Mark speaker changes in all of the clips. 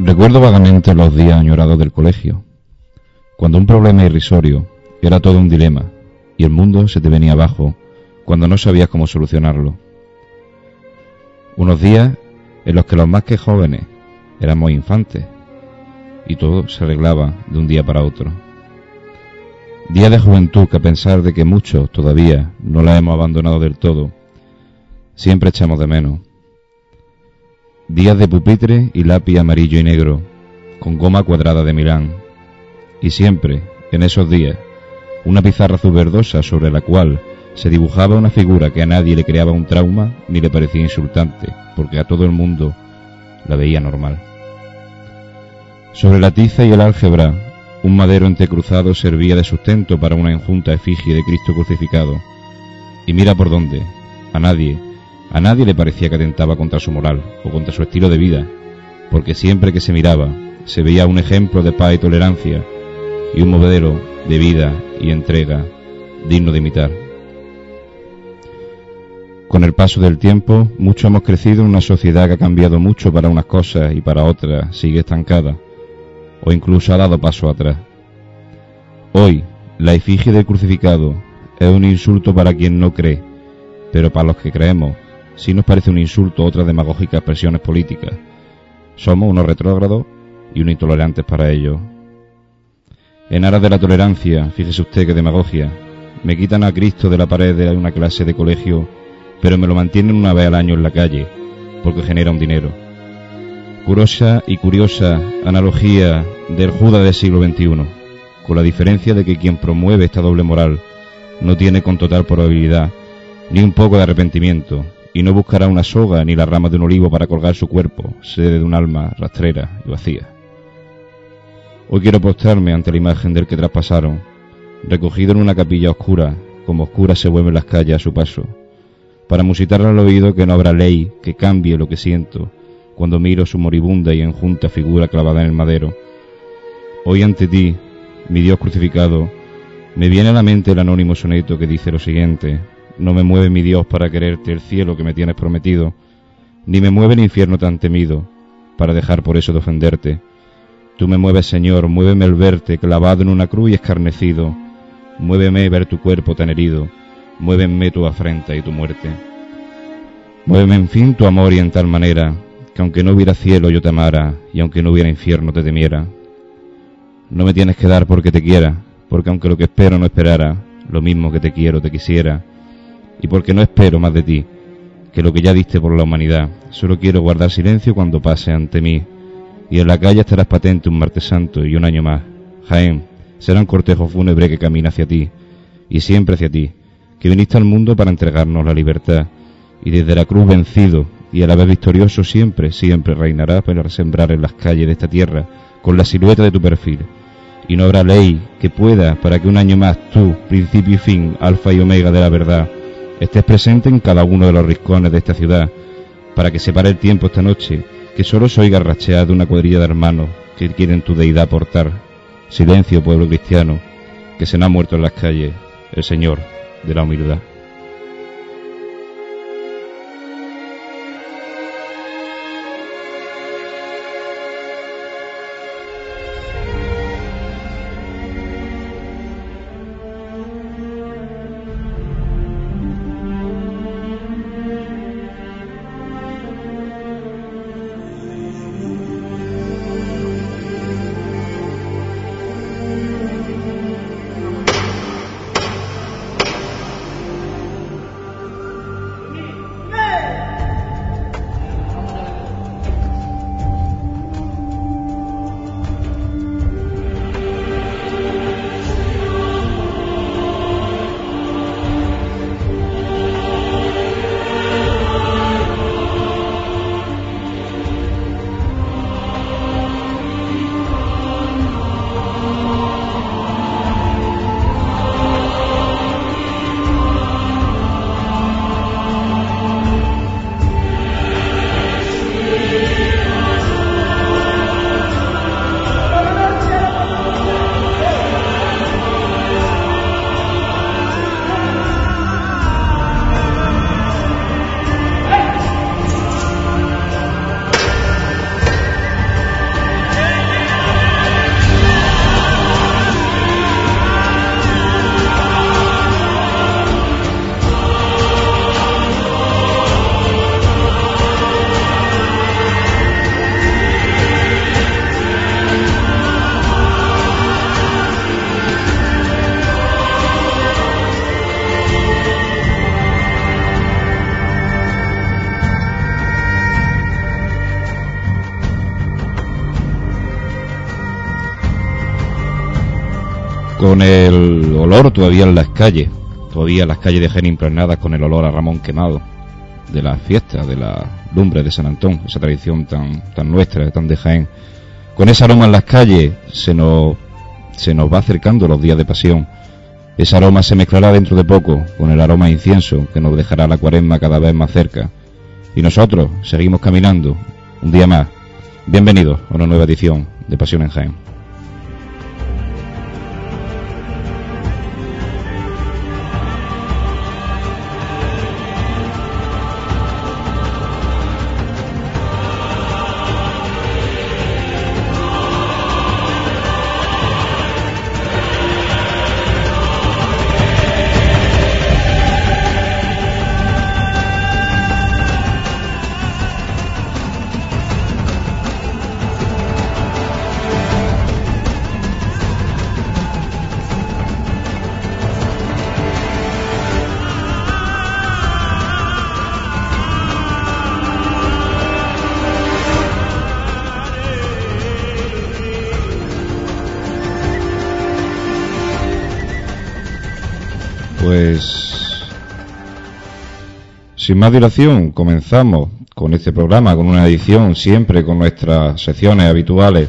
Speaker 1: Recuerdo vagamente los días añorados del colegio, cuando un problema irrisorio era todo un dilema y el mundo se te venía abajo cuando no sabías cómo solucionarlo. Unos días en los que los más que jóvenes éramos infantes y todo se arreglaba de un día para otro. Días de juventud que a pensar de que muchos todavía no la hemos abandonado del todo, siempre echamos de menos. Días de pupitre y lápiz amarillo y negro, con goma cuadrada de Milán. Y siempre, en esos días, una pizarra azul verdosa sobre la cual se dibujaba una figura que a nadie le creaba un trauma ni le parecía insultante, porque a todo el mundo la veía normal. Sobre la tiza y el álgebra, un madero entrecruzado servía de sustento para una enjunta efigie de Cristo crucificado. Y mira por dónde, a nadie, a nadie le parecía que atentaba contra su moral o contra su estilo de vida, porque siempre que se miraba se veía un ejemplo de paz y tolerancia y un modelo de vida y entrega digno de imitar. Con el paso del tiempo, mucho hemos crecido en una sociedad que ha cambiado mucho para unas cosas y para otras sigue estancada, o incluso ha dado paso atrás. Hoy, la efigie del crucificado es un insulto para quien no cree, pero para los que creemos, sí nos parece un insulto otras demagógicas expresiones políticas. Somos unos retrógrados y unos intolerantes para ello. En aras de la tolerancia, fíjese usted qué demagogia, me quitan a Cristo de la pared de una clase de colegio pero me lo mantienen una vez al año en la calle, porque genera un dinero. Curiosa y curiosa analogía del Judas del siglo XXI, con la diferencia de que quien promueve esta doble moral no tiene con total probabilidad ni un poco de arrepentimiento, y no buscará una soga ni la rama de un olivo para colgar su cuerpo, sede de un alma rastrera y vacía. Hoy quiero postrarme ante la imagen del que traspasaron, recogido en una capilla oscura, como oscuras se vuelven las calles a su paso, para musitarle al oído que no habrá ley que cambie lo que siento cuando miro su moribunda y enjunta figura clavada en el madero. Hoy ante ti, mi Dios crucificado, me viene a la mente el anónimo soneto que dice lo siguiente, no me mueve mi Dios para quererte el cielo que me tienes prometido, ni me mueve el infierno tan temido, para dejar por eso de ofenderte. Tú me mueves, Señor, muéveme el verte clavado en una cruz y escarnecido, muéveme ver tu cuerpo tan herido, muéveme tu afrenta y tu muerte. Muéveme en fin tu amor y en tal manera, que aunque no hubiera cielo yo te amara, y aunque no hubiera infierno te temiera. No me tienes que dar porque te quiera, porque aunque lo que espero no esperara, lo mismo que te quiero te quisiera, y porque no espero más de ti, que lo que ya diste por la humanidad, solo quiero guardar silencio cuando pase ante mí, y en la calle estarás patente un martes santo y un año más. Jaén, será un cortejo fúnebre que camina hacia ti, y siempre hacia ti, que viniste al mundo para entregarnos la libertad, y desde la cruz vencido y a la vez victorioso siempre, siempre reinarás para resembrar en las calles de esta tierra con la silueta de tu perfil. Y no habrá ley que pueda para que un año más tú, principio y fin, alfa y omega de la verdad, estés presente en cada uno de los rincones de esta ciudad, para que se pare el tiempo esta noche, que solo se oiga rachear de una cuadrilla de hermanos que quieren tu deidad portar. Silencio, pueblo cristiano, que se nos ha muerto en las calles el Señor de la humildad. Todavía en las calles, todavía las calles de Jaén impregnadas con el olor a Ramón quemado, de las fiestas, de la lumbre de San Antón, esa tradición tan, tan nuestra, tan de Jaén. Con ese aroma en las calles se nos, se nos va acercando los días de pasión. Ese aroma se mezclará dentro de poco con el aroma incienso que nos dejará la cuaresma cada vez más cerca. Y nosotros seguimos caminando un día más. Bienvenidos a una nueva edición de Pasión en Jaén. Pues sin más dilación, comenzamos con este programa, con una edición siempre con nuestras secciones habituales.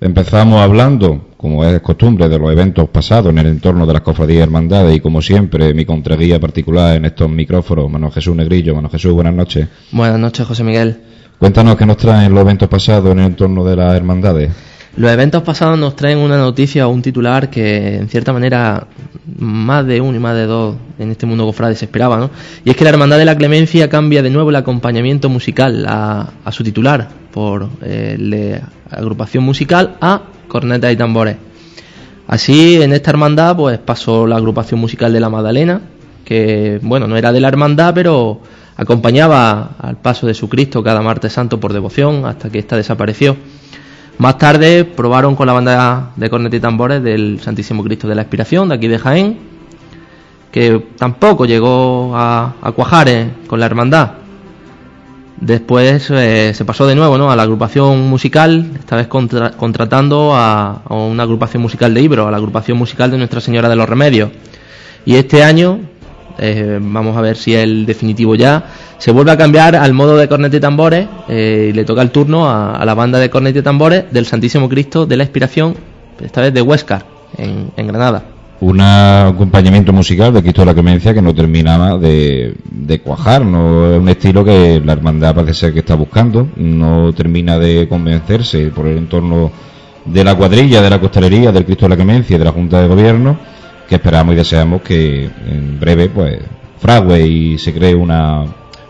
Speaker 1: Empezamos hablando, como es costumbre, de los eventos pasados en el entorno de las cofradías hermandades y como siempre mi contraguía particular en estos micrófonos, Manuel Jesús Negrillo. Manuel Jesús, buenas noches.
Speaker 2: Buenas noches, José Miguel.
Speaker 1: Cuéntanos qué nos traen los eventos pasados en el entorno de las hermandades.
Speaker 2: Los eventos pasados nos traen una noticia o un titular que en cierta manera más de uno y más de dos en este mundo cofrade se esperaba, ¿no? Y es que la Hermandad de la Clemencia cambia de nuevo el acompañamiento musical a, su titular por eh, agrupación musical a cornetas y tambores. Así, en esta hermandad, pues pasó la agrupación musical de la Magdalena, que, bueno, no era de la hermandad, pero acompañaba al paso de su Cristo cada martes santo por devoción hasta que ésta desapareció. Más tarde probaron con la banda de cornetas y tambores del Santísimo Cristo de la Expiración, de aquí de Jaén, que tampoco llegó a, cuajar eh, con la hermandad. Después eh, se pasó de nuevo ¿no? a la agrupación musical, esta vez contratando a, una agrupación musical de Ibro, a la agrupación musical de Nuestra Señora de los Remedios. Y este año, eh, vamos a ver si es el definitivo ya, se vuelve a cambiar al modo de corneta y tambores. Eh, y le toca el turno a, la banda de corneta y tambores del Santísimo Cristo de la Inspiración, esta vez de Huescar, en, Granada.
Speaker 1: Un acompañamiento musical de Cristo de la Clemencia que no terminaba de, cuajar, no es un estilo que la hermandad parece ser que está buscando, no termina de convencerse por el entorno de la cuadrilla, de la costalería, del Cristo de la Clemencia y de la Junta de Gobierno, que esperamos y deseamos que en breve pues frague y se cree una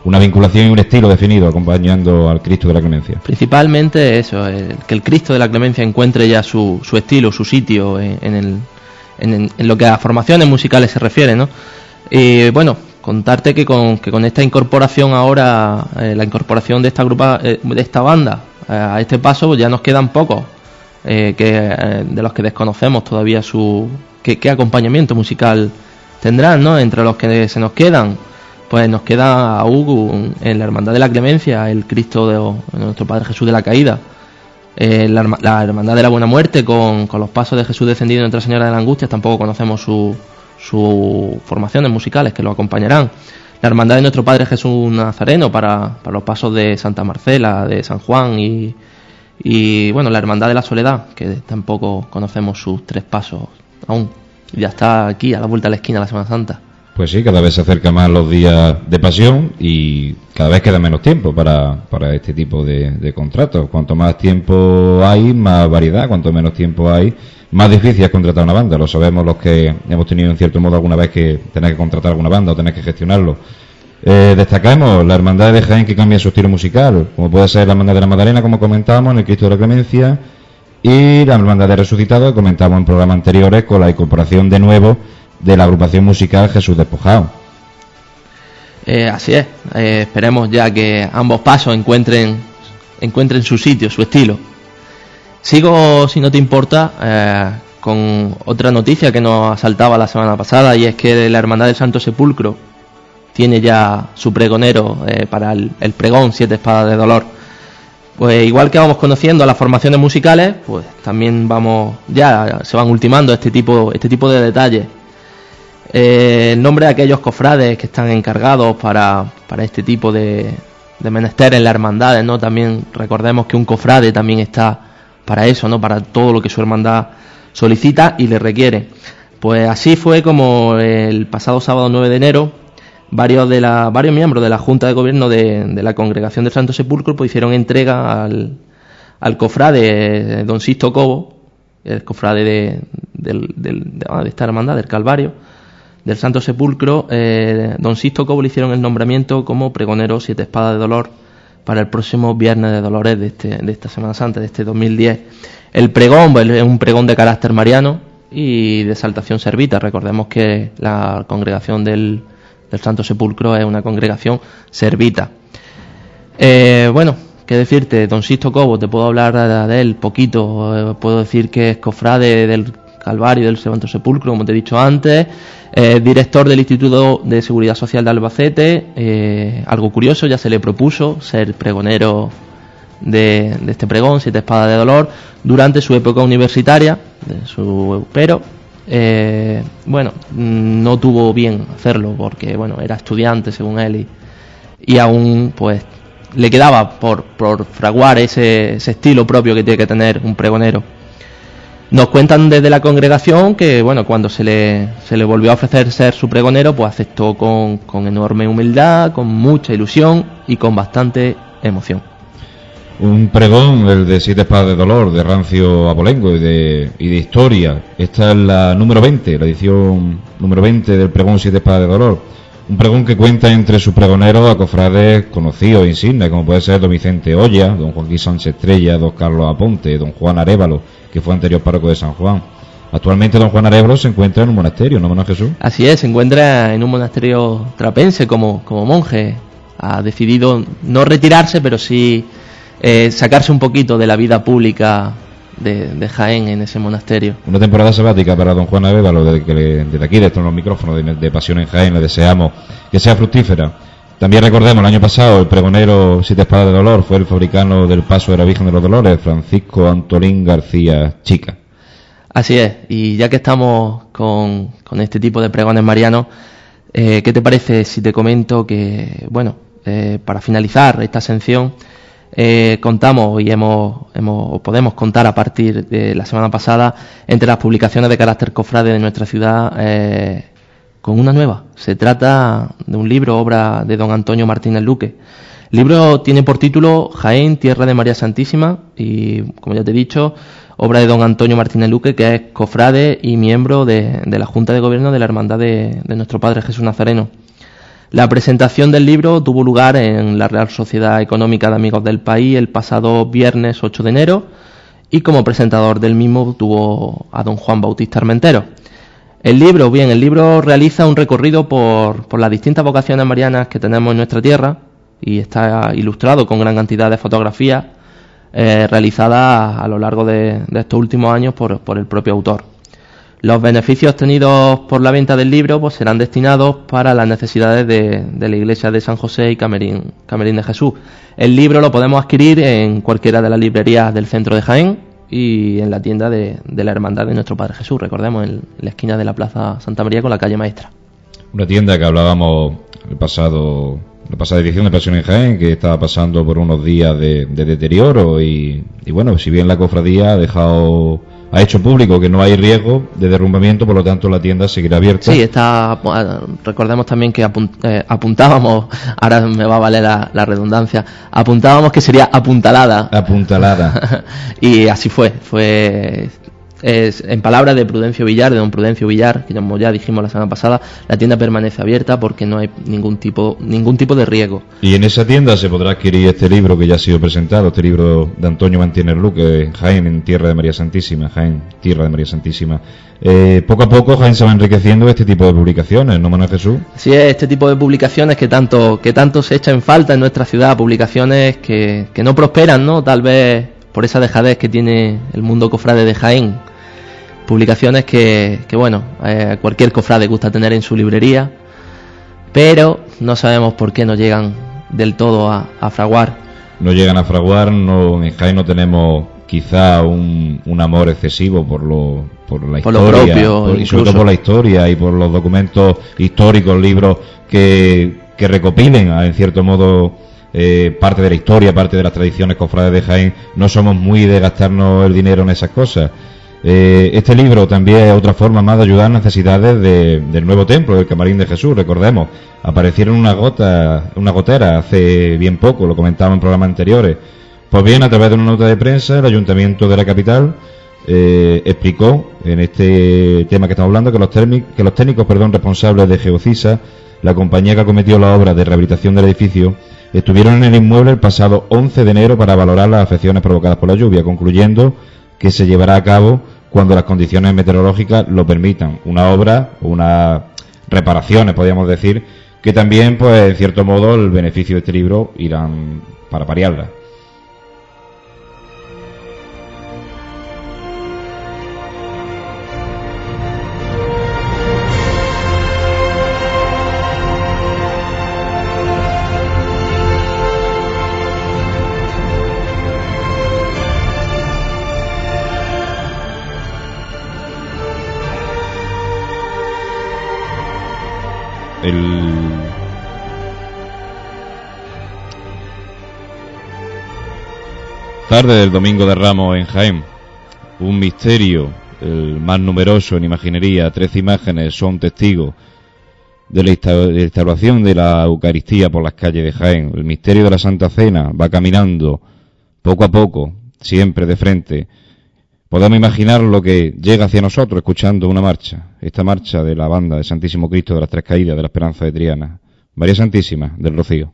Speaker 1: una vinculación y un estilo definido acompañando al Cristo de la Clemencia.
Speaker 2: Principalmente eso, que el Cristo de la Clemencia encuentre ya su, su estilo, su sitio en, el, en, lo que a formaciones musicales se refiere, ¿no? Y bueno, contarte que con, que con esta incorporación ahora, eh, la incorporación de esta grupa, eh, de esta banda eh, a este paso, pues ya nos quedan pocos que de los que desconocemos todavía su qué, acompañamiento musical tendrán, ¿no? Entre los que se nos quedan pues nos queda a Hugo en la Hermandad de la Clemencia, el Cristo de, nuestro Padre Jesús de la Caída, eh, la, Hermandad de la Buena Muerte con, los pasos de Jesús descendido en Nuestra Señora de la Angustia, tampoco conocemos sus su formaciones musicales que lo acompañarán. La Hermandad de nuestro Padre Jesús Nazareno para, los pasos de Santa Marcela, de San Juan y, y, bueno, la Hermandad de la Soledad, que tampoco conocemos sus tres pasos aún. Ya está aquí a la vuelta de la esquina la Semana Santa.
Speaker 1: Pues sí, cada vez se acerca más los días de pasión y cada vez queda menos tiempo para, para este tipo de, contratos. Cuanto más tiempo hay, más variedad. Cuanto menos tiempo hay, más difícil es contratar una banda. Lo sabemos los que hemos tenido en cierto modo alguna vez que tener que contratar alguna banda o tener que gestionarlo. Eh, destacamos la Hermandad de Jaén que cambia su estilo musical, como puede ser la Hermandad de la Madalena, como comentábamos, en el Cristo de la Clemencia, y la Hermandad de Resucitado, comentamos en programas anteriores, con la incorporación de nuevo de la agrupación musical Jesús Despojado.
Speaker 2: Eh, así es, eh, esperemos ya que ambos pasos encuentren, encuentren su sitio, su estilo. Sigo, si no te importa, eh, con otra noticia que nos asaltaba la semana pasada y es que la Hermandad del Santo Sepulcro tiene ya su pregonero para el, el, pregón Siete Espadas de Dolor. Pues igual que vamos conociendo las formaciones musicales, pues también vamos, ya se van ultimando este tipo, este tipo de detalles. Eh, el nombre de aquellos cofrades que están encargados para, para este tipo de, de menester en las hermandades, ¿no? También recordemos que un cofrade también está para eso, ¿no? Para todo lo que su hermandad solicita y le requiere. Pues así fue como el pasado sábado 9 de enero varios de la, varios miembros de la Junta de Gobierno de, la Congregación del Santo Sepulcro pues hicieron entrega al, al cofrade Don Sisto Cobo, el cofrade de, de, esta hermandad, del Calvario, del Santo Sepulcro, eh, Don Sisto Cobo le hicieron el nombramiento como pregonero Siete Espadas de Dolor para el próximo Viernes de Dolores de, este, de esta Semana Santa, de este 2010. El pregón pues, es un pregón de carácter mariano y de saltación servita. Recordemos que la congregación del, del Santo Sepulcro es una congregación servita. Eh, bueno, qué decirte, don Sisto Cobo, te puedo hablar de él poquito, eh, puedo decir que es cofrade del Calvario del Santo Sepulcro, como te he dicho antes, director del Instituto de Seguridad Social de Albacete, eh, algo curioso, ya se le propuso ser pregonero de, este pregón, Siete Espadas de Dolor, durante su época universitaria, su, pero eh, bueno, mm, no tuvo bien hacerlo porque, bueno, era estudiante según él y, aún, pues, le quedaba por, por fraguar ese, estilo propio que tiene que tener un pregonero. Nos cuentan desde la congregación que, bueno, cuando se le, se le volvió a ofrecer ser su pregonero, pues aceptó con, con enorme humildad, con mucha ilusión y con bastante emoción.
Speaker 1: Un pregón, el de Siete Espadas de Dolor, de Rancio Abolengo y de, y de Historia. Esta es la número 20, la edición número 20 del pregón Siete Espadas de Dolor. Un pregón que cuenta entre sus pregoneros a cofrades conocidos, insignes, como puede ser don Vicente Olla, don Joaquín Sánchez Estrella, don Carlos Aponte, don Juan Arevalo, que fue anterior párroco de San Juan. Actualmente don Juan Arevalo se encuentra en un monasterio, ¿no, Manuel Jesús?
Speaker 2: Así es, se encuentra en un monasterio trapense como, como monje. Ha decidido no retirarse, pero sí eh, sacarse un poquito de la vida pública de, Jaén en ese monasterio.
Speaker 1: Una temporada sabática para don Juan Avévalo, desde, que desde aquí, desde los micrófonos de, Pasión en Jaén, le deseamos que sea fructífera. También recordemos, el año pasado, el pregonero Siete Espadas de Dolor fue el fabricano del Paso de la Virgen de los Dolores, Francisco Antolín García Chica.
Speaker 2: Así es, y ya que estamos con, este tipo de pregones marianos, eh, ¿qué te parece si te comento que, bueno, eh, para finalizar esta ascensión, eh, contamos y hemos, hemos, podemos contar a partir de la semana pasada entre las publicaciones de carácter cofrade de nuestra ciudad eh, con una nueva. Se trata de un libro, obra de don Antonio Martínez Luque. El libro tiene por título Jaén, Tierra de María Santísima y, como ya te he dicho, obra de don Antonio Martínez Luque, que es cofrade y miembro de, la Junta de Gobierno de la Hermandad de nuestro Padre Jesús Nazareno. La presentación del libro tuvo lugar en la Real Sociedad Económica de Amigos del País el pasado viernes 8 de enero y como presentador del mismo tuvo a don Juan Bautista Armentero. El libro, bien, el libro realiza un recorrido por, las distintas vocaciones marianas que tenemos en nuestra tierra y está ilustrado con gran cantidad de fotografías eh, realizadas a lo largo de, estos últimos años por el propio autor. Los beneficios obtenidos por la venta del libro pues, serán destinados para las necesidades de, la iglesia de San José y Camerín, de Jesús. El libro lo podemos adquirir en cualquiera de las librerías del centro de Jaén y en la tienda de, la Hermandad de Nuestro Padre Jesús, recordemos, en, la esquina de la Plaza Santa María con la calle Maestra.
Speaker 1: Una tienda que hablábamos el pasado, la pasada edición de Pasión en Jaén, que estaba pasando por unos días de, deterioro y bueno, si bien la cofradía ha dejado ha hecho público que no hay riesgo de derrumbamiento, por lo tanto la tienda seguirá abierta.
Speaker 2: Sí, está, recordemos también que eh, apuntábamos, ahora me va a valer la, redundancia, apuntábamos que sería apuntalada.
Speaker 1: Apuntalada.
Speaker 2: y así fue, fue es, en palabras de Prudencio Villar, de don Prudencio Villar, que como ya dijimos la semana pasada, la tienda permanece abierta porque no hay ningún tipo, ningún tipo de riesgo.
Speaker 1: Y en esa tienda se podrá adquirir este libro que ya ha sido presentado, este libro de Antonio Mantiener Luque, Jaén en Tierra de María Santísima, Jaén, Tierra de María Santísima. Eh, poco a poco Jaén se va enriqueciendo este tipo de publicaciones, ¿no, Manuel Jesús?
Speaker 2: Sí, es este tipo de publicaciones que tanto, que tanto se echa en falta en nuestra ciudad, publicaciones que, que no prosperan, ¿no? Tal vez por esa dejadez que tiene el mundo cofrade de Jaén publicaciones que, bueno, eh, cualquier cofrade gusta tener en su librería, pero no sabemos por qué no llegan del todo a, fraguar.
Speaker 1: No llegan a fraguar, no, en Jaén no tenemos quizá un, un amor excesivo por lo por la historia y sobre todo por la historia y por los documentos históricos libros que, que recopilen en cierto modo eh, parte de la historia parte de las tradiciones cofrades de Jaén. No somos muy de gastarnos el dinero en esas cosas eh, este libro también es otra forma más de ayudar a necesidades del nuevo templo, del Camarín de Jesús. Recordemos, aparecieron una gota, una gotera hace bien poco, lo comentaba en programas anteriores. Pues bien, a través de una nota de prensa, el Ayuntamiento de la capital eh, explicó en este tema que estamos hablando que los, que los técnicos perdón, responsables de Geocisa, la compañía que cometió la obra de rehabilitación del edificio, estuvieron en el inmueble el pasado 11 de enero para valorar las afecciones provocadas por la lluvia, concluyendo que se llevará a cabo cuando las condiciones meteorológicas lo permitan. Una obra, unas reparaciones, podríamos decir, que también, pues, en cierto modo, el beneficio de este libro irán para pariarla. Tarde del Domingo de Ramos en Jaén. Un misterio, el más numeroso en imaginería. Tres imágenes son testigos de la instauración de la Eucaristía por las calles de Jaén. El misterio de la Santa Cena va caminando poco a poco, siempre de frente. Podemos imaginar lo que llega hacia nosotros escuchando una marcha, esta marcha de la banda de Santísimo Cristo de las Tres Caídas de la Esperanza de Triana, María Santísima del Rocío.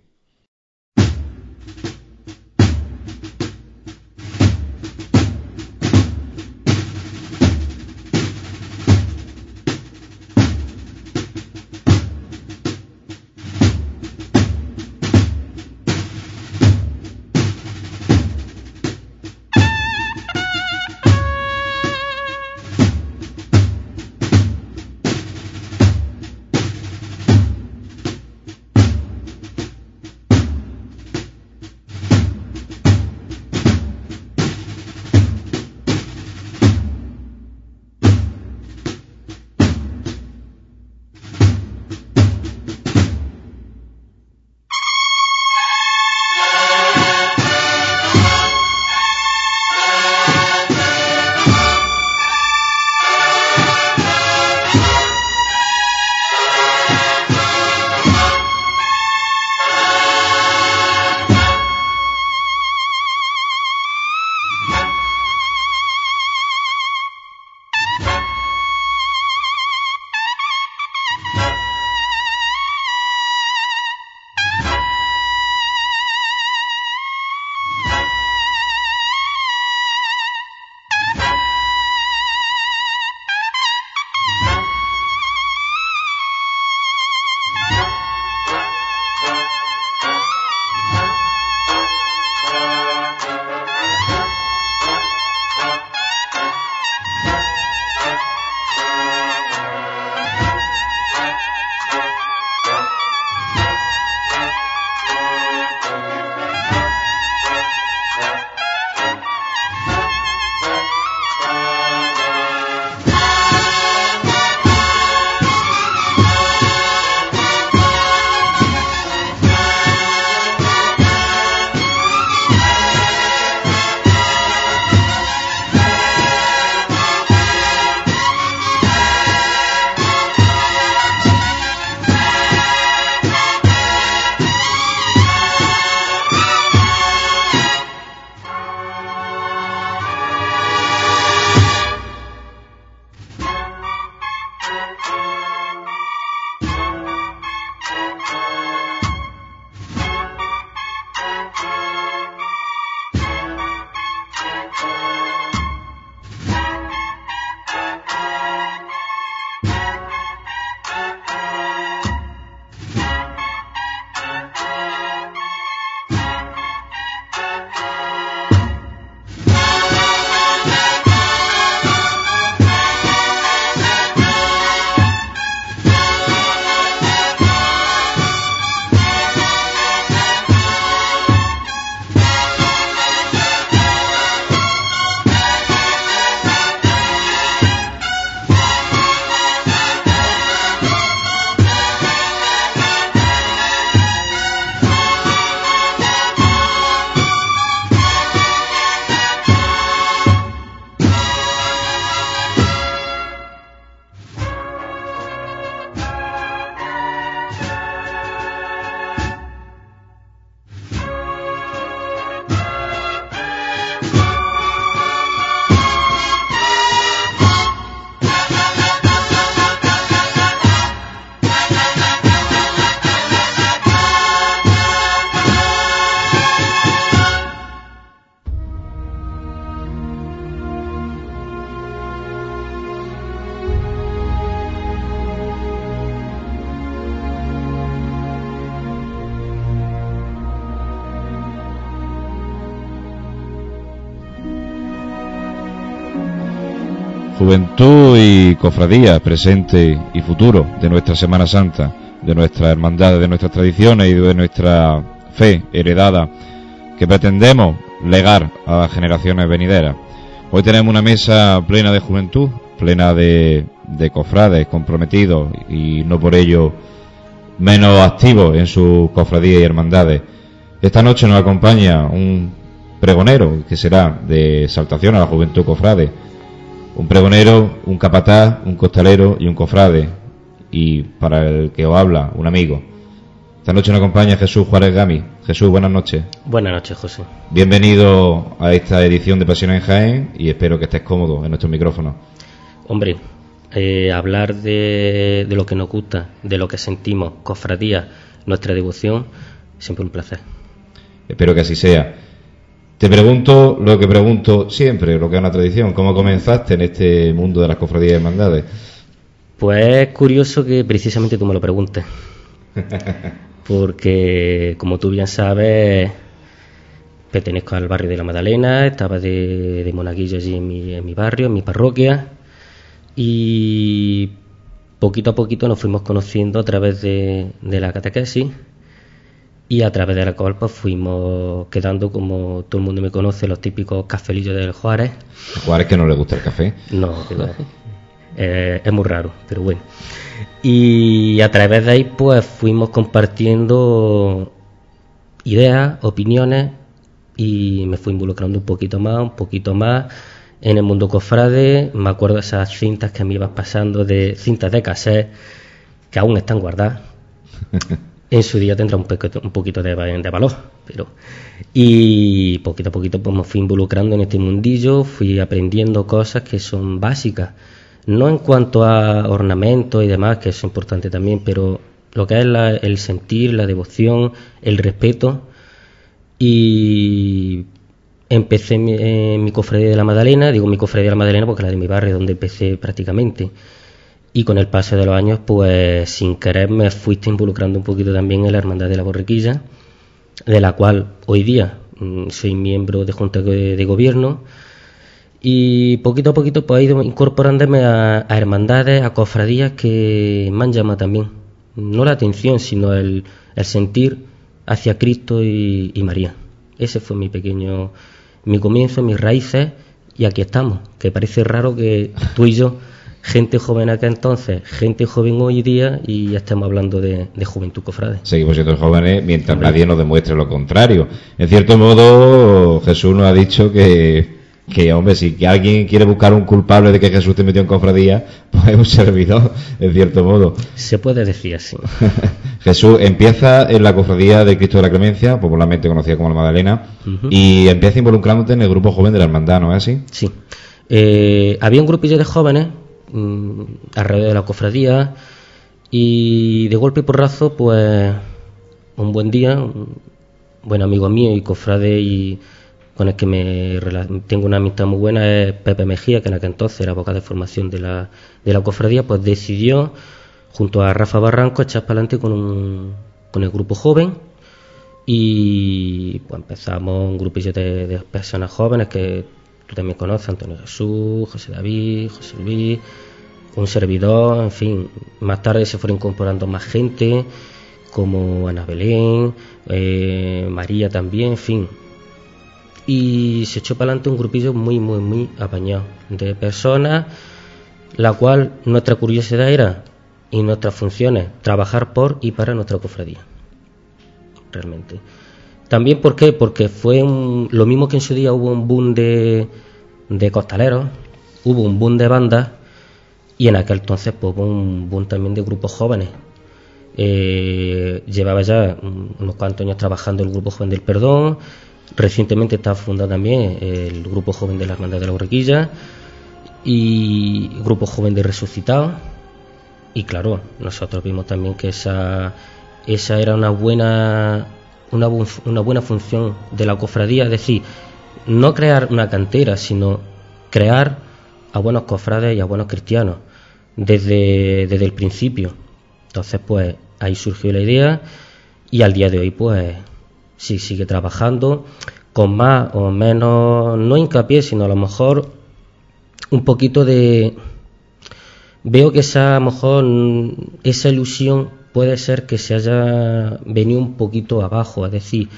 Speaker 1: Juventud y cofradía, presente y futuro de nuestra Semana Santa, de nuestra hermandad, de nuestras tradiciones y de nuestra fe heredada que pretendemos legar a las generaciones venideras. Hoy tenemos una mesa plena de juventud, plena de, de cofrades comprometidos y no por ello menos activos en sus cofradías y hermandades. Esta noche nos acompaña un pregonero que será de saltación a la juventud cofrade, un pregonero, un capataz, un costalero y un cofrade, y para el que os habla, un amigo. Esta noche nos acompaña Jesús Juárez Gami. Jesús, buenas noches.
Speaker 3: Buenas noches, José.
Speaker 1: Bienvenido a esta edición de Pasión en Jaén y espero que estés cómodo en nuestros micrófonos.
Speaker 3: Hombre, eh, hablar de, de, lo que nos gusta, de lo que sentimos, cofradía, nuestra devoción, siempre un placer.
Speaker 1: Espero que así sea. Te pregunto lo que pregunto siempre, lo que es una tradición. ¿Cómo comenzaste en este mundo de las cofradías y hermandades?
Speaker 3: Pues es curioso que precisamente tú me lo preguntes. Porque, como tú bien sabes, pertenezco al barrio de la Madalena, estaba de, de monaguillo allí en mi, en mi barrio, en mi parroquia, y poquito a poquito nos fuimos conociendo a través de, de la catequesis y a través de la cual pues fuimos quedando como todo el mundo me conoce los típicos cafelillos del Juárez.
Speaker 1: Juárez que no le gusta el café.
Speaker 3: No eh, es muy raro pero bueno. Y a través de ahí pues fuimos compartiendo ideas opiniones y me fui involucrando un poquito más un poquito más en el mundo cofrade. Me acuerdo de esas cintas que me ibas pasando de cintas de cassette que aún están guardadas en su día tendrá un, poquito, un poquito de, valor, pero y poquito a poquito pues me fui involucrando en este mundillo, fui aprendiendo cosas que son básicas, no en cuanto a ornamentos y demás, que es importante también, pero lo que es el sentir, la devoción, el respeto. Y empecé mi, eh, mi cofradía de la Madalena, digo mi cofradía de la Madalena porque es la de mi barrio donde empecé prácticamente y con el paso de los años, pues sin querer me fuiste involucrando un poquito también en la Hermandad de la Borriquilla, de la cual hoy día mmm, soy miembro de Junta de, Gobierno y poquito a poquito pues he ido incorporándome a, a, hermandades, a cofradías que me han llamado también, no la atención, sino el, el sentir hacia Cristo y, y María. Ese fue mi pequeño, mi comienzo, mis raíces y aquí estamos, que parece raro que tú y yo gente joven acá entonces, gente joven hoy día y ya estamos hablando de, de juventud cofrade.
Speaker 1: Seguimos siendo jóvenes mientras Hombre. nadie nos demuestre lo contrario. En cierto modo, Jesús nos ha dicho que, que, hombre, si que alguien quiere buscar un culpable de que Jesús te metió en cofradía, pues es un servidor, en cierto modo.
Speaker 3: Se puede decir así.
Speaker 1: Jesús empieza en la cofradía de Cristo de la Clemencia, popularmente conocida como la Magdalena, uh -huh. y empieza involucrándote en el grupo joven de la hermandad, ¿no es así?
Speaker 3: Sí. Eh, había un grupillo de jóvenes mmm, alrededor de la cofradía y de golpe y porrazo pues un buen día un buen amigo mío y cofrade y con el que me tengo una amistad muy buena es Pepe Mejía que en aquel entonces era vocal de formación de la, de la cofradía pues decidió junto a Rafa Barranco echar para adelante con, un, con el grupo joven y pues empezamos un grupillo de, de personas jóvenes que tú también conoces, Antonio Jesús, José David, José Luis, un servidor, en fin. Más tarde se fueron incorporando más gente, como Ana Belén, eh, María también, en fin. Y se echó para adelante un grupillo muy, muy, muy apañado de personas, la cual nuestra curiosidad era y nuestras funciones, trabajar por y para nuestra cofradía. Realmente. También, ¿por qué? Porque fue un, lo mismo que en su día hubo un boom de, de costaleros, hubo un boom de bandas y en aquel entonces pues, un boom también de grupos jóvenes. Eh, llevaba ya unos cuantos años trabajando el Grupo Joven del Perdón, recientemente está fundado también el Grupo Joven de la Hermandad de la Borriquilla y Grupo Joven de Resucitado. Y claro, nosotros vimos también que esa, esa era una buena una, una, buena función de la cofradía, es decir, no crear una cantera, sino crear a buenos cofrades y a buenos cristianos desde, desde el principio. Entonces, pues ahí surgió la idea y al día de hoy, pues sí, sigue trabajando con más o menos, no hincapié, sino a lo mejor un poquito de... Veo que esa, a lo mejor esa ilusión puede ser que se haya venido un poquito abajo, es decir,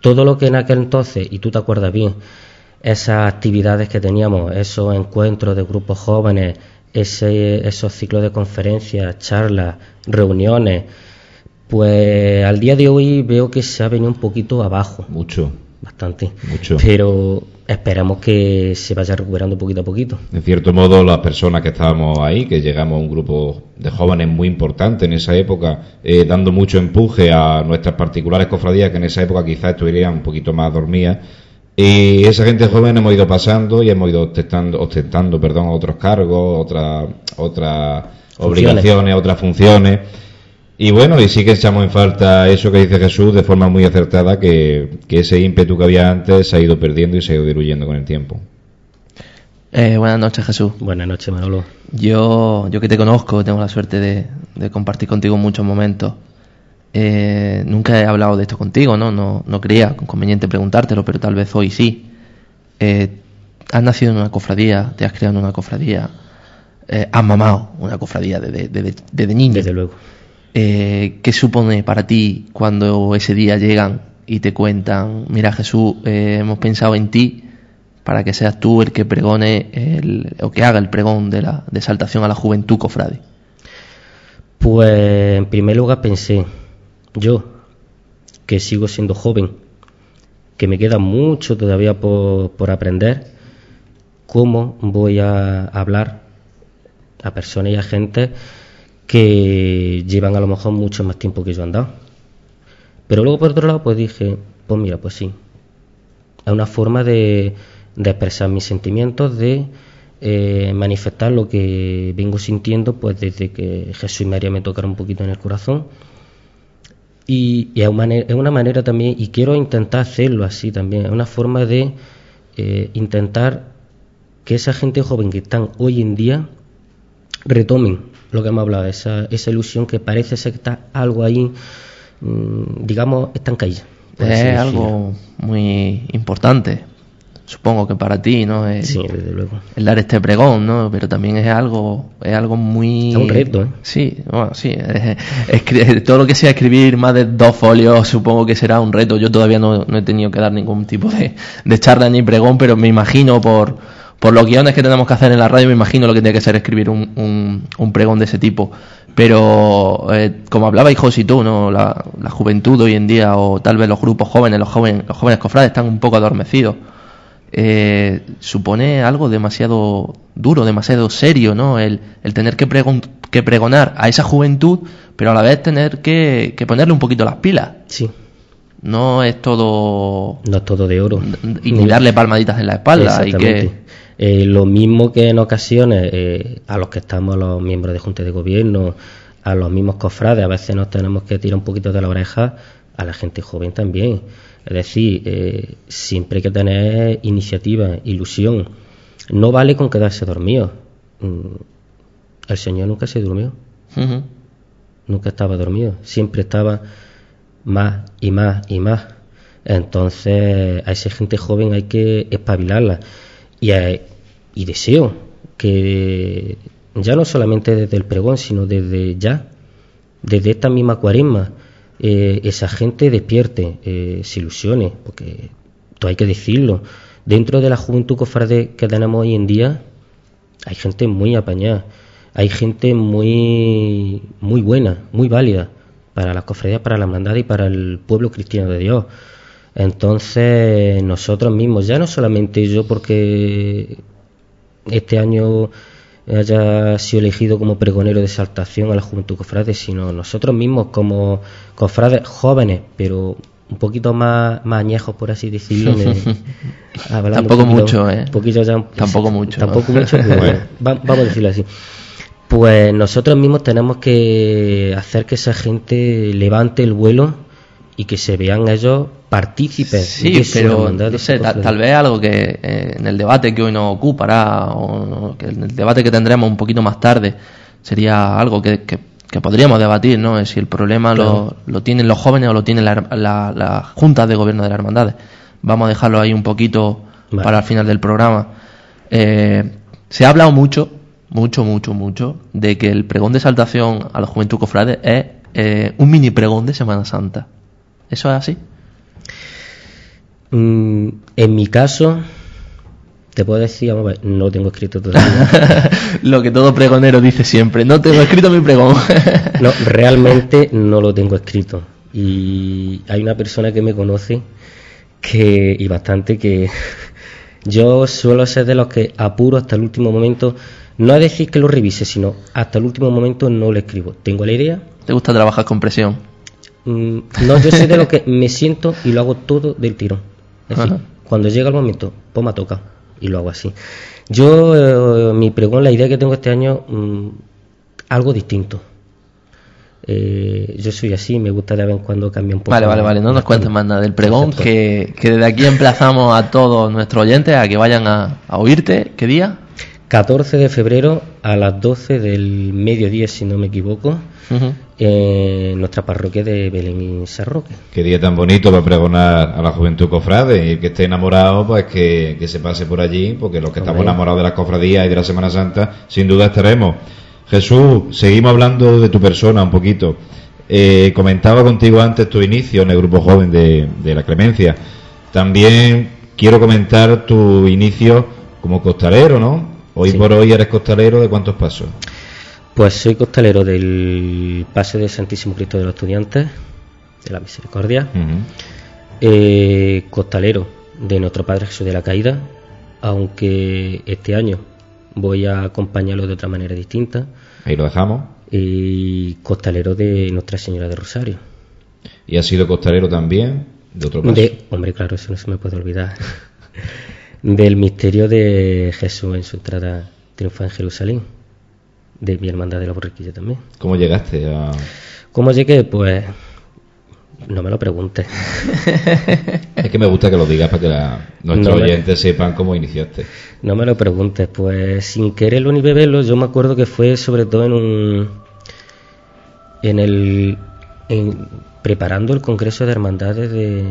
Speaker 3: todo lo que en aquel entonces, y tú te acuerdas bien, esas actividades que teníamos, esos encuentros de grupos jóvenes, ese, esos ciclos de conferencias, charlas, reuniones, pues al día de hoy veo que se ha venido un poquito abajo.
Speaker 1: Mucho.
Speaker 3: Bastante.
Speaker 1: Mucho.
Speaker 3: Pero esperamos que se vaya recuperando poquito a poquito.
Speaker 1: En cierto modo, las personas que estábamos ahí, que llegamos a un grupo de jóvenes muy importante en esa época, eh, dando mucho empuje a nuestras particulares cofradías, que en esa época quizás estuvieran un poquito más dormidas, y esa gente joven hemos ido pasando y hemos ido ostentando, ostentando perdón, otros cargos, otras otras obligaciones, otras funciones. Y bueno, y sí que echamos en falta eso que dice Jesús de forma muy acertada, que, ese ímpetu que había antes se ha ido perdiendo y se ha ido diluyendo con el tiempo.
Speaker 2: Eh, buenas noches, Jesús.
Speaker 3: Buenas noches, Manolo.
Speaker 2: Yo, yo que te conozco, tengo la suerte de, de compartir contigo muchos momentos. Eh, nunca he hablado de esto contigo, ¿no? ¿no? No creía conveniente preguntártelo, pero tal vez hoy sí. Eh, has nacido en una cofradía, te has criado en una cofradía, eh, has mamado una cofradía desde, desde, niño.
Speaker 3: Desde luego.
Speaker 2: Eh, ¿Qué supone para ti cuando ese día llegan y te cuentan, mira Jesús, hemos pensado en ti para que seas tú el que pregone el, o que haga el pregón de la de exaltación a la juventud cofrade?
Speaker 3: Pues en primer lugar pensé, yo, que sigo siendo joven, que me queda mucho todavía por, por aprender, cómo voy a hablar a personas y a gente que llevan a lo mejor mucho más tiempo que yo han dado. Pero luego por otro lado pues dije, pues mira, pues sí, es una forma de, de expresar mis sentimientos, de eh, manifestar lo que vengo sintiendo pues desde que Jesús y María me tocaron un poquito en el corazón. Y, es, una manera, también, y quiero intentar hacerlo así también, es una forma de eh, intentar que esa gente joven que están hoy en día retomen lo que hemos hablado, esa, esa ilusión que parece ser que está algo ahí, mm, digamos, caída.
Speaker 2: Es algo muy importante, supongo que para ti, ¿no?
Speaker 3: Es, sí, desde luego.
Speaker 2: El dar este pregón, ¿no? Pero también es algo, es algo muy...
Speaker 3: Es un reto, ¿eh?
Speaker 2: Sí, bueno, sí. todo lo que sea escribir más de dos folios, supongo que será un reto. Yo todavía no, no he tenido que dar ningún tipo de, de charla ni pregón, pero me imagino por por los guiones que tenemos que hacer en la radio, me imagino lo que tiene que ser escribir un, un, pregón de ese tipo. Pero, eh, como hablaba y tú, ¿no? La, juventud hoy en día, o tal vez los grupos jóvenes, los jóvenes, los jóvenes cofrades están un poco adormecidos. Eh, supone algo demasiado duro, demasiado serio, ¿no? El, el tener que, que pregonar a esa juventud, pero a la vez tener que, que ponerle un poquito las pilas.
Speaker 3: Sí
Speaker 2: no es todo
Speaker 3: no es todo de oro
Speaker 2: y ni darle palmaditas en la espalda y que
Speaker 3: eh, lo mismo que en ocasiones eh, a los que estamos los miembros de junta de gobierno, a los mismos cofrades, a veces nos tenemos que tirar un poquito de la oreja, a la gente joven también. Es decir, eh, siempre hay que tener iniciativa, ilusión. No vale con quedarse dormido. Mm, el Señor nunca se durmió. Nunca estaba dormido. Siempre estaba más y más y más. Entonces, a esa gente joven hay que espabilarla. Y, deseo que ya no solamente desde el pregón, sino desde ya, desde esta misma cuaresma, eh, esa gente despierte, eh, se ilusione, porque todo hay que decirlo. Dentro de la juventud cofrade que tenemos hoy en día, hay gente muy apañada, hay gente muy, muy buena, muy válida para la cofradía, para la hermandad y para el pueblo cristiano de Dios. Entonces, nosotros mismos, ya no solamente yo, porque este año haya sido elegido como pregonero de exaltación a la juventud cofrade, sino nosotros mismos como cofrades jóvenes, pero un poquito más, más añejos, por así decirlo.
Speaker 2: tampoco mucho, ¿eh?
Speaker 3: tampoco mucho. Tampoco mucho, vamos a decirlo así. Pues nosotros mismos tenemos que hacer que esa gente levante el vuelo y que se vean ellos partícipes
Speaker 2: sí, pero no sé, tal, vez algo que eh, en el debate que hoy nos ocupará o que en el debate que tendremos un poquito más tarde sería algo que, que, podríamos debatir, ¿no? Es si el problema lo, lo, tienen los jóvenes o lo tienen las la, la juntas de gobierno de las hermandades. Vamos a dejarlo ahí un poquito para el final del programa. Eh, Se ha hablado mucho, mucho, mucho, mucho, de que el pregón de exaltación a los Juventud Cofrades es eh, un mini pregón de Semana Santa. ¿Eso es así?
Speaker 3: Mm, en mi caso, te puedo decir, vamos a ver, no lo tengo escrito todavía.
Speaker 2: lo que todo pregonero dice siempre, no tengo escrito mi pregón.
Speaker 3: no, realmente no lo tengo escrito. Y hay una persona que me conoce que y bastante que yo suelo ser de los que apuro hasta el último momento, no a decir que lo revise, sino hasta el último momento no lo escribo. Tengo la idea.
Speaker 2: ¿Te gusta trabajar con presión?
Speaker 3: Mm, no, yo soy de los que me siento y lo hago todo del tiro. Es decir, cuando llega el momento, pues me toca y lo hago así. Yo, eh, mi pregunta, la idea que tengo este año, mm, algo distinto. Eh, yo soy así, me gusta de vez en cuando cambiar un poco.
Speaker 2: Vale, vale, vale, no nos cuentes más nada del pregón, que, que, desde aquí emplazamos a todos nuestros oyentes a que vayan a, oírte. ¿Qué día?
Speaker 3: 14 de febrero a las 12 del mediodía, si no me equivoco, en nuestra parroquia de Belén y Sarroque.
Speaker 1: Qué día tan bonito para pregonar a la juventud cofrade y que esté enamorado, pues que, se pase por allí, porque los que estamos enamorados de las cofradías y de la Semana Santa, sin duda estaremos. Jesús, seguimos hablando de tu persona un poquito. Eh, comentaba contigo antes tu inicio en el grupo joven de, la Clemencia. También quiero comentar tu inicio como costalero, ¿no? Hoy por hoy eres costalero de cuántos pasos?
Speaker 3: Pues soy costalero del Pase de Santísimo Cristo de los Estudiantes, de la Misericordia. Eh, costalero de Nuestro Padre Jesús de la Caída, aunque este año voy a acompañarlo de otra manera distinta.
Speaker 1: Ahí lo dejamos.
Speaker 3: Y costalero de Nuestra Señora de Rosario.
Speaker 1: ¿Y ha sido costalero también de otro paso?
Speaker 3: hombre, claro, eso no se me puede olvidar. Del misterio de Jesús en su entrada triunfal en Jerusalén. De mi hermandad de la borriquilla también.
Speaker 1: ¿Cómo llegaste a...?
Speaker 3: ¿Cómo llegué? Pues no me lo preguntes.
Speaker 1: es que me gusta que lo digas para que nuestros oyentes sepan cómo iniciaste.
Speaker 3: No me lo preguntes, pues sin quererlo ni beberlo, yo me acuerdo que fue sobre todo en un. en el. preparando el Congreso de Hermandades de,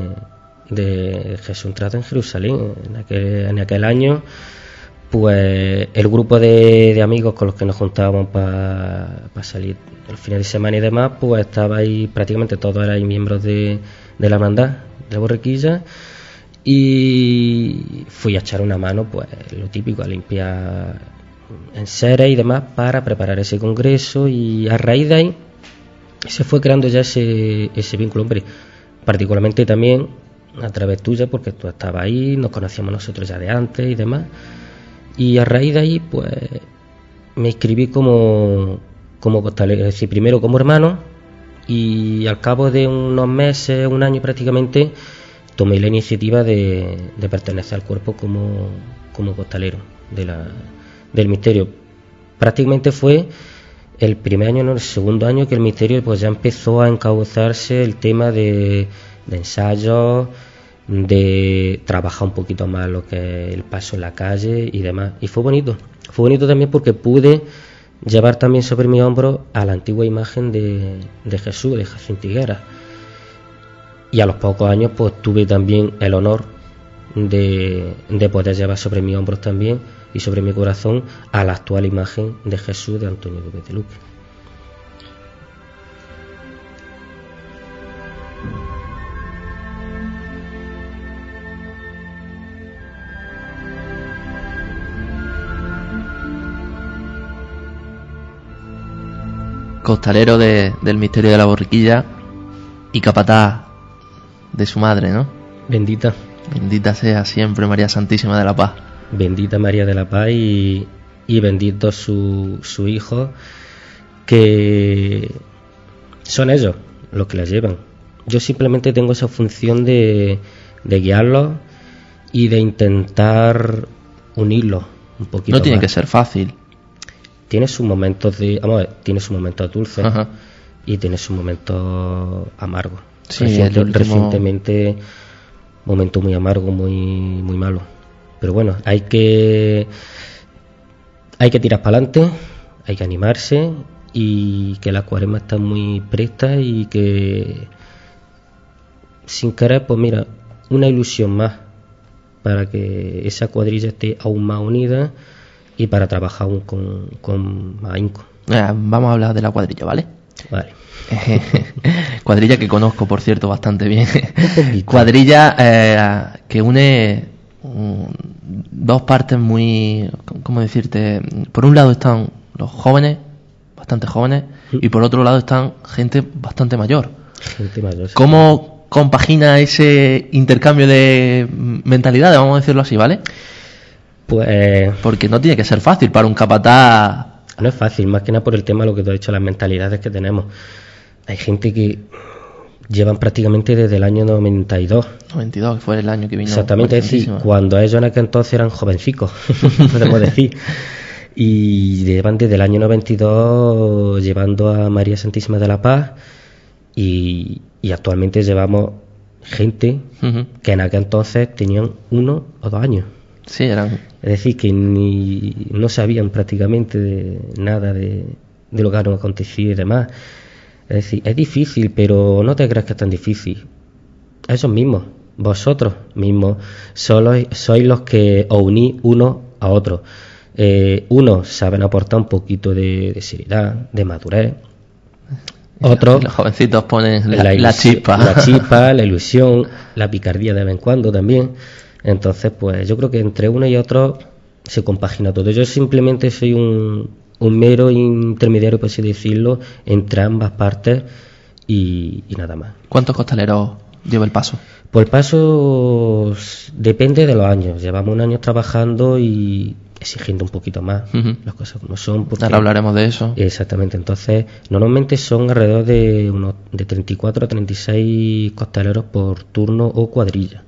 Speaker 3: de Jesús Entrada en Jerusalén. En aquel, en aquel año pues el grupo de, amigos con los que nos juntábamos para salir el fin de semana y demás, pues estaba ahí prácticamente todos eran miembros de, la hermandad de Borrequilla y fui a echar una mano, pues lo típico, a limpiar en seres y demás para preparar ese congreso y a raíz de ahí se fue creando ya ese, ese vínculo, hombre, particularmente también a través tuya porque tú estabas ahí, nos conocíamos nosotros ya de antes y demás y a raíz de ahí, pues me inscribí como, como costalero, es decir, primero como hermano y al cabo de unos meses, un año prácticamente, tomé la iniciativa de, pertenecer al cuerpo como, como costalero de del misterio. Prácticamente fue el primer año, no, el segundo año que el misterio pues ya empezó a encauzarse el tema de, de ensayos, de trabajar un poquito más lo que es el paso en la calle y demás. Y fue bonito. Fue bonito también porque pude llevar también sobre mi hombro a la antigua imagen de, de Jesús, de Jesús Tiguera. Y a los pocos años pues tuve también el honor de, de poder llevar sobre mi hombros también y sobre mi corazón a la actual imagen de Jesús de Antonio de Luque.
Speaker 2: Costalero del misterio de la borriquilla y capataz de su madre, ¿no?
Speaker 3: Bendita.
Speaker 2: Bendita sea siempre María Santísima de la Paz.
Speaker 3: Bendita María de la Paz y, y bendito su, su hijo, que son ellos los que la llevan. Yo simplemente tengo esa función de, de guiarlos y de intentar unirlos un poquito.
Speaker 2: No tiene que ser fácil
Speaker 3: tiene sus momentos de vamos tiene sus momentos dulces y tiene sus momentos amargos. Sí, recientemente momento muy amargo muy muy malo. Pero bueno hay que hay que tirar para adelante hay que animarse y que la cuaresma está muy presta y que sin querer pues mira una ilusión más para que esa cuadrilla esté aún más unida y para trabajar aún con, con más ahínco.
Speaker 2: Eh, vamos a hablar de la cuadrilla, ¿vale?
Speaker 3: Vale.
Speaker 2: cuadrilla que conozco, por cierto, bastante bien. Cuadrilla eh, que une mm, dos partes muy, ¿cómo decirte? Por un lado están los jóvenes, bastante jóvenes, y por otro lado están gente bastante mayor.
Speaker 3: Gente mayor.
Speaker 2: ¿Cómo compagina ese intercambio de mentalidades, vamos a decirlo así, ¿vale?
Speaker 3: Pues
Speaker 2: Porque no tiene que ser fácil para un capataz.
Speaker 3: no es fácil, más que nada por el tema de lo que tú has dicho, las mentalidades que tenemos. Hay gente que llevan prácticamente desde el año 92.
Speaker 2: 92, que fue el año que vino.
Speaker 3: Exactamente, es decir, cuando ellos en aquel entonces eran jovencicos, podemos decir. Y llevan desde el año 92 llevando a María Santísima de la Paz y, y actualmente llevamos gente
Speaker 2: Ujú.
Speaker 3: que en aquel entonces tenían uno o dos años.
Speaker 2: Sí, eran.
Speaker 3: Es decir, que ni, no sabían prácticamente de nada de, de lo que había acontecido y demás. Es decir, es difícil, pero no te creas que es tan difícil. Esos mismos, vosotros mismos, solo sois los que os unís uno a otro. Eh, unos saben aportar un poquito de, de seriedad, de madurez. Otros
Speaker 2: Los jovencitos ponen la, la chispa.
Speaker 3: La chispa, la ilusión, la picardía de vez en cuando también. Entonces, pues yo creo que entre uno y otro se compagina todo. Yo simplemente soy un, un mero intermediario, por así decirlo, entre ambas partes y, y nada más.
Speaker 2: ¿Cuántos costaleros lleva el paso?
Speaker 3: Por el paso depende de los años. Llevamos un año trabajando y exigiendo un poquito más las cosas como son. porque-
Speaker 2: Ahora hablaremos de eso.
Speaker 3: Exactamente, entonces normalmente son alrededor de unos de 34 a 36 costaleros por turno o cuadrilla.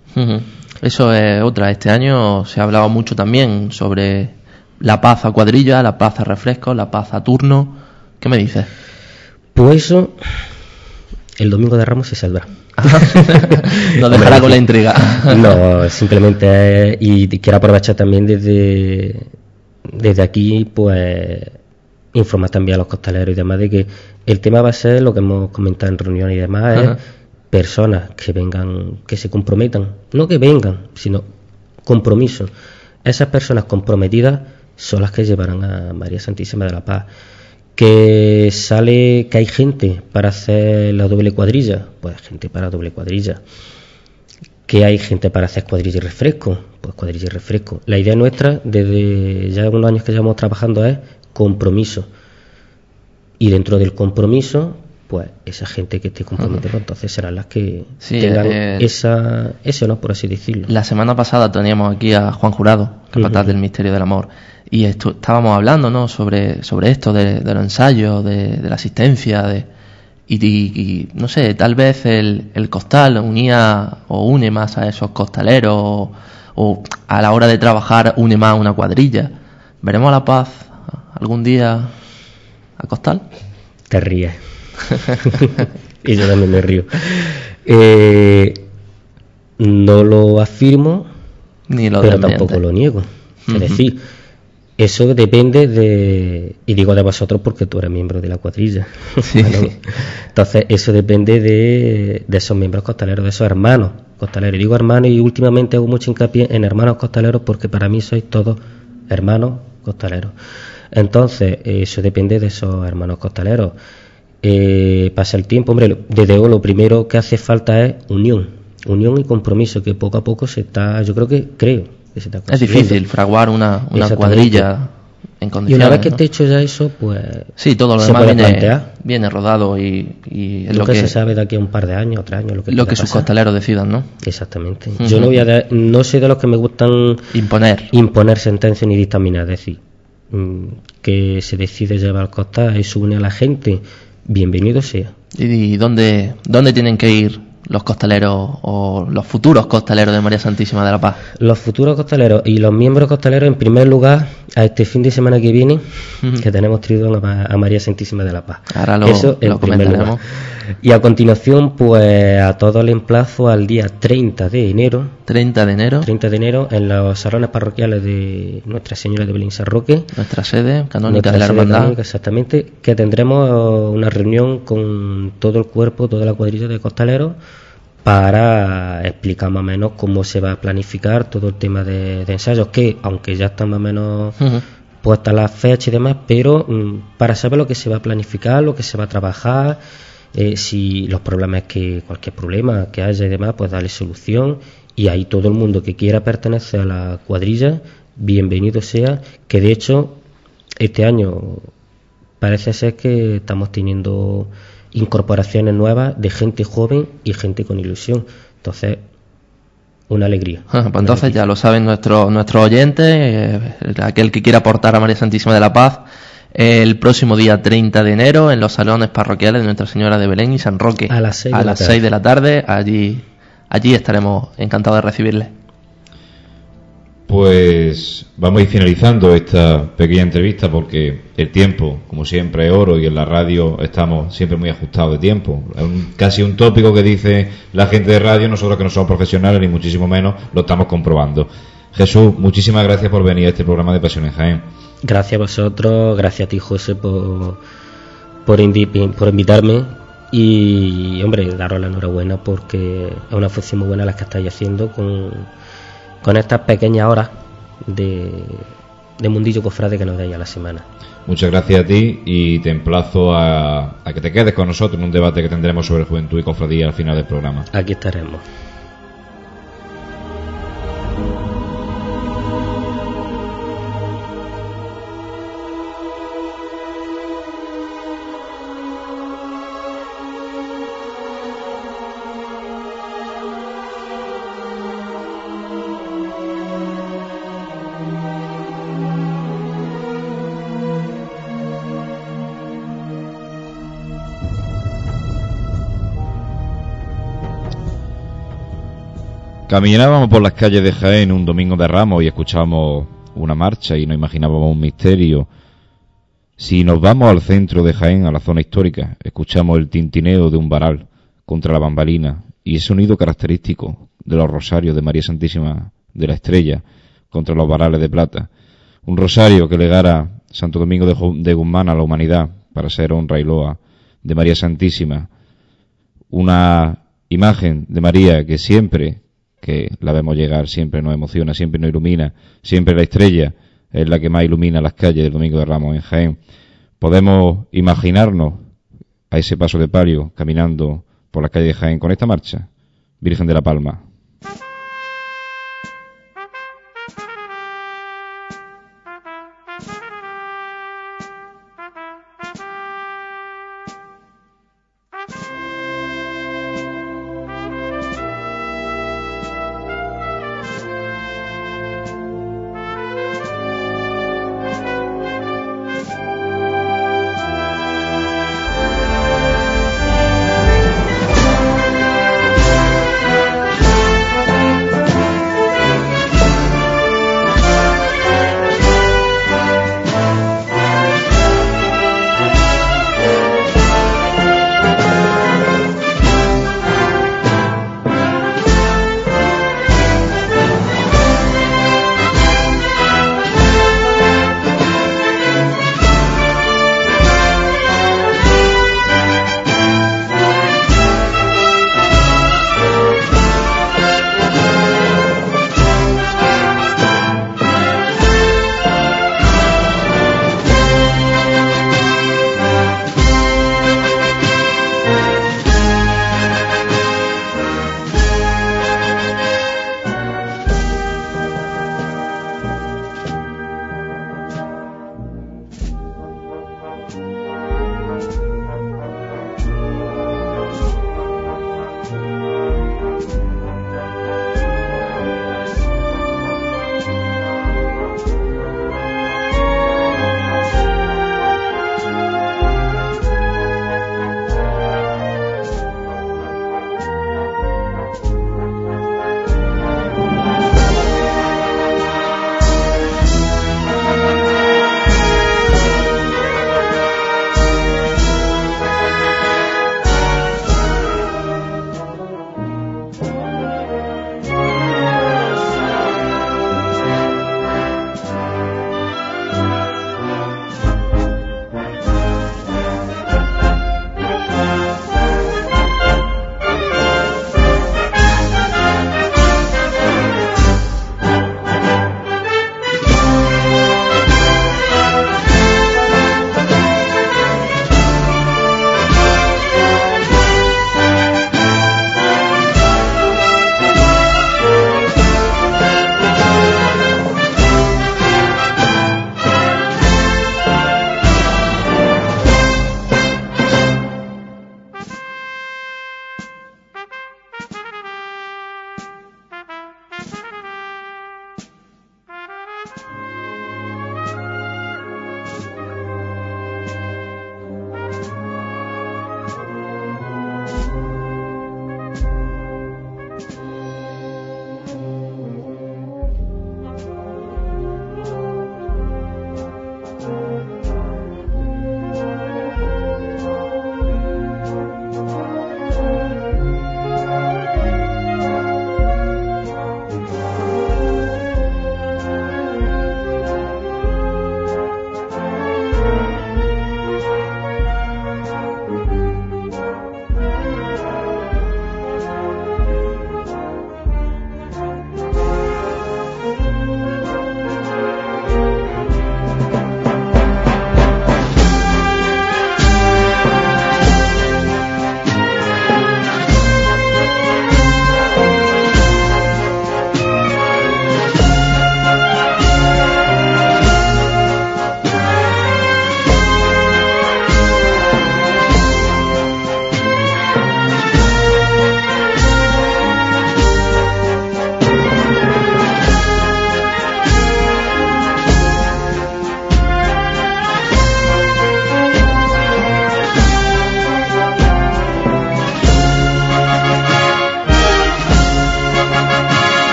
Speaker 2: Eso es otra. Este año se ha hablado mucho también sobre la paz a cuadrilla, la paz a refresco, la paz a turno. ¿Qué me dices?
Speaker 3: Pues eso, el domingo de Ramos se saldrá.
Speaker 2: Nos dejará con la intriga.
Speaker 3: No, simplemente es- y quiero aprovechar también desde, desde aquí, pues informar también a los costaleros y demás de que el tema va a ser lo que hemos comentado en reuniones y demás, es personas que vengan, que se comprometan, no que vengan, sino compromiso. Esas personas comprometidas son las que llevarán a María Santísima de la Paz. Que sale, que hay gente para hacer la doble cuadrilla, pues gente para doble cuadrilla que hay gente para hacer cuadrilla y refresco, pues cuadrilla y refresco. La idea nuestra, desde ya unos años que llevamos trabajando, es compromiso. Y dentro del compromiso, pues esa gente que esté comprometida, entonces serán las que
Speaker 2: Sí,
Speaker 3: tengan
Speaker 2: eh,
Speaker 3: esa, ese honor, por así decirlo.
Speaker 2: La semana pasada teníamos aquí a Juan Jurado, capataz
Speaker 3: Ujú.
Speaker 2: del Misterio del Amor, y esto, estábamos hablando ¿no? sobre, sobre esto de, de los ensayos, de, de la asistencia, de, y, y- y, no sé, tal vez el, el costal unía o une más a esos costaleros, o, o a la hora de trabajar une más a una cuadrilla. ¿Veremos a la paz algún día a costal?
Speaker 3: Te ríes. y yo también me río. Eh, no lo afirmo,
Speaker 2: Ni lo
Speaker 3: pero
Speaker 2: desmiente.
Speaker 3: tampoco lo niego. Es decir, eso depende de, y digo de vosotros porque tú eres miembro de la cuadrilla.
Speaker 2: Sí.
Speaker 3: Bueno, entonces, eso depende de, de esos miembros costaleros, de esos hermanos costaleros. Y digo hermanos y últimamente hago mucho hincapié en hermanos costaleros porque para mí sois todos hermanos costaleros. Entonces, eso depende de esos hermanos costaleros. Eh, pasa el tiempo, hombre, desde luego lo primero que hace falta es unión, unión y compromiso, que poco a poco se está, yo creo que, creo que se está
Speaker 2: Es difícil fraguar una, una cuadrilla en
Speaker 3: Y
Speaker 2: condiciones.
Speaker 3: una vez que
Speaker 2: ¿no?
Speaker 3: esté hecho ya eso, pues
Speaker 2: Sí, todo lo demás viene, viene rodado y, y es
Speaker 3: lo
Speaker 2: lo
Speaker 3: que,
Speaker 2: que,
Speaker 3: se sabe de aquí a un par de años, tres años, lo que,
Speaker 2: lo que sus costaleros decidan, ¿no?
Speaker 3: Exactamente. Yo no voy a dar- no soy de los que me gustan
Speaker 2: Imponer.
Speaker 3: imponer sentencias ni dictaminar, es decir, mm, que se decide llevar y se une a la gente, bienvenido sea.
Speaker 2: ¿Y dónde, dónde tienen que ir los costaleros o los futuros costaleros de María Santísima de la Paz?
Speaker 3: Los futuros costaleros y los miembros costaleros, en primer lugar, a este fin de semana que viene, que tenemos triduo a, Ma- a María Santísima de la Paz.
Speaker 2: Ahora lo-
Speaker 3: Eso
Speaker 2: lo
Speaker 3: primer
Speaker 2: comentaremos.
Speaker 3: lugar. Y a continuación, pues a todos el emplazo al día 30 de enero,
Speaker 2: 30 de enero,
Speaker 3: 30 de enero, en los salones parroquiales de Nuestra Señora de Belín Sarroque.
Speaker 2: nuestra sede canónica
Speaker 3: Nuestra
Speaker 2: de la hermandad.
Speaker 3: canónica, exactamente, que tendremos una reunión con todo el cuerpo, toda la cuadrilla de costaleros, para explicar más o menos cómo se va a planificar todo el tema de, de ensayos, que aunque ya están más o menos
Speaker 2: Ujú.
Speaker 3: puestas las fechas y demás, pero mm, para saber lo que se va a planificar, lo que se va a trabajar, eh, si los problemas que cualquier problema que haya y demás, pues darle solución y ahí todo el mundo que quiera pertenecer a la cuadrilla, bienvenido sea, que de hecho este año parece ser que estamos teniendo incorporaciones nuevas de gente joven y gente con ilusión. Entonces, una alegría.
Speaker 2: pues entonces ya lo saben nuestros nuestros oyentes, eh, aquel que quiera aportar a María Santísima de la Paz, el próximo día 30 de enero en los salones parroquiales de Nuestra Señora de Belén y San Roque
Speaker 3: a las 6
Speaker 2: a
Speaker 3: de,
Speaker 2: las
Speaker 3: la
Speaker 2: 6 de la tarde. Allí, allí estaremos encantados de recibirle.
Speaker 1: Pues vamos a ir finalizando esta pequeña entrevista porque el tiempo, como siempre, es oro y en la radio estamos siempre muy ajustados de tiempo. Es un- casi un tópico que dice la gente de radio, nosotros que no somos profesionales ni muchísimo menos, lo estamos comprobando. Jesús, muchísimas gracias por venir a este programa de Pasión en Jaén.
Speaker 3: Gracias a vosotros, gracias a ti José por, por, por invitarme y hombre, daros la enhorabuena porque es una función muy buena la que estáis haciendo con, con estas pequeñas horas de, de mundillo cofrade que nos dais a la semana.
Speaker 1: Muchas gracias a ti y te emplazo a, a que te quedes con nosotros en un debate que tendremos sobre juventud y cofradía al final del programa.
Speaker 3: Aquí estaremos.
Speaker 1: Caminábamos por las calles de Jaén un domingo de Ramos y escuchábamos una marcha y nos imaginábamos un misterio. Si nos vamos al centro de Jaén, a la zona histórica, escuchamos el tintineo de un varal contra la bambalina y ese sonido característico de los rosarios de María Santísima de la Estrella contra los varales de plata. Un rosario que legara Santo Domingo de Guzmán a la humanidad para ser honra y loa de María Santísima. Una imagen de María que siempre que la vemos llegar, siempre nos emociona, siempre nos ilumina, siempre la estrella es la que más ilumina las calles del Domingo de Ramos en Jaén. Podemos imaginarnos a ese paso de palio caminando por las calles de Jaén con esta marcha, Virgen de la Palma.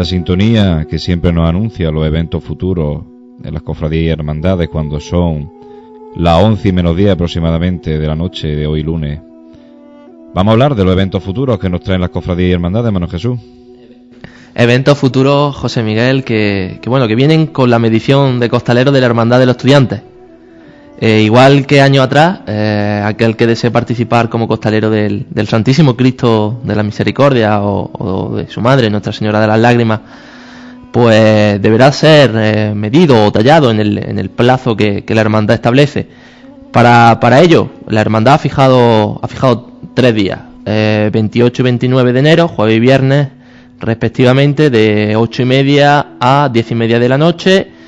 Speaker 1: La sintonía que siempre nos anuncia los eventos futuros de las cofradías y hermandades cuando son las once y menos día aproximadamente de la noche de hoy lunes. Vamos a hablar de los eventos futuros que nos traen las cofradías y hermandades, hermano Jesús.
Speaker 2: Eventos futuros, José Miguel, que, que bueno, que vienen con la medición de costalero de la Hermandad de los Estudiantes. Eh, igual que año atrás, eh, aquel que desee participar como costalero del, del Santísimo Cristo de la Misericordia o, o, de su madre, Nuestra Señora de las Lágrimas, pues deberá ser eh, medido o tallado en el, en el plazo que, que, la hermandad establece. Para, para ello, la hermandad ha fijado, ha fijado tres días, 28 y 29 de enero, jueves y viernes, respectivamente, de 8 y media a 10 y media de la noche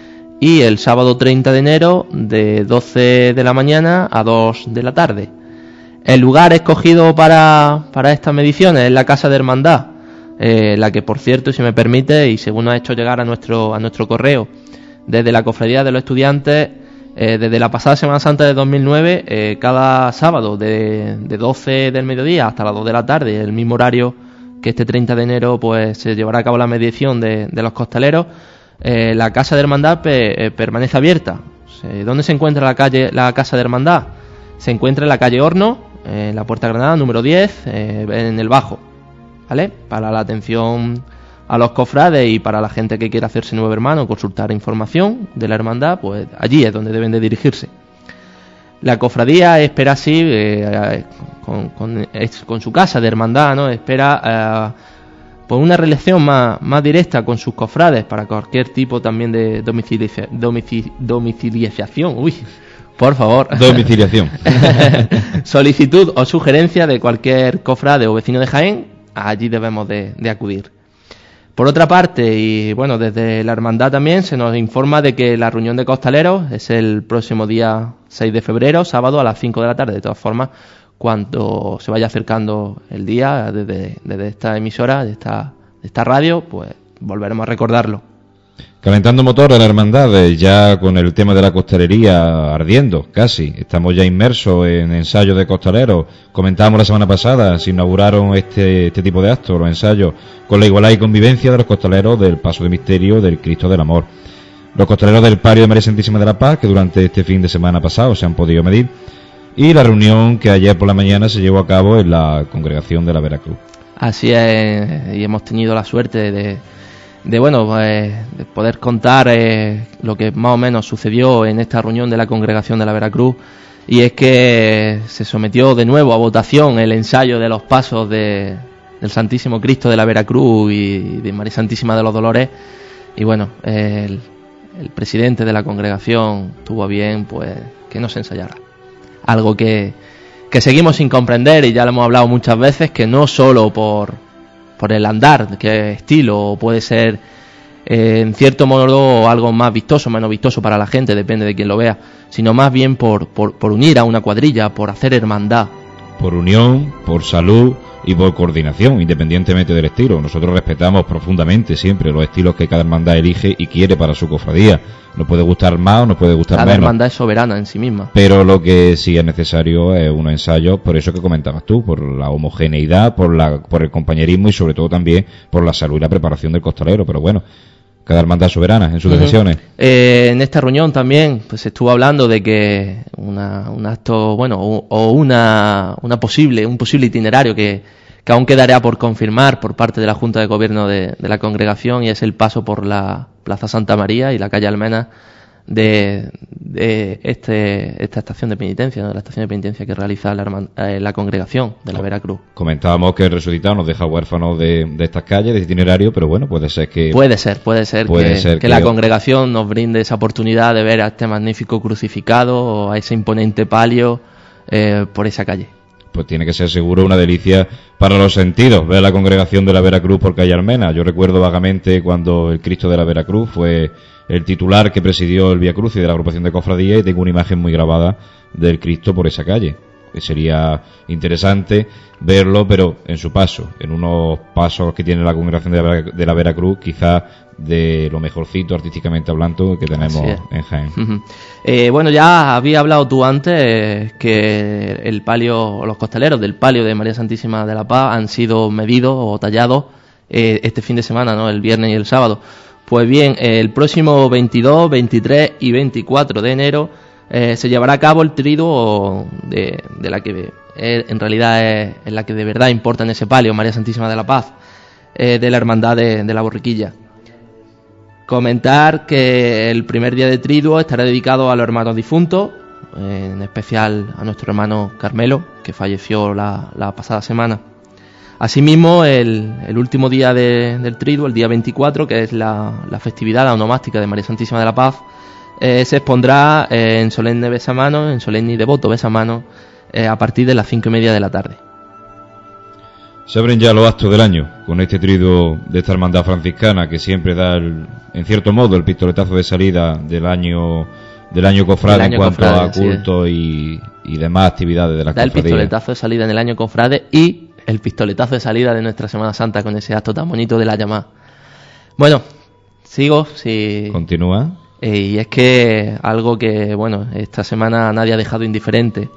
Speaker 2: y el sábado 30 de enero de 12 de la mañana a 2 de la tarde. El lugar escogido para, para estas mediciones es la Casa de Hermandad, eh, la que por cierto, si me permite, y según ha hecho llegar a nuestro, a nuestro correo, desde la Cofradía de los Estudiantes, eh, desde la pasada Semana Santa de 2009, eh, cada sábado de, de 12 del mediodía hasta las 2 de la tarde, el mismo horario que este 30 de enero, pues se llevará a cabo la medición de, de los costaleros eh, la Casa de Hermandad pe, eh, permanece abierta. ¿Dónde se encuentra la, calle, la Casa de Hermandad? Se encuentra en la calle Horno, en la Puerta Granada, número 10, eh, en el Bajo. ¿Vale? Para la atención a los cofrades y para la gente que quiera hacerse nuevo hermano, consultar información de la hermandad, pues allí es donde deben de dirigirse. La cofradía espera así, eh, con, con, con, su casa de hermandad, ¿no? espera por una relación más, más, directa con sus cofrades para cualquier tipo también de domiciliación. Domicil, domiciliación. Uy, por favor.
Speaker 1: Domiciliación.
Speaker 2: Solicitud o sugerencia de cualquier cofrade o vecino de Jaén, allí debemos de, de, acudir. Por otra parte, y bueno, desde la hermandad también se nos informa de que la reunión de costaleros es el próximo día 6 de febrero, sábado a las 5 de la tarde. De todas formas, cuando se vaya acercando el día desde, desde esta emisora, de esta, esta radio, pues volveremos a recordarlo.
Speaker 1: Calentando motor a la hermandad, ya con el tema de la costalería ardiendo, casi. Estamos ya inmersos en ensayos de costaleros. Comentábamos la semana pasada, se inauguraron este, este tipo de actos, los ensayos, con la igualdad y convivencia de los costaleros del Paso de Misterio del Cristo del Amor. Los costaleros del Pario de María Santísima de la Paz, que durante este fin de semana pasado se han podido medir, y la reunión que ayer por la mañana se llevó a cabo en la congregación de la Veracruz.
Speaker 2: Así es, y hemos tenido la suerte de, bueno, eh, de poder contar eh, lo que más o menos sucedió en esta reunión de la congregación de la Veracruz, y es que se sometió de nuevo a votación el ensayo de los pasos de, del Santísimo Cristo de la Veracruz y de María Santísima de los Dolores, y bueno, el, el presidente de la congregación tuvo bien pues que no se ensayara algo que, que seguimos sin comprender y ya lo hemos hablado muchas veces, que no solo por, por el andar, que estilo puede ser eh, en cierto modo algo más vistoso, menos vistoso para la gente, depende de quien lo vea, sino más bien por, por, por unir a una cuadrilla, por hacer hermandad.
Speaker 1: Por unión, por salud y por coordinación, independientemente del estilo. Nosotros respetamos profundamente siempre los estilos que cada hermandad elige y quiere para su cofradía. Nos puede gustar más o nos puede gustar
Speaker 2: cada
Speaker 1: menos.
Speaker 2: Cada hermandad es soberana en sí misma.
Speaker 1: Pero lo que sí es necesario es unos ensayos, por eso que comentabas tú, por la homogeneidad, por, la, por el compañerismo y sobre todo también por la salud y la preparación del costalero. Pero bueno, cada hermandad soberana en sus uh -huh. decisiones.
Speaker 2: Eh, en esta reunión también pues se estuvo hablando de que una, un acto, bueno, o, o una, una, posible, un posible itinerario que, que, aún quedaría por confirmar por parte de la Junta de Gobierno de, de, la congregación y es el paso por la Plaza Santa María y la calle Almena de, de este, esta estación de penitencia, de la estación de penitencia que realiza la, eh, la congregación de la Veracruz.
Speaker 1: Comentábamos que el resucitado nos deja huérfanos de, de, estas calles, de este itinerario, pero bueno, puede ser que...
Speaker 2: Puede ser, puede ser, puede que, ser que, que, la congregación nos brinde esa oportunidad de ver a este magnífico crucificado o a ese imponente palio eh, por esa calle
Speaker 1: pues tiene que ser seguro una delicia para los sentidos ver la congregación de la Veracruz por calle Armena. Yo recuerdo vagamente cuando el Cristo de la Veracruz fue el titular que presidió el Via Cruz y de la agrupación de cofradía y tengo una imagen muy grabada del Cristo por esa calle. Sería interesante verlo, pero en su paso, en unos pasos que tiene la congregación de la, de la Veracruz, quizá de lo mejorcito artísticamente hablando que tenemos en Jaén.
Speaker 2: Uh -huh. eh, bueno, ya había hablado tú antes eh, que el palio, los costaleros del palio de María Santísima de la Paz han sido medidos o tallados eh, este fin de semana, ¿no? El viernes y el sábado. Pues bien, el próximo 22, 23 y 24 de enero eh, se llevará a cabo el triduo de, la que en realidad es, la que de verdad importa en ese palio, María Santísima de la Paz, de la Hermandad de, de la Borriquilla. Comentar que el primer día de triduo estará dedicado a los hermanos difuntos, en especial a nuestro hermano Carmelo, que falleció la, pasada semana. Asimismo, el, último día del triduo, el día 24, que es la, festividad, la onomástica de María Santísima de la Paz, eh, se expondrá en solemne besamano, en solemne y devoto besamano, eh, a partir de las cinco y media de la tarde.
Speaker 1: Se abren ya los actos del año con este triduo de esta hermandad franciscana que siempre da, en cierto modo, el pistoletazo de salida del año del año cofrade en cuanto a culto y, demás actividades de la
Speaker 2: Da el pistoletazo de salida en el año cofrade y el pistoletazo de salida de nuestra Semana Santa con ese acto tan bonito de la llamada. Bueno, sigo, si...
Speaker 1: Continúa.
Speaker 2: Eh, y es que algo que, bueno, esta semana nadie ha dejado indiferente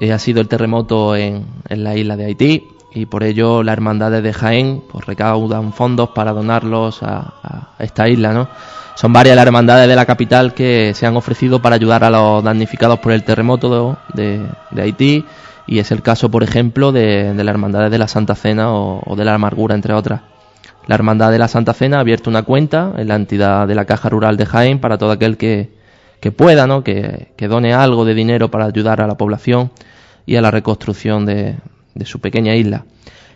Speaker 2: eh, ha sido el terremoto en, en la isla de Haití y por ello la hermandad de Jaén pues recaudan fondos para donarlos a, a esta isla, ¿no? Son varias las hermandades de la capital que se han ofrecido para ayudar a los damnificados por el terremoto de, Haití y es el caso, por ejemplo, de, la hermandad de la Santa Cena o, de la Amargura, entre otras. La hermandad de la Santa Cena ha abierto una cuenta en la entidad de la Caja Rural de Jaén para todo aquel que, pueda, ¿no? Que, done algo de dinero para ayudar a la población y a la reconstrucción de, su pequeña isla.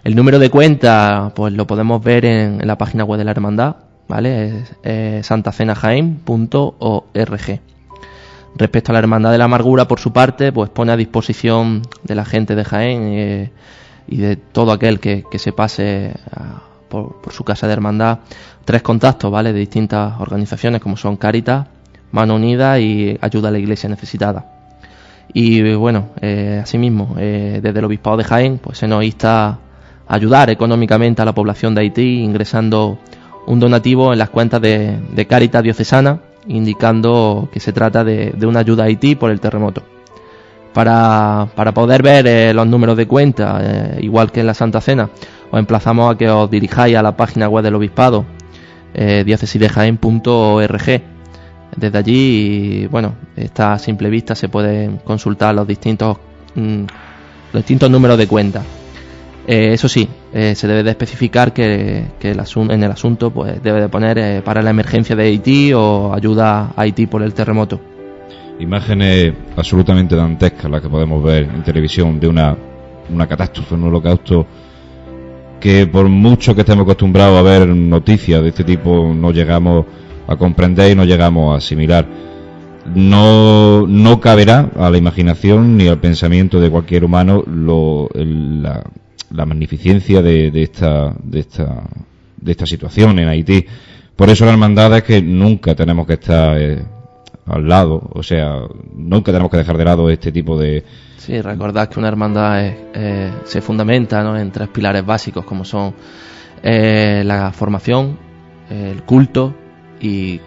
Speaker 2: El número de cuenta, pues lo podemos ver en la página web de la hermandad, ¿vale? Es santacenajaén.org. Respecto a la Hermandad de la Amargura, por su parte, pues pone a disposición de la gente de Jaén eh, y de todo aquel que, se pase por, su casa de hermandad tres contactos, ¿vale? De distintas organizaciones como son Caritas, Mano Unida y Ayuda a la Iglesia Necesitada. Y bueno, eh, asimismo, eh, desde el Obispado de Jaén, pues se nos insta a ayudar económicamente a la población de Haití ingresando un donativo en las cuentas de, de Caritas Diocesana, indicando que se trata de, una ayuda a Haití por el terremoto. Para, poder ver eh, los números de cuenta, eh, igual que en la Santa Cena, os emplazamos a que os dirijáis a la página web del Obispado, eh. Desde allí, bueno, está a simple vista, se pueden consultar los distintos, mm, los distintos números de cuenta. Eh, eso sí, eh, se debe de especificar que, en el asunto pues debe de poner eh, para la emergencia de Haití o ayuda a Haití por el terremoto.
Speaker 1: Imágenes absolutamente dantescas las que podemos ver en televisión de una, una catástrofe, un holocausto que por mucho que estemos acostumbrados a ver noticias de este tipo no llegamos a comprender y no llegamos a asimilar. No, no caberá a la imaginación ni al pensamiento de cualquier humano lo, la, la magnificencia de, esta, de, esta, de esta situación en Haití. Por eso la hermandad es que nunca tenemos que estar eh, al lado, o sea, nunca tenemos que dejar de lado este tipo de...
Speaker 2: Sí, recordad que una hermandad eh, se fundamenta en tres pilares básicos como son eh, la formación, el culto y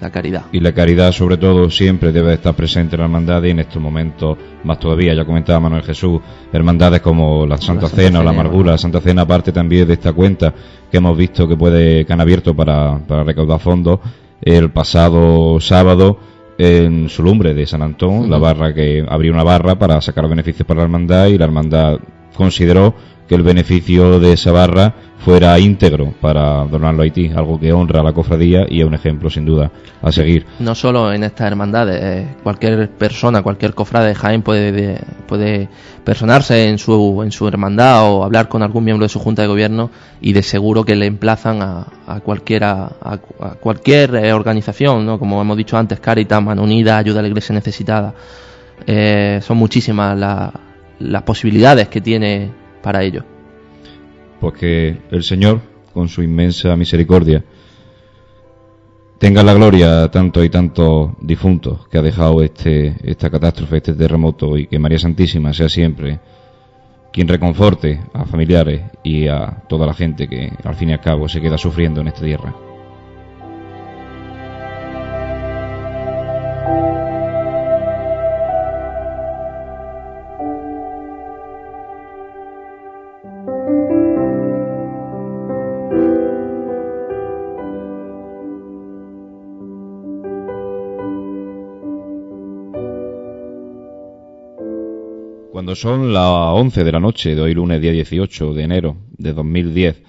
Speaker 2: la caridad.
Speaker 1: Y la caridad, sobre todo, siempre debe estar presente en la hermandad y en estos momentos, más todavía, ya comentaba Manuel Jesús, hermandades como la Santa, Cena o la Amargura. La Santa Cena, aparte también de esta cuenta que hemos visto que puede que han abierto para, para recaudar fondos, el pasado sábado en su lumbre de San Antón, la barra que abrió una barra para sacar beneficios para la hermandad y la hermandad consideró que el beneficio de esa barra fuera íntegro para donarlo a Haití, algo que honra a la cofradía y es un ejemplo sin duda a seguir.
Speaker 2: No solo en estas hermandades, eh, cualquier persona, cualquier cofrade de Jaén puede, personarse en su, en su hermandad o hablar con algún miembro de su junta de gobierno y de seguro que le emplazan a, a cualquiera, a, cualquier eh, organización, ¿no? como hemos dicho antes, Caritas, Mano Unida, Ayuda a la Iglesia Necesitada. Eh, son muchísimas las posibilidades que tiene para ello.
Speaker 1: Porque el Señor, con su inmensa misericordia, tenga la gloria a tantos y tantos difuntos que ha dejado este, esta catástrofe, este terremoto, y que María Santísima sea siempre quien reconforte a familiares y a toda la gente que al fin y al cabo se queda sufriendo en esta tierra. Son las 11 de la noche de hoy lunes día 18 de enero de 2010,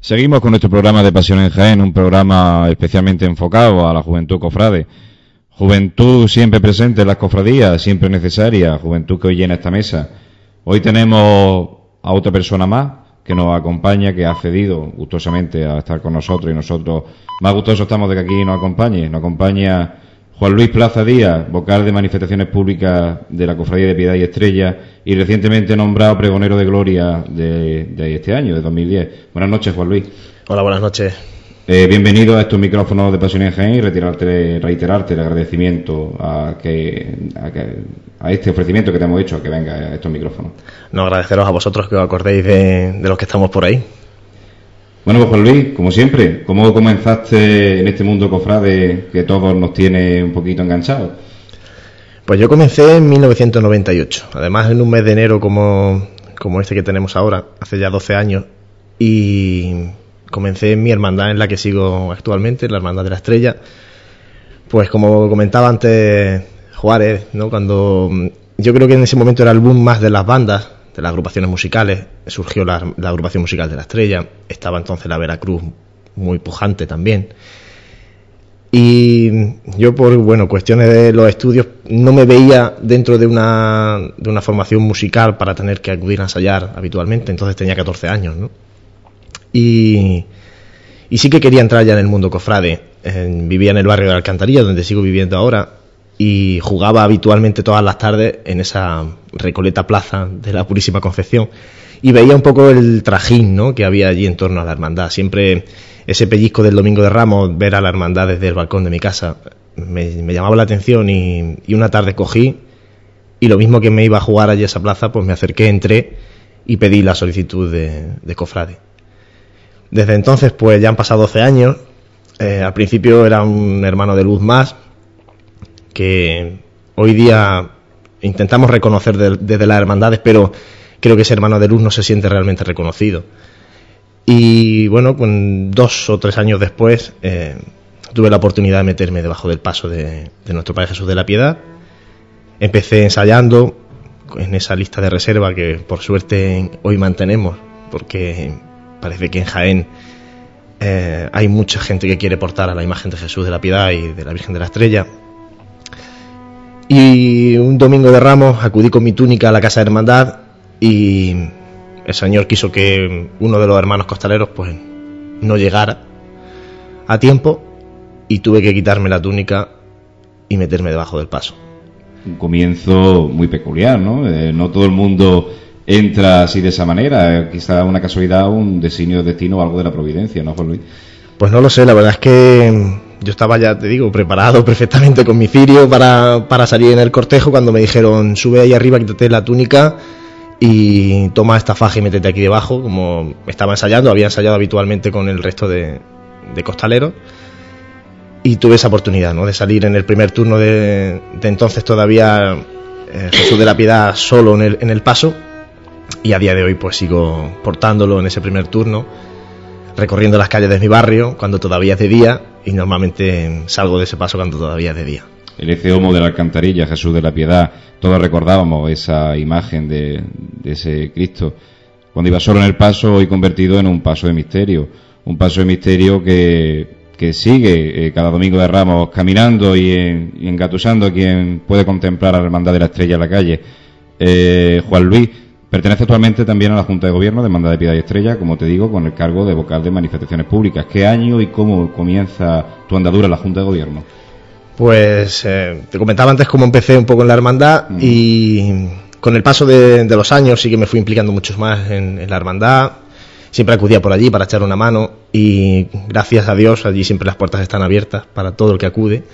Speaker 1: seguimos con nuestro programa de Pasión en Jaén, un programa especialmente enfocado a la juventud cofrade. Juventud siempre presente en las cofradías, siempre necesaria, juventud que hoy llena esta mesa. Hoy tenemos a otra persona más que nos acompaña, que ha cedido gustosamente a estar con nosotros y nosotros más gustosos estamos de que aquí nos acompañe. Nos acompaña Juan Luis Plaza Díaz, vocal de manifestaciones públicas de la Cofradía de Piedad y Estrella y recientemente nombrado pregonero de gloria de, este año, de 2010. Buenas noches, Juan Luis.
Speaker 4: Hola, buenas noches.
Speaker 1: Eh, bienvenido a estos micrófonos de Pasión en y retirarte, reiterarte el agradecimiento a, que, a, este ofrecimiento que te hemos hecho, a que venga a estos micrófonos.
Speaker 4: No, agradeceros a vosotros que os acordéis de, de los que estamos por ahí.
Speaker 1: Bueno, pues Juan Luis, como siempre, ¿cómo comenzaste en este mundo cofrade que todos nos tiene un poquito enganchados?
Speaker 4: Pues yo comencé en 1998, además en un mes de enero como, como este que tenemos ahora, hace ya 12 años, y comencé en mi hermandad en la que sigo actualmente, la Hermandad de la Estrella. Pues como comentaba antes Juárez, ¿no? cuando yo creo que en ese momento era el boom más de las bandas, de las agrupaciones musicales, surgió la, agrupación musical de la Estrella, estaba entonces la Veracruz muy pujante también. Y yo por bueno, cuestiones de los estudios no me veía dentro de una, de una formación musical para tener que acudir a ensayar habitualmente, entonces tenía 14 años, ¿no? Y, y sí que quería entrar ya en el mundo cofrade. vivía en el barrio de Alcantarilla, donde sigo viviendo ahora, y jugaba habitualmente todas las tardes en esa Recoleta Plaza de la Purísima Concepción y veía un poco el trajín ¿no? que había allí en torno a la hermandad. Siempre ese pellizco del Domingo de Ramos, ver a la hermandad desde el balcón de mi casa, me, llamaba la atención y, una tarde cogí y lo mismo que me iba a jugar allí a esa plaza, pues me acerqué, entré y pedí la solicitud de, cofrade. Desde entonces, pues ya han pasado 12 años. Eh, al principio era un hermano de luz más, que hoy día intentamos reconocer desde las hermandades, pero creo que ese hermano de luz no se siente realmente reconocido. Y bueno, dos o tres años después eh, tuve la oportunidad de meterme debajo del paso de, nuestro Padre Jesús de la Piedad. Empecé ensayando en esa lista de reserva que por suerte hoy mantenemos, porque parece que en Jaén eh, hay mucha gente que quiere portar a la imagen de Jesús de la Piedad y de la Virgen de la Estrella. Y un domingo de Ramos acudí con mi túnica a la casa de hermandad y el Señor quiso que uno de los hermanos costaleros pues no llegara a tiempo y tuve que quitarme la túnica y meterme debajo del paso.
Speaker 1: Un comienzo muy peculiar, ¿no? Eh, no todo el mundo entra así de esa manera. Quizá una casualidad, un designio, destino o algo de la providencia, ¿no, Juan Luis?
Speaker 4: Pues no lo sé, la verdad es que yo estaba ya, te digo, preparado perfectamente con mi cirio para, para salir en el cortejo cuando me dijeron, sube ahí arriba, quítate la túnica y toma esta faja y métete aquí debajo, como estaba ensayando, había ensayado habitualmente con el resto de, de costaleros. Y tuve esa oportunidad, ¿no? De salir en el primer turno de, entonces todavía eh, Jesús de la Piedad solo en el, en el paso. Y a día de hoy pues sigo portándolo en ese primer turno recorriendo las calles de mi barrio cuando todavía es de día y normalmente salgo de ese paso cuando todavía es de día.
Speaker 1: El ese homo de la alcantarilla, Jesús de la Piedad, todos recordábamos esa imagen de, ese Cristo cuando iba solo en el paso hoy convertido en un paso de misterio, un paso de misterio que, que sigue eh, cada domingo de Ramos caminando y, engatusando a quien puede contemplar a la hermandad de la estrella en la calle. Eh, Juan Luis, Pertenece actualmente también a la Junta de Gobierno de Manda de Piedad y Estrella, como te digo, con el cargo de vocal de manifestaciones públicas. ¿Qué año y cómo comienza tu andadura en la Junta de Gobierno?
Speaker 4: Pues eh, te comentaba antes cómo empecé un poco en la hermandad mm. y con el paso de, los años sí que me fui implicando mucho más en, en la hermandad. Siempre acudía por allí para echar una mano y gracias a Dios allí siempre las puertas están abiertas para todo el que acude.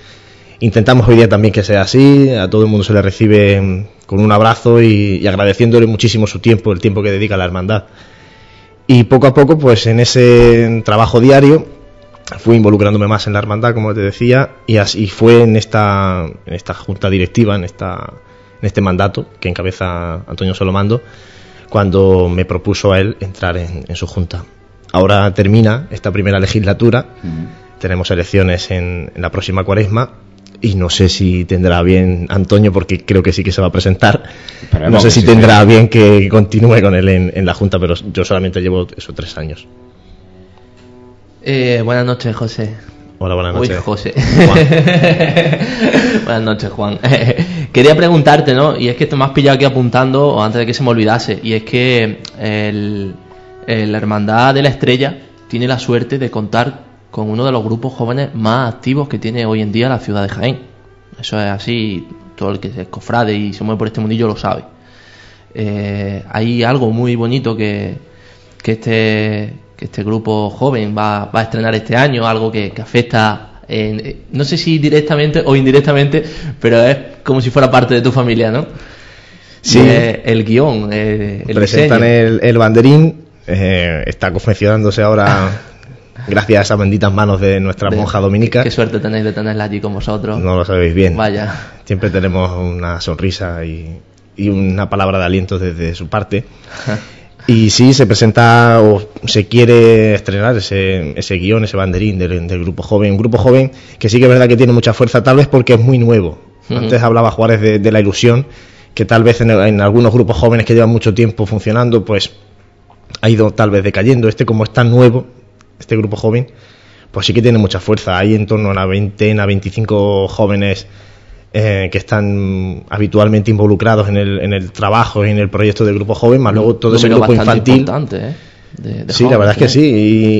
Speaker 4: Intentamos hoy día también que sea así, a todo el mundo se le recibe con un abrazo y, agradeciéndole muchísimo su tiempo, el tiempo que dedica a la hermandad. Y poco a poco, pues en ese trabajo diario, fui involucrándome más en la hermandad, como te decía, y así fue en esta, en esta junta directiva, en, esta, en este mandato que encabeza Antonio Solomando, cuando me propuso a él entrar en, su junta. Ahora termina esta primera legislatura, tenemos elecciones en, en la próxima cuaresma y no sé si tendrá bien Antonio, porque creo que sí que se va a presentar.
Speaker 1: Esperemos
Speaker 4: no sé si
Speaker 1: sí,
Speaker 4: tendrá
Speaker 1: sí.
Speaker 4: bien que continúe con él en, en la Junta, pero yo solamente llevo esos tres años.
Speaker 2: Eh, buenas noches, José.
Speaker 4: Hola, buenas
Speaker 2: Uy,
Speaker 4: noches.
Speaker 2: José.
Speaker 4: Juan.
Speaker 2: buenas noches, Juan. Quería preguntarte, ¿no? Y es que te me has pillado aquí apuntando, o antes de que se me olvidase, y es que el, el- la Hermandad de la Estrella tiene la suerte de contar con uno de los grupos jóvenes más activos que tiene hoy en día la ciudad de Jaén. Eso es así, todo el que es cofrade y se mueve por este mundillo lo sabe. Eh, hay algo muy bonito que, que este, que este grupo joven va, va a estrenar este año, algo que, que afecta, en- eh, no sé si directamente o indirectamente, pero es como si fuera parte de tu familia, ¿no?
Speaker 4: Sí.
Speaker 2: Eh, el guion, eh, el
Speaker 4: Presentan el, el banderín, eh, está confeccionándose ahora gracias a esas benditas manos de nuestra
Speaker 2: De-
Speaker 4: monja dominica.
Speaker 2: Qué suerte tenéis de tenerla allí con vosotros.
Speaker 4: No lo sabéis bien.
Speaker 2: Vaya.
Speaker 4: Siempre tenemos una sonrisa y, y una palabra de aliento desde su parte. Y sí, se presenta o se quiere estrenar ese, ese guion, ese banderín del, del grupo joven. Un grupo joven que sí que es verdad que tiene mucha fuerza, tal vez porque es muy nuevo. Antes hablaba Juárez de, de la ilusión, que tal vez en, en algunos grupos jóvenes que llevan mucho tiempo funcionando, pues ha ido tal vez decayendo. Este, como es tan nuevo, este grupo joven, pues sí que tiene mucha fuerza. Hay en torno a una veintena, 25 jóvenes eh, que están habitualmente involucrados en el, en el trabajo y en el proyecto del grupo joven, más luego todo ese grupo infantil.
Speaker 2: ¿eh? De- de
Speaker 4: Sí, la verdad es que sí.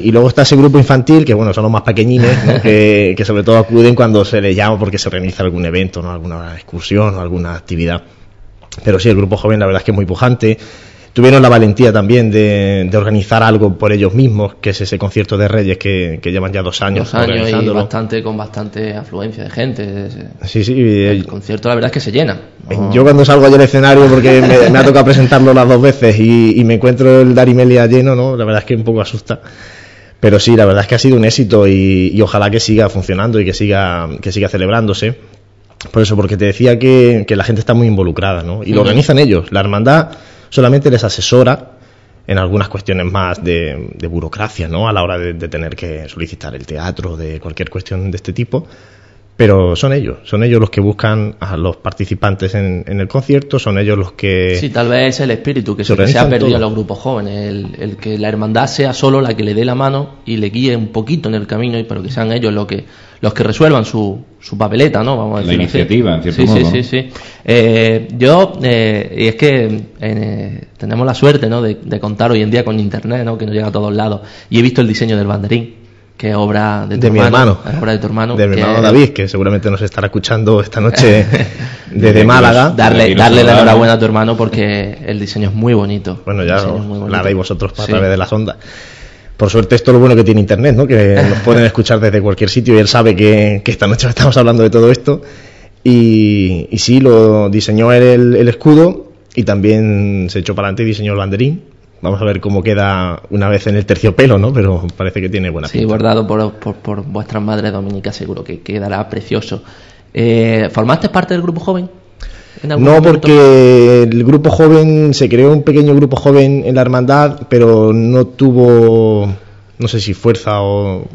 Speaker 4: Y, y luego está ese grupo infantil, que bueno, son los más pequeñines, ¿no? que, que sobre todo acuden cuando se les llama porque se organiza algún evento, ¿no? alguna excursión o alguna actividad. Pero sí, el grupo joven la verdad es que es muy pujante. Tuvieron la valentía también de, de organizar algo por ellos mismos, que es ese concierto de Reyes que, que llevan ya dos años,
Speaker 2: Dos años y bastante, con bastante afluencia de gente.
Speaker 4: Sí, sí.
Speaker 2: El
Speaker 4: eh,
Speaker 2: concierto la verdad es que se llena. No-
Speaker 4: Yo cuando salgo allá al escenario, porque me, me ha tocado presentarlo las dos veces y, y me encuentro el Darimelia lleno, ¿no? La verdad es que un poco asusta. Pero sí, la verdad es que ha sido un éxito y, y ojalá que siga funcionando y que siga, que siga celebrándose. Por eso, porque te decía que, que la gente está muy involucrada, ¿no? Y lo organizan ellos. La hermandad solamente les asesora en algunas cuestiones más de, de burocracia, ¿no? A la hora de, de tener que solicitar el teatro, de cualquier cuestión de este tipo. Pero son ellos, son ellos los que buscan a los participantes en, en el concierto, son ellos los que...
Speaker 2: Sí, tal vez es el espíritu que
Speaker 4: Se
Speaker 2: se, que se ha perdido en los grupos jóvenes, el, el que la hermandad sea solo la que le dé la mano y le guíe un poquito en el camino, y pero que sean ellos los que los que resuelvan su, su papeleta, ¿no? Vamos a
Speaker 1: La
Speaker 2: decirlo así.
Speaker 1: iniciativa, en cierto
Speaker 2: sí,
Speaker 1: modo,
Speaker 2: Sí,
Speaker 1: ¿no?
Speaker 2: sí, sí. Eh, yo, eh, y es que eh, tenemos la suerte, ¿no? De, de contar hoy en día con internet, ¿no? Que nos llega a todos lados. Y he visto el diseño del banderín, que es obra de tu
Speaker 4: de mi hermano,
Speaker 2: es obra de tu hermano.
Speaker 4: de mi hermano David, que seguramente nos estará escuchando esta noche desde Málaga.
Speaker 2: Darle, darle la enhorabuena a tu hermano porque el diseño es muy bonito.
Speaker 4: Bueno, ya
Speaker 2: es muy
Speaker 4: lo
Speaker 2: bonito.
Speaker 4: haréis vosotros a
Speaker 2: Sí.
Speaker 4: través de las ondas. Por suerte esto es lo bueno que tiene Internet, ¿no? Que nos pueden escuchar desde cualquier sitio y él sabe que, que esta noche estamos hablando de todo esto. Y, y sí, lo diseñó él el, el escudo y también se echó para adelante y diseñó el banderín. Vamos a ver cómo queda una vez en el terciopelo, ¿no? Pero parece que tiene buena
Speaker 2: Sí,
Speaker 4: pinta.
Speaker 2: bordado por, por, por vuestras madres dominicas, seguro que quedará precioso. Eh, ¿Formaste parte del grupo joven? ¿En algún
Speaker 4: No,
Speaker 2: momento?
Speaker 4: porque el grupo joven, se creó un pequeño grupo joven en la hermandad, pero no tuvo, no sé si fuerza o,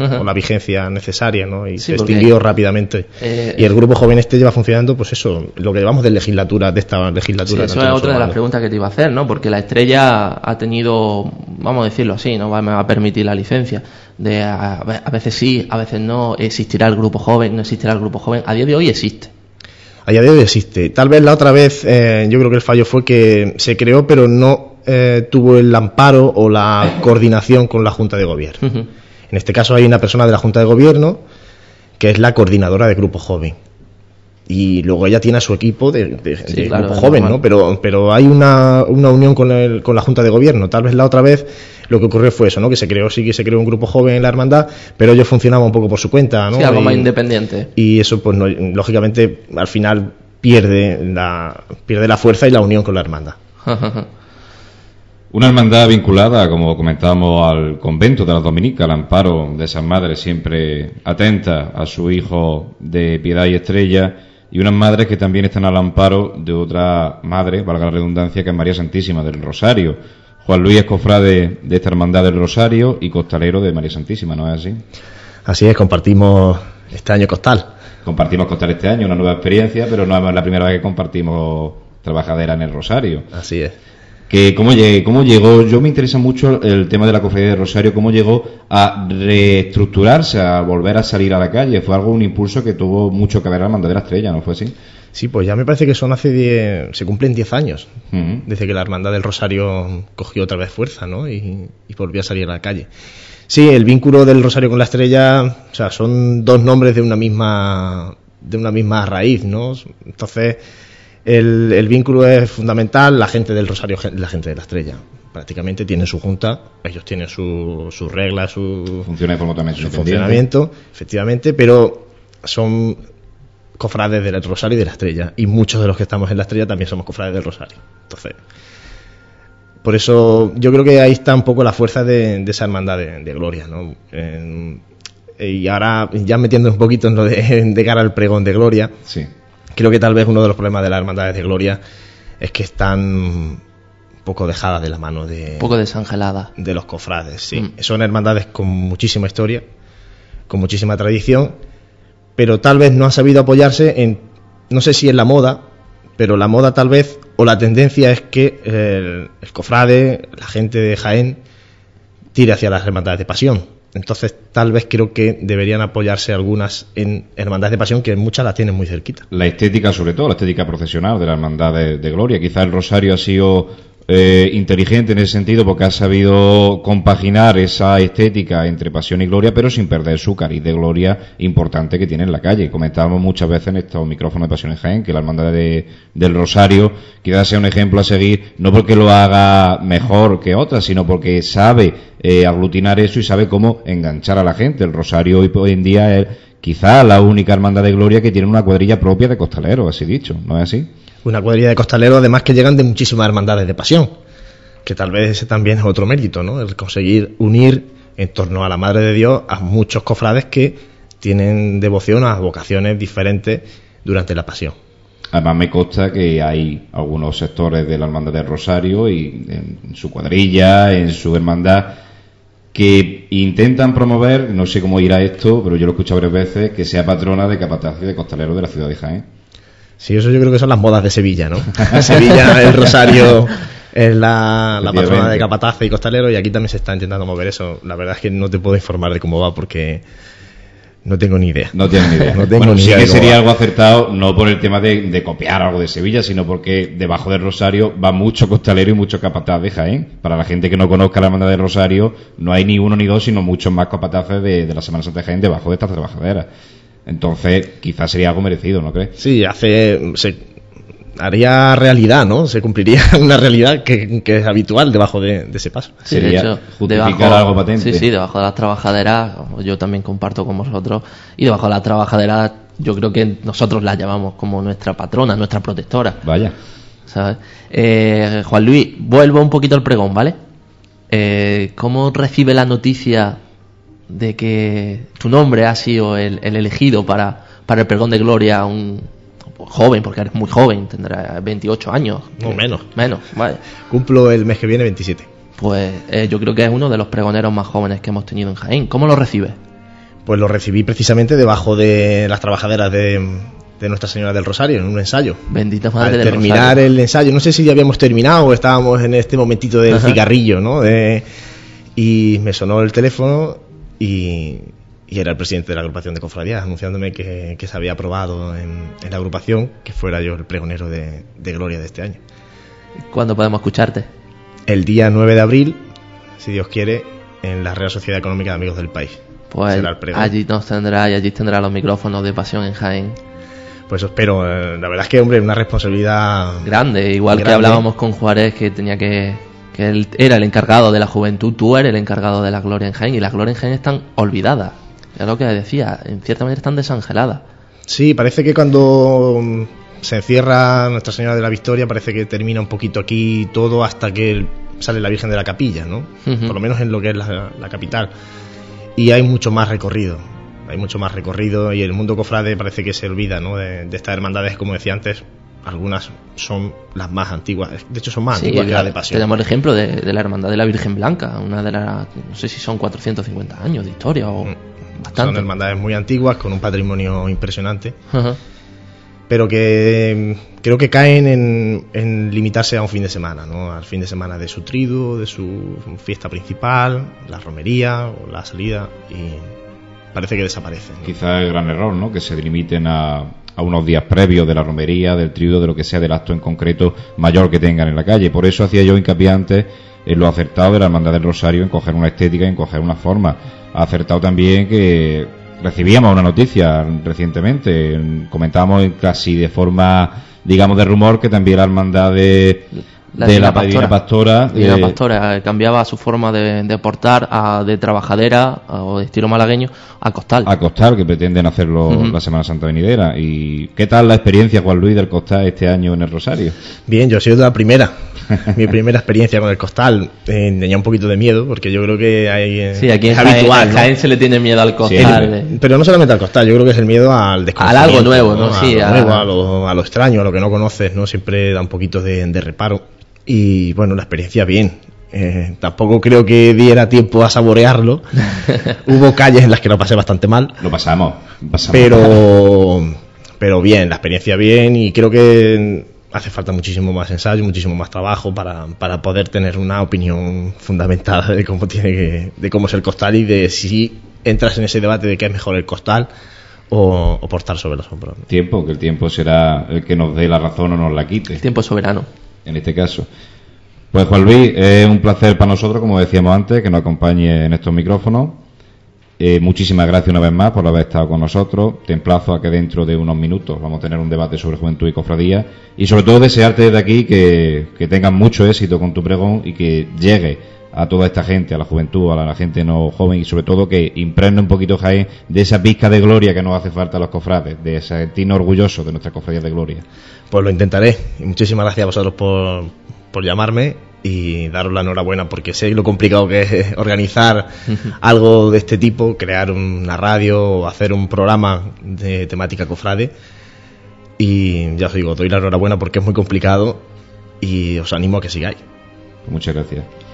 Speaker 4: o la vigencia necesaria, ¿no? Y
Speaker 2: Sí,
Speaker 4: se
Speaker 2: porque-
Speaker 4: extinguió rápidamente.
Speaker 2: Eh,
Speaker 4: y el grupo joven este lleva funcionando, pues eso, lo que llevamos de legislatura, de esta legislatura.
Speaker 2: eso es otra de las preguntas que te iba a hacer, ¿no? Porque la estrella ha tenido, vamos a decirlo así, ¿no? Va- Me va a permitir la licencia. De a, a veces sí, a veces no. Existirá el grupo joven, no existirá el grupo joven. A día de hoy existe.
Speaker 4: A día de hoy existe. Tal vez la otra vez, eh, yo creo que el fallo fue que se creó, pero no eh, tuvo el amparo o la coordinación con la Junta de Gobierno. En este caso hay una persona de la Junta de Gobierno que es la coordinadora de Grupo Joven. Y luego ella tiene a su equipo de, de-
Speaker 2: Sí,
Speaker 4: de
Speaker 2: claro,
Speaker 4: Grupo
Speaker 2: es
Speaker 4: Joven,
Speaker 2: normal.
Speaker 4: ¿no? Pero, pero hay una, una unión con, el- con la Junta de Gobierno. Tal vez la otra vez lo que ocurrió fue eso, ¿no? Que se creó, sí que se creó un Grupo Joven en la hermandad, pero ellos funcionaban un poco por su cuenta, ¿no?
Speaker 2: Sí, algo
Speaker 4: y,
Speaker 2: más independiente.
Speaker 4: y eso, pues, no- lógicamente, al final pierde la, pierde la fuerza y la unión con la hermandad.
Speaker 1: Una hermandad vinculada, como comentábamos, al convento de las Dominicas, al amparo de esas madres siempre atentas a su hijo de piedad y estrella, y unas madres que también están al amparo de otra madre, valga la redundancia, que es María Santísima del Rosario. Juan Luis es cofrade de esta hermandad del Rosario y costalero de María Santísima, ¿no es así?
Speaker 4: Así es, compartimos Este año Costal.
Speaker 1: Compartimos Costal este año, una nueva experiencia, pero no es la primera vez que compartimos trabajadera en el Rosario.
Speaker 4: Así es.
Speaker 1: Que cómo, cómo llegó, yo me interesa mucho el tema de la cofradía de Rosario, cómo llegó a reestructurarse, a volver a salir a la calle. Fue algo, un impulso que tuvo mucho que ver la Hermandad de la Estrella, ¿no fue así?
Speaker 4: Sí, pues ya me parece que son hace 10, se cumplen 10 años desde que la Hermandad del Rosario cogió otra vez fuerza, ¿no? Y, y volvió a salir a la calle. Sí, el vínculo del Rosario con la Estrella, o sea, son dos nombres de una misma, de una misma raíz, ¿no? Entonces, el, el vínculo es fundamental, la gente del Rosario, la gente de la Estrella. Prácticamente tienen su junta, ellos tienen sus su reglas, su,
Speaker 1: Funciona
Speaker 4: su funcionamiento, efectivamente, pero son cofrades del Rosario y de la Estrella. Y muchos de los que estamos en la Estrella también somos cofrades del Rosario. Entonces, por eso yo creo que ahí está un poco la fuerza de, esa hermandad de, gloria, ¿no? y ahora, ya metiendo un poquito en lo de, cara al pregón de gloria,
Speaker 1: sí.
Speaker 4: Creo que tal vez uno de los problemas de las hermandades de gloria es que están un poco dejadas de la mano de...
Speaker 2: Un poco desangeladas.
Speaker 4: De los cofrades, sí. Mm. Son hermandades con muchísima historia, con muchísima tradición, pero tal vez no han sabido apoyarse en, no sé si en la moda, pero la moda tal vez o la tendencia es que el, cofrade, la gente de Jaén, tire hacia las hermandades de pasión. Entonces, tal vez creo que deberían apoyarse algunas en hermandades de pasión, que muchas las tienen muy cerquita.
Speaker 1: La estética, sobre todo, la estética procesional de la hermandad de, de Gloria. Quizá el Rosario ha sido eh, inteligente en ese sentido porque ha sabido compaginar esa estética entre pasión y gloria, pero sin perder su cariz de gloria importante que tiene en la calle. Comentábamos muchas veces en estos micrófonos de Pasión en Jaén que la hermandad de, del Rosario quizás sea un ejemplo a seguir, no porque lo haga mejor que otras, sino porque sabe eh, aglutinar eso y sabe cómo enganchar a la gente. El Rosario hoy, en día es quizá la única hermandad de gloria que tiene una cuadrilla propia de costaleros, así dicho, ¿no es así?
Speaker 4: Una cuadrilla de costaleros además que llegan de muchísimas hermandades de pasión, que tal vez ese también es otro mérito, ¿no? El conseguir unir en torno a la Madre de Dios a muchos cofrades que tienen devoción a vocaciones diferentes durante la pasión.
Speaker 1: Además me consta que hay algunos sectores de la Hermandad del Rosario y en su cuadrilla, en su hermandad, que intentan promover, no sé cómo irá esto, pero yo lo he escuchado varias veces, que sea patrona de capataz y de costalero de la ciudad de Jaén.
Speaker 4: Sí, eso yo creo que son las modas de Sevilla, ¿no? Sevilla, el Rosario es la, la patrona de Capatace y Costalero y aquí también se está intentando mover eso. La verdad es que no te puedo informar de cómo va porque no tengo ni idea.
Speaker 1: No tengo ni idea.
Speaker 4: no tengo
Speaker 1: bueno,
Speaker 4: ni
Speaker 1: sí que sería algo acertado, no por el tema de, copiar algo de Sevilla, sino porque debajo del Rosario va mucho costalero y mucho capataz de Jaén. Para la gente que no conozca la banda de Rosario, no hay ni uno ni dos, sino muchos más capataces de, de la Semana Santa de Jaén debajo de estas trabajaderas. Entonces, quizás sería algo merecido, ¿no crees?
Speaker 4: Sí, hace. Se haría realidad, ¿no? Se cumpliría una realidad que, es habitual debajo de, ese paso.
Speaker 2: Sí, sería de hecho, justificar algo patente. Sí, sí, debajo de las trabajaderas, yo también comparto con vosotros, y debajo de las trabajaderas, yo creo que nosotros las llamamos como nuestra patrona, nuestra protectora.
Speaker 1: Vaya.
Speaker 2: ¿Sabes? Eh, Juan Luis, vuelvo un poquito al pregón, ¿vale? Eh, ¿Cómo recibe la noticia de que tu nombre ha sido el, elegido para, para el pregón de gloria un joven, porque eres muy joven, tendrá 28 años.
Speaker 4: No, menos.
Speaker 2: Menos, vale.
Speaker 4: Cumplo el mes que viene 27.
Speaker 2: Pues eh, yo creo que es uno de los pregoneros más jóvenes que hemos tenido en Jaén. ¿Cómo lo recibes?
Speaker 4: Pues lo recibí precisamente debajo de las trabajaderas de, Nuestra Señora del Rosario, en un ensayo.
Speaker 2: Bendita Madre
Speaker 4: Al terminar el ensayo, no sé si ya habíamos terminado o estábamos en este momentito del cigarrillo, ¿no? y me sonó el teléfono y, era el presidente de la agrupación de cofradías anunciándome que, se había aprobado en, la agrupación que fuera yo el pregonero de, Gloria de este año.
Speaker 2: ¿Cuándo podemos escucharte?
Speaker 4: El día 9 de abril, si Dios quiere, en la Real Sociedad Económica de Amigos del País.
Speaker 2: Pues allí nos tendrá y allí tendrá los micrófonos de Pasión en Jaén.
Speaker 4: Pues espero. Eh, la verdad es que, hombre, una responsabilidad
Speaker 2: grande. Igual que hablábamos con Juárez que tenía que que él era el encargado de la juventud, tú eres el encargado de la gloria en Jaén, y la gloria en Jaén están olvidadas. Es lo que decía, en cierta manera están desangeladas.
Speaker 4: Sí, parece que cuando mm, se encierra Nuestra Señora de la Victoria, parece que termina un poquito aquí todo hasta que sale la Virgen de la Capilla, ¿no? Por lo menos en lo que es la, capital. Y hay mucho más recorrido, hay mucho más recorrido y el mundo cofrade parece que se olvida, ¿no? De, de estas hermandades, como decía antes, algunas son las más antiguas, de hecho son más antiguas que la de Pasión.
Speaker 2: Tenemos el ejemplo de, la Hermandad de la Virgen Blanca, una de las, no sé si son 450 años de historia o... Mm.
Speaker 4: Son hermandades muy antiguas, con un patrimonio impresionante. Pero que mm, creo que caen en, limitarse a un fin de semana, ¿no? Al fin de semana de su trido, de su fiesta principal, la romería o la salida, y parece que desaparecen.
Speaker 1: Quizás el gran error, ¿no? Que se limiten a, a unos días previos de la romería, del trido, de lo que sea del acto en concreto mayor que tengan en la calle. Por eso hacía yo hincapié antes en lo acertado de la Hermandad del Rosario en coger una estética, en coger una forma. Ha acertado también que recibíamos una noticia recientemente, comentábamos casi de forma, digamos, de rumor que también la Hermandad de de la Pastora. Pastora,
Speaker 2: la eh, Pastora cambiaba su forma de, de portar a, de trabajadera o de estilo malagueño a costal.
Speaker 1: A costal, que pretenden hacerlo la Semana Santa venidera. ¿Y qué tal la experiencia, Juan Luis, del costal este año en el Rosario?
Speaker 4: Bien, yo he sido de la primera. Mi primera experiencia con el costal eh, tenía un poquito de miedo porque yo creo que hay,
Speaker 2: eh, sí, aquí es habitual. Jaén, se le tiene miedo al costal.
Speaker 4: pero no solamente al costal, yo creo que es el miedo al
Speaker 2: desconocimiento. Al algo nuevo, ¿no?
Speaker 4: Sí, a, lo a, lo, extraño, a lo que no conoces, ¿no? Siempre da un poquito de reparo y bueno, la experiencia bien. Eh, tampoco creo que diera tiempo a saborearlo. Hubo calles en las que lo pasé bastante mal.
Speaker 1: Lo pasamos.
Speaker 4: pero, pero bien, la experiencia bien y creo que hace falta muchísimo más ensayo, muchísimo más trabajo para, para poder tener una opinión fundamentada de cómo tiene que, de cómo es el costal y de si entras en ese debate de qué es mejor el costal o, o portar sobre los hombros.
Speaker 1: Tiempo, que el tiempo será el que nos dé la razón o nos la quite.
Speaker 2: El tiempo soberano
Speaker 1: en este caso. Pues Juan Luis, es un placer para nosotros, como decíamos antes, que nos acompañe en estos micrófonos. Eh, muchísimas gracias una vez más por haber estado con nosotros. Te emplazo a que dentro de unos minutos vamos a tener un debate sobre juventud y cofradía. Y sobre todo desearte desde aquí que, que tengas mucho éxito con tu pregón y que llegue a toda esta gente, a la juventud, a la gente no joven y sobre todo que impregne un poquito Jaén de esa pizca de gloria que nos hace falta a los cofrades, de sentirnos orgulloso de nuestras cofradías de gloria.
Speaker 4: Pues lo intentaré. Muchísimas gracias a vosotros por, por llamarme y daros la enhorabuena porque sé lo complicado que es organizar algo de este tipo, crear una radio o hacer un programa de temática cofrade. Y ya os digo, doy la enhorabuena porque es muy complicado y os animo a que sigáis.
Speaker 1: Muchas gracias.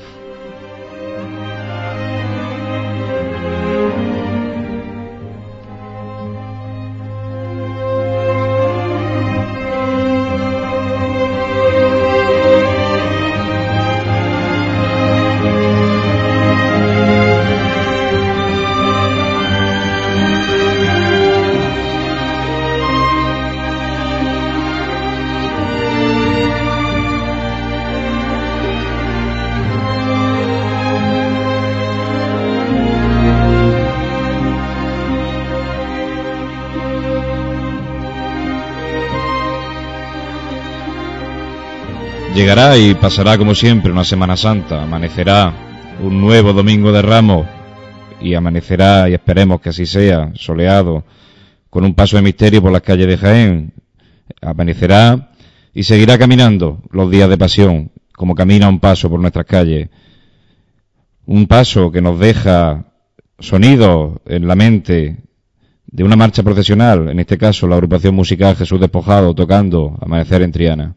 Speaker 1: Y pasará como siempre una Semana Santa, amanecerá un nuevo Domingo de Ramos y amanecerá, y esperemos que así sea, soleado, con un paso de misterio por las calles de Jaén. Amanecerá y seguirá caminando los días de pasión, como camina un paso por nuestras calles. Un paso que nos deja sonido en la mente de una marcha procesional, en este caso la agrupación musical Jesús Despojado tocando Amanecer en Triana.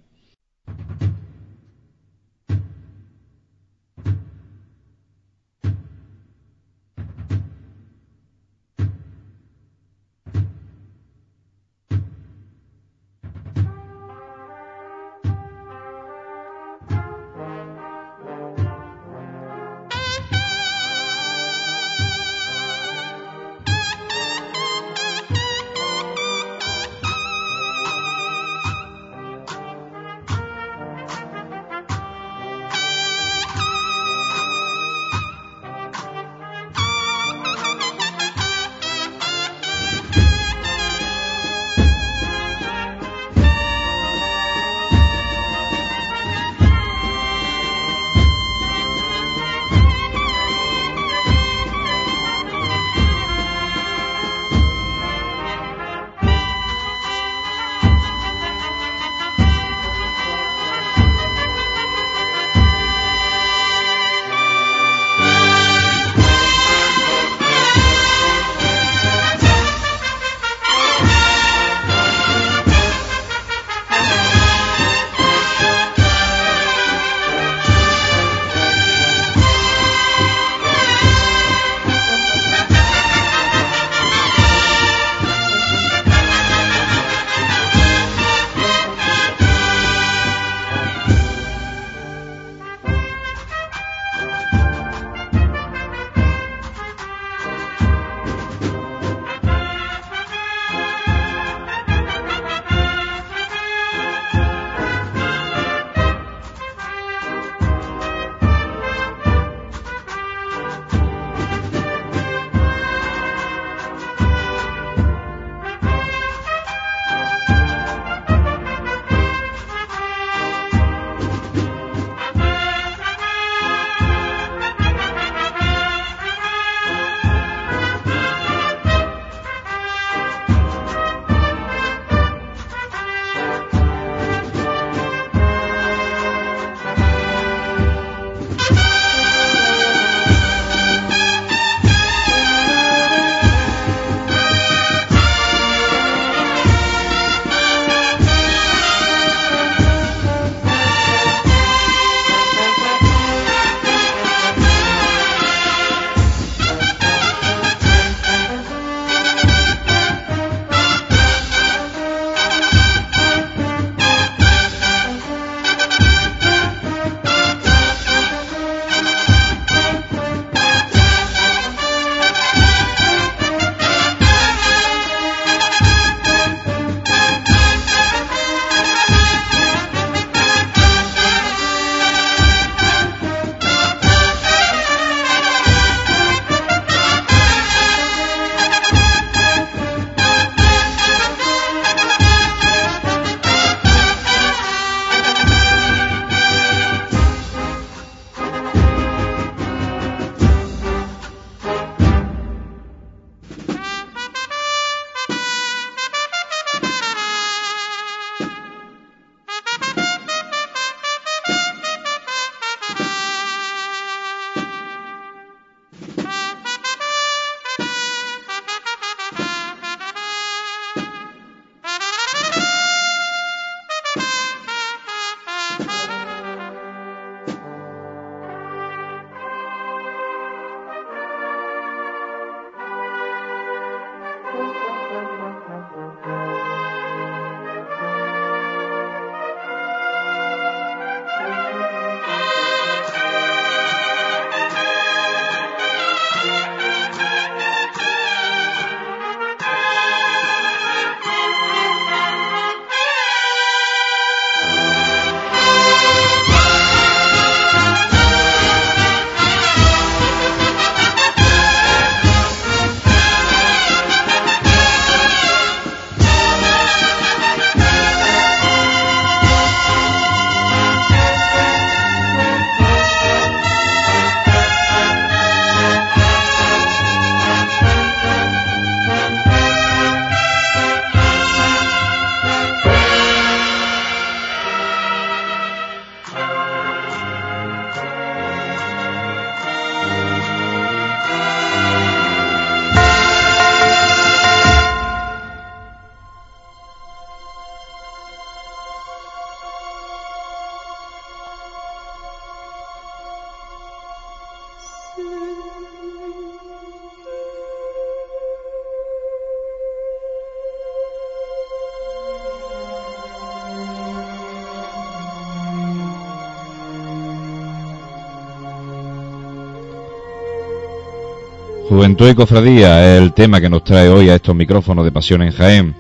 Speaker 1: Juventud y Cofradía es el tema que nos trae hoy a estos micrófonos de Pasión en Jaén.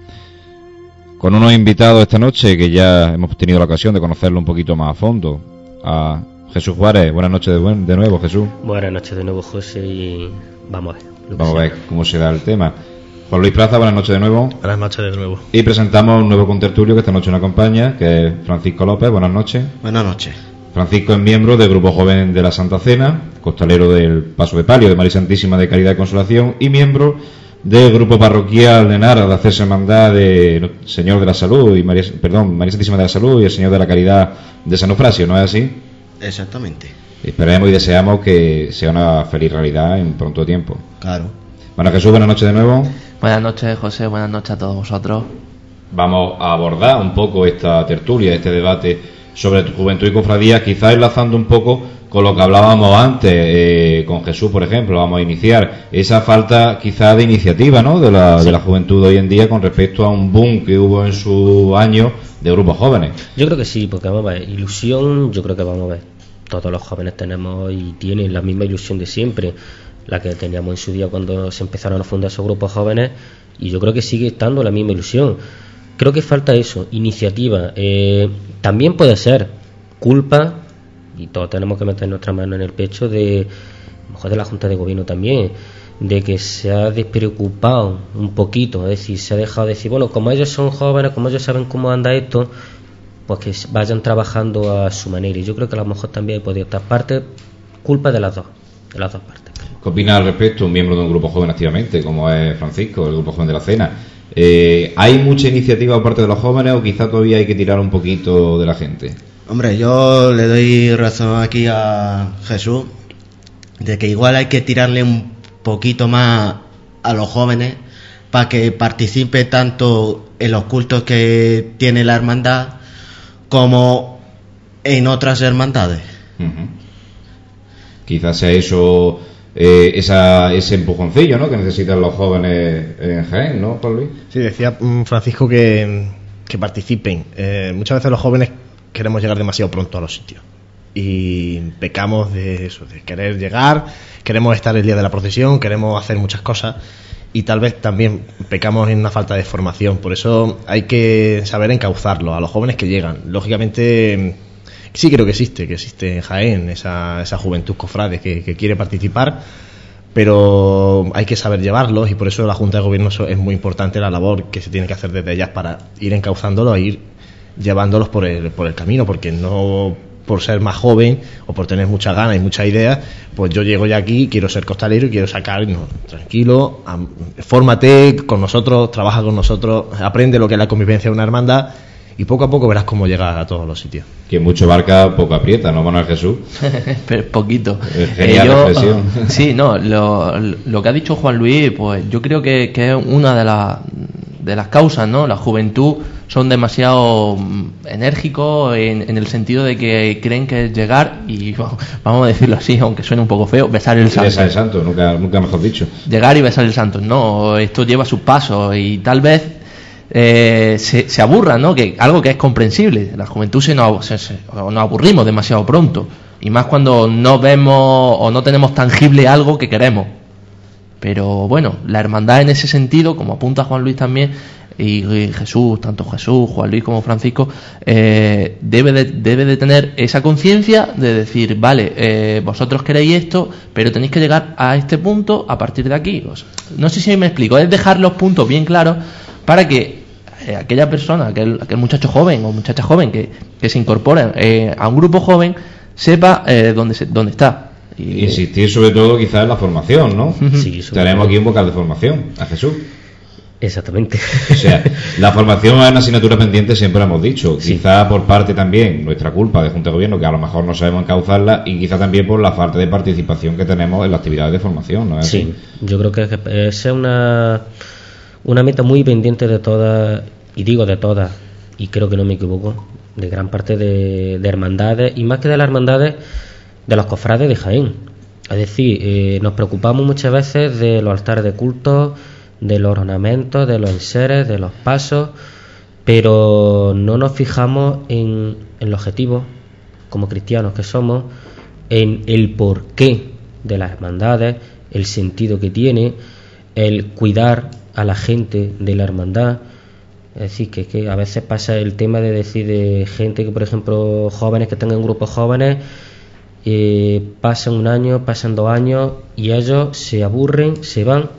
Speaker 1: Con unos invitados esta noche que ya hemos tenido la ocasión de conocerlo un poquito más a fondo. A Jesús Juárez, buenas noches de, buen- de nuevo, Jesús.
Speaker 3: Buenas noches de nuevo, José, y vamos a ver.
Speaker 1: Vamos a ver cómo se da el tema. Juan Luis Plaza, buenas noches de nuevo.
Speaker 4: Buenas noches de nuevo.
Speaker 1: Y presentamos un nuevo contertulio que esta noche nos acompaña, que es Francisco López, buenas noches.
Speaker 5: Buenas noches.
Speaker 1: Francisco es miembro del Grupo Joven de la Santa Cena, costalero del Paso de Palio de María Santísima de Caridad y Consolación y miembro del Grupo Parroquial de Nara de Hacerse Hermandad de Señor de la Salud y María, perdón, María Santísima de la Salud y el Señor de la Caridad de San Eufrasio, ¿no es así?
Speaker 5: Exactamente.
Speaker 1: Esperemos y deseamos que sea una feliz realidad en pronto tiempo.
Speaker 5: Claro.
Speaker 1: Bueno, Jesús, buenas noches de nuevo.
Speaker 2: Buenas noches, José. Buenas noches a todos vosotros.
Speaker 1: Vamos a abordar un poco esta tertulia, este debate sobre tu juventud y cofradía, quizás enlazando un poco con lo que hablábamos antes eh, con Jesús, por ejemplo, vamos a iniciar esa falta quizás de iniciativa ¿no? de, la, de la juventud hoy en día con respecto a un boom que hubo en su año de grupos jóvenes.
Speaker 3: Yo creo que sí, porque vamos a ver, ilusión, yo creo que vamos a ver. Todos los jóvenes tenemos y tienen la misma ilusión de siempre, la que teníamos en su día cuando se empezaron a fundar esos grupos jóvenes, y yo creo que sigue estando la misma ilusión. Creo que falta eso, iniciativa. Eh, también puede ser culpa, y todos tenemos que meter nuestra mano en el pecho, de, mejor de la Junta de Gobierno también, de que se ha despreocupado un poquito, es decir, se ha dejado de decir, bueno, como ellos son jóvenes, como ellos saben cómo anda esto, pues que vayan trabajando a su manera. Y yo creo que a lo mejor también puede estar parte, culpa de las dos, de las dos partes.
Speaker 1: ¿Qué opina al respecto un miembro de un grupo joven activamente, como es Francisco, el grupo joven de la cena? Eh, ¿Hay mucha iniciativa por parte de los jóvenes o quizá todavía hay que tirar un poquito de la gente?
Speaker 5: Hombre, yo le doy razón aquí a Jesús de que igual hay que tirarle un poquito más a los jóvenes para que participe tanto en los cultos que tiene la hermandad como en otras hermandades.
Speaker 1: Ujú. Quizás sea eso, eh, esa, ese empujoncillo ¿no? que necesitan los jóvenes en Jaén, ¿no, Juan?
Speaker 4: Sí, decía mm, Francisco que, que participen. Eh, muchas veces los jóvenes queremos llegar demasiado pronto a los sitios. Y pecamos de eso, de querer llegar, queremos estar el día de la procesión, queremos hacer muchas cosas y tal vez también pecamos en una falta de formación. Por eso hay que saber encauzarlo a los jóvenes que llegan. Lógicamente, sí creo que existe, que existe en Jaén esa, esa juventud cofrade que, que quiere participar pero hay que saber llevarlos y por eso la Junta de Gobierno es muy importante la labor que se tiene que hacer desde ellas para ir encauzándolos e ir llevándolos por el, por el camino, porque no por ser más joven o por tener muchas ganas y muchas ideas, pues yo llego ya aquí, quiero ser costalero y quiero sacar, tranquilo, fórmate con nosotros, trabaja con nosotros, aprende lo que es la convivencia de una hermandad y poco a poco verás cómo llegas a todos los sitios.
Speaker 1: Que mucho barca, poco aprieta, ¿no, Manuel Jesús?
Speaker 2: Pero poquito.
Speaker 1: Eh, genial reflexión.
Speaker 2: Sí, no, lo, lo que ha dicho Juan Luis, pues yo creo que, que es una de, las de las causas, ¿no? La juventud son demasiado mm, enérgicos en, en el sentido de que creen que es llegar y, vamos a decirlo así, aunque suene un poco feo, besar el santo.
Speaker 1: Esa es santo, nunca, nunca mejor dicho.
Speaker 2: llegar y besar el santo. No, esto lleva sus pasos y tal vez eh, se, se ¿no? Que algo que es comprensible. La juventud se nos, nos aburrimos demasiado pronto y más cuando no vemos o no tenemos tangible algo que queremos. Pero bueno, la hermandad en ese sentido, como apunta Juan Luis también, y, Jesús, tanto Jesús, Juan Luis como Francisco, eh, debe, de, debe de tener esa conciencia de decir, vale, eh, vosotros queréis esto, pero tenéis que llegar a este punto a partir de aquí. No sé si me explico, es dejar los puntos bien claros para que eh, aquella persona, aquel, aquel muchacho joven o muchacha joven que, que se incorpora eh, a un grupo joven, sepa eh, dónde, se- dónde está. Y,
Speaker 1: Insistir sobre todo quizás en la formación, ¿no?
Speaker 3: Sí,
Speaker 1: Tenemos aquí un vocal de formación, a Jesús.
Speaker 3: Exactamente.
Speaker 1: O sea, la formación es una asignatura pendiente, siempre lo hemos dicho.
Speaker 3: Sí.
Speaker 1: Quizá por parte también, nuestra culpa de Junta de Gobierno, que a lo mejor no sabemos encauzarla, y quizá también por la falta de participación que tenemos en las actividades de formación, ¿no es
Speaker 3: Sí,
Speaker 1: así?
Speaker 3: yo creo que esa es una, una meta muy pendiente de todas, y digo de todas, y creo que no me equivoco, de gran parte de, de hermandades, y más que de las hermandades, de los cofrades de Jaén. Es decir, eh, nos preocupamos muchas veces de los altares de culto, de los ornamentos, de los enseres, de los pasos, pero no nos fijamos en, en el objetivo, como cristianos que somos, en el porqué de las hermandades, el sentido que tiene, el cuidar a la gente de la hermandad. Decir, que, que a veces pasa el tema de decir de gente que, por ejemplo, jóvenes que tengan grupos jóvenes, eh, pasan un año, pasan dos años y ellos se aburren, se van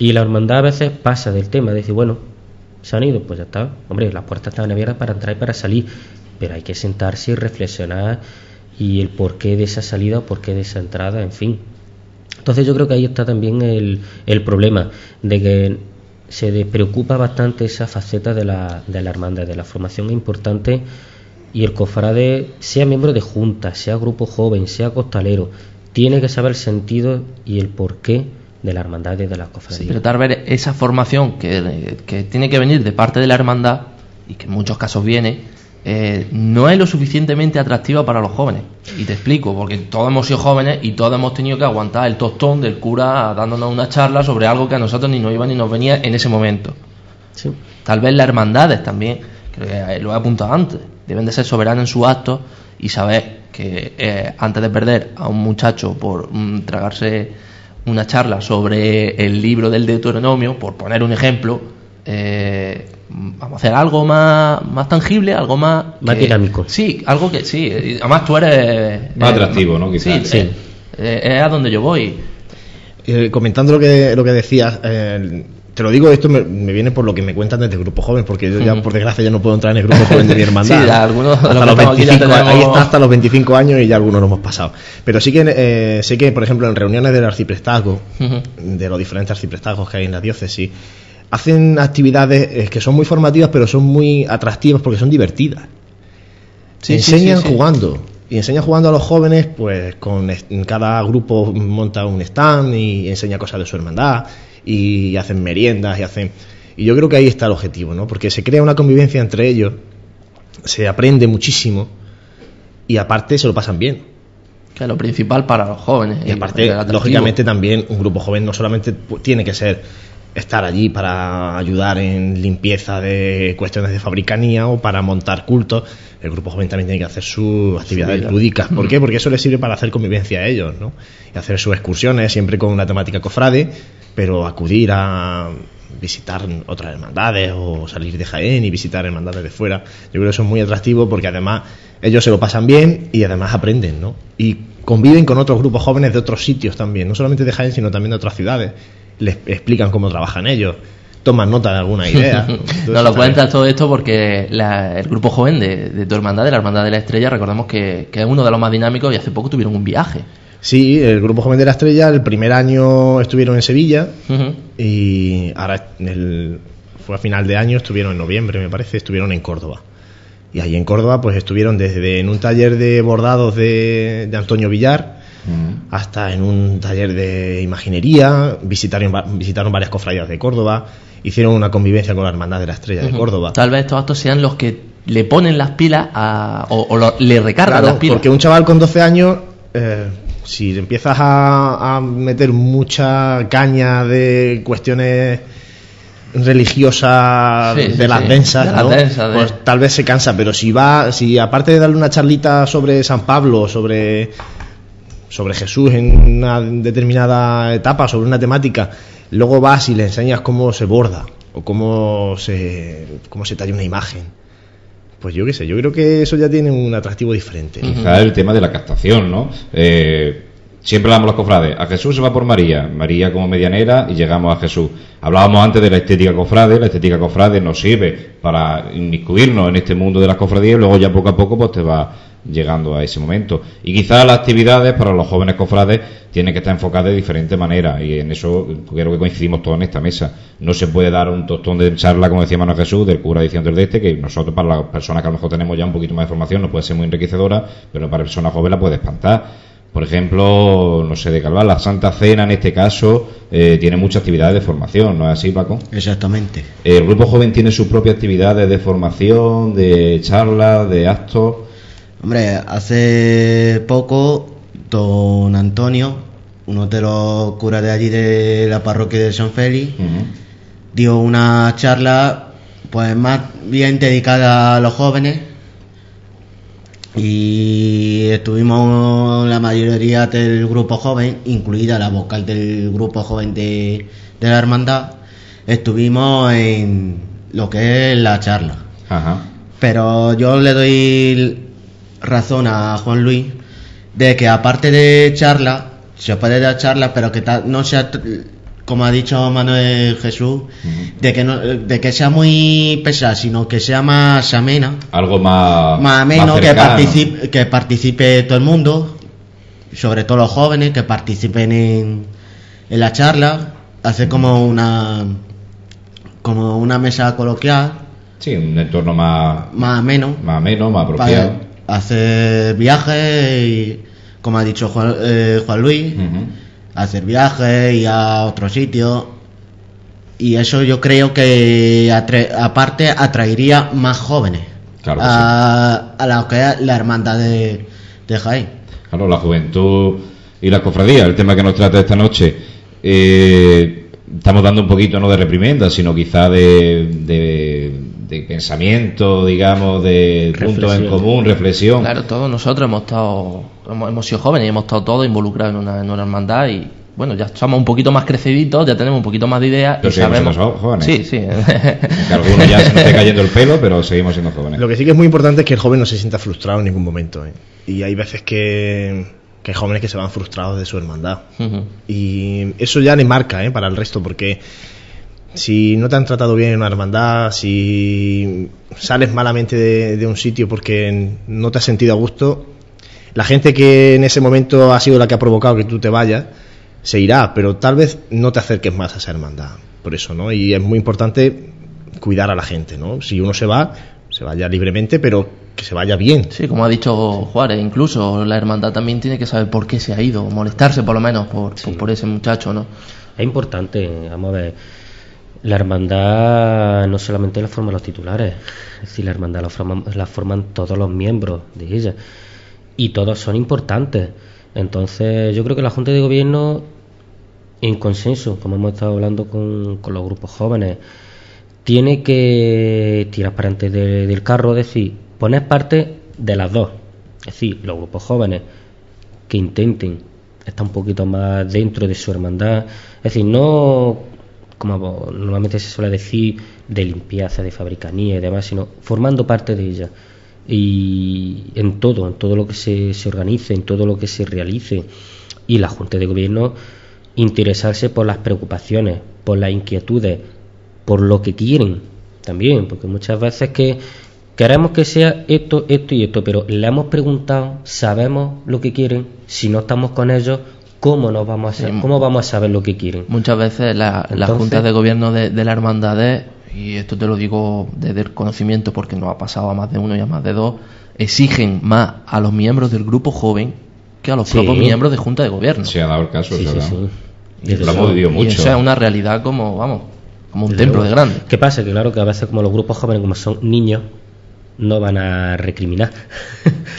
Speaker 3: y la hermandad a veces pasa del tema, de decir, bueno, se han ido, pues ya está. Hombre, las puertas están abiertas para entrar y para salir, pero hay que sentarse y reflexionar y el porqué de esa salida o porqué de esa entrada, en fin. Entonces yo creo que ahí está también el, el problema de que se preocupa bastante esa faceta de la, de la hermandad, de la formación importante y el cofrade, sea miembro de junta, sea grupo joven, sea costalero, tiene que saber el sentido y el porqué de la hermandad y de la cofradía.
Speaker 2: Pero tal vez esa formación que tiene que venir de parte de la hermandad, y que en muchos casos viene, eh, no es lo suficientemente atractiva para los jóvenes. Y te explico, porque todos hemos sido jóvenes y todos hemos tenido que aguantar el tostón del cura dándonos una charla sobre algo que a nosotros ni nos iba ni nos venía en ese momento.
Speaker 3: Sí.
Speaker 2: Tal vez las hermandades también, creo que lo he apuntado antes, deben de ser soberanas en sus actos y saber que eh, antes de perder a un muchacho por mm, tragarse una charla sobre el libro del Deuteronomio, por poner un ejemplo, eh, vamos a hacer algo más, más tangible, algo más...
Speaker 3: Más
Speaker 2: que-
Speaker 3: dinámico.
Speaker 2: Sí, algo que sí. Además tú eres...
Speaker 1: Más
Speaker 2: eh,
Speaker 1: atractivo, ¿no? Quizás.
Speaker 2: Sí, eh, eh, es a donde yo voy.
Speaker 4: Eh, comentando lo que, lo que decías, eh, te lo digo, esto me, me viene por lo que me cuentan desde el grupo joven, porque yo ya, por desgracia, ya no puedo entrar en el grupo joven de mi hermandad.
Speaker 2: Sí, ya algunos los
Speaker 4: hasta
Speaker 2: que
Speaker 4: los
Speaker 2: estamos aquí ya
Speaker 4: 25, ahí está hasta los 25 años y ya algunos lo hemos pasado. Pero sí que eh, sé que, por ejemplo, en reuniones del arciprestazgo, de los diferentes arciprestazgos que hay en la diócesis, hacen actividades eh, que son muy formativas, pero son muy atractivas porque son divertidas.
Speaker 2: Sí,
Speaker 4: enseñan
Speaker 2: sí, sí.
Speaker 4: jugando. Y enseñan jugando a los jóvenes, pues con en cada grupo monta un stand y enseña cosas de su hermandad y hacen meriendas y hacen... Y yo creo que ahí está el objetivo, ¿no? Porque se crea una convivencia entre ellos, se aprende muchísimo y aparte se lo pasan bien.
Speaker 2: Que es lo principal para los jóvenes.
Speaker 4: Y aparte, lógicamente también un grupo joven no solamente pu- tiene que ser estar allí para ayudar en limpieza de cuestiones de fabricanía o para montar cultos, el grupo joven también tiene que hacer sus actividades
Speaker 2: vida.
Speaker 4: lúdicas. ¿Por qué? Porque eso les sirve para hacer convivencia a ellos, ¿no? Y hacer sus excursiones siempre con una temática cofrade, pero acudir a visitar otras hermandades o salir de Jaén y visitar hermandades de fuera. Yo creo que eso es muy atractivo porque además ellos se lo pasan bien y además aprenden, ¿no? Y conviven con otros grupos jóvenes de otros sitios también, no solamente de Jaén, sino también de otras ciudades. Les explican cómo trabajan ellos, toman nota de alguna idea.
Speaker 2: Nos lo cuentas todo esto porque la- el grupo joven de, de tu hermandad, de la Hermandad de la Estrella, recordemos que, que es uno de los más dinámicos y hace poco tuvieron un viaje.
Speaker 4: Sí, el grupo joven de la estrella, el primer año estuvieron en Sevilla y ahora el- fue a final de año, estuvieron en noviembre, me parece, estuvieron en Córdoba. Y ahí en Córdoba, pues estuvieron desde en un taller de bordados de, de Antonio Villar hasta en un taller de imaginería, visitaron, visitaron varias cofradías de Córdoba, hicieron una convivencia con la Hermandad de la Estrella de. Córdoba.
Speaker 2: Tal vez estos actos sean los que le ponen las pilas a- o, o lo- le recargan
Speaker 4: Claro,
Speaker 2: las pilas.
Speaker 4: porque un chaval con 12 años, eh, si empiezas a, a meter mucha caña de cuestiones religiosas
Speaker 2: Sí, sí,
Speaker 4: de las
Speaker 2: sí,
Speaker 4: densas,
Speaker 2: de las
Speaker 4: ¿no?
Speaker 2: densas, de-
Speaker 4: pues tal vez se cansa, pero si va, si aparte de darle una charlita sobre San Pablo, sobre sobre Jesús en una determinada etapa, sobre una temática, luego vas y le enseñas cómo se borda o cómo se cómo se talla una imagen. Pues yo qué sé, yo creo que eso ya tiene un atractivo diferente.
Speaker 1: Quizá el tema de la captación, ¿no? Eh, siempre hablamos los cofrades. A Jesús se va por María, María como medianera y llegamos a Jesús. Hablábamos antes de la estética cofrade, la estética cofrade nos sirve para inmiscuirnos en este mundo de las cofradías y luego ya poco a poco pues te va llegando a ese momento. Y quizás las actividades para los jóvenes cofrades tienen que estar enfocadas de diferente manera y en eso creo que coincidimos todos en esta mesa. No se puede dar un tostón de charla, como decía Manuel Jesús, del cura diciendo el de este, que nosotros para las personas que a lo mejor tenemos ya un poquito más de formación no puede ser muy enriquecedora, pero para personas jóvenes la puede espantar. Por ejemplo, no sé, de Calvar, la Santa Cena en este caso eh, tiene muchas actividades de formación, ¿no es así, Paco?
Speaker 5: Exactamente.
Speaker 1: El grupo joven tiene sus propias actividades de formación, de charlas, de actos.
Speaker 5: Hombre, hace poco don Antonio, uno de los curas de allí de la parroquia de San Félix, dio una charla pues más bien dedicada a los jóvenes y estuvimos la mayoría del grupo joven, incluida la vocal del grupo joven de, de la hermandad, estuvimos en lo que es la charla.
Speaker 1: Ajá.
Speaker 5: Pero yo le doy razón a Juan Luis de que aparte de charla, se puede dar charla, pero que no sea, como ha dicho Manuel Jesús, de, que no, de que sea muy pesada, sino que sea más amena,
Speaker 1: Algo más.
Speaker 5: más ameno, que,
Speaker 1: cercano.
Speaker 5: participe, que participe todo el mundo, sobre todo los jóvenes, que participen en, en la charla, hacer como una como una mesa coloquial,
Speaker 1: Sí, un entorno más,
Speaker 5: más ameno.
Speaker 1: más ameno, más apropiado.
Speaker 5: para hacer viajes y como ha dicho Juan, eh, Juan Luis hacer viajes y a otros sitios y eso yo creo que atre- aparte atraería más jóvenes
Speaker 1: Claro
Speaker 5: a, a que es la hermandad de, de Jaén.
Speaker 1: Claro, la juventud y la cofradía, el tema que nos trata esta noche. Eh, estamos dando un poquito no de reprimenda, sino quizá de, de, de pensamiento, digamos, de puntos en común, reflexión.
Speaker 2: Claro, todos nosotros hemos estado, hemos, hemos sido jóvenes y hemos estado todos involucrados en una, en una hermandad y bueno, ya somos un poquito más creciditos, ya tenemos un poquito más de ideas
Speaker 1: Pero
Speaker 2: y
Speaker 1: seguimos
Speaker 2: sabemos.
Speaker 1: siendo jóvenes.
Speaker 2: Sí, sí.
Speaker 1: Que algunos ya se nos esté cayendo el pelo, pero seguimos siendo jóvenes.
Speaker 4: Lo que sí que es muy importante es que el joven no se sienta frustrado en ningún momento. ¿eh? Y hay veces que, que hay jóvenes que se van frustrados de su hermandad. Y eso ya le marca ¿eh? para el resto, porque si no te han tratado bien en una hermandad, si sales malamente de, de un sitio porque no te has sentido a gusto, la gente que en ese momento ha sido la que ha provocado que tú te vayas, se irá, pero tal vez no te acerques más a esa hermandad. Por eso, ¿no? Y es muy importante cuidar a la gente, ¿no? Si uno se va, se vaya libremente, pero que se vaya bien.
Speaker 2: Sí, como ha dicho Juárez, incluso la hermandad también tiene que saber por qué se ha ido, molestarse por lo menos por, por, por ese muchacho, ¿no?
Speaker 3: Es importante, vamos a ver. La hermandad no solamente la forman los titulares, es decir, la hermandad la forman, la forman todos los miembros de ella. Y todos son importantes. Entonces, yo creo que la Junta de Gobierno, en consenso, como hemos estado hablando con, los grupos jóvenes, tiene que tirar para de- del carro, es decir, poner parte de las dos. Es decir, los grupos jóvenes que intenten estar un poquito más dentro de su hermandad. Es decir, no como normalmente se suele decir de limpieza, de fabricanía y demás, sino formando parte de ella. Y en todo, en todo lo que se, se organice, en todo lo que se realice. Y la Junta de Gobierno interesarse por las preocupaciones, por las inquietudes, por lo que quieren también, porque muchas veces que queremos que sea esto, esto y esto, pero le hemos preguntado, sabemos lo que quieren, si no estamos con ellos, ¿cómo nos vamos a,
Speaker 2: Sí.
Speaker 3: cómo vamos a saber lo que quieren?
Speaker 2: Muchas veces la- las
Speaker 3: Entonces-
Speaker 2: juntas de gobierno de, de la hermandad, y esto te lo digo desde el conocimiento porque nos ha pasado a más de uno y a más de dos, exigen más a los miembros del grupo joven que a los
Speaker 3: Sí.
Speaker 2: propios miembros de junta de gobierno.
Speaker 1: Se ha dado el caso,
Speaker 3: Sí.
Speaker 1: Y lo hemos vivido
Speaker 2: Y eso es una realidad como, vamos, como un
Speaker 3: Desde
Speaker 2: templo de grande.
Speaker 3: ¿Qué pasa? Que claro que a veces como los grupos jóvenes, como son niños, no van a recriminar.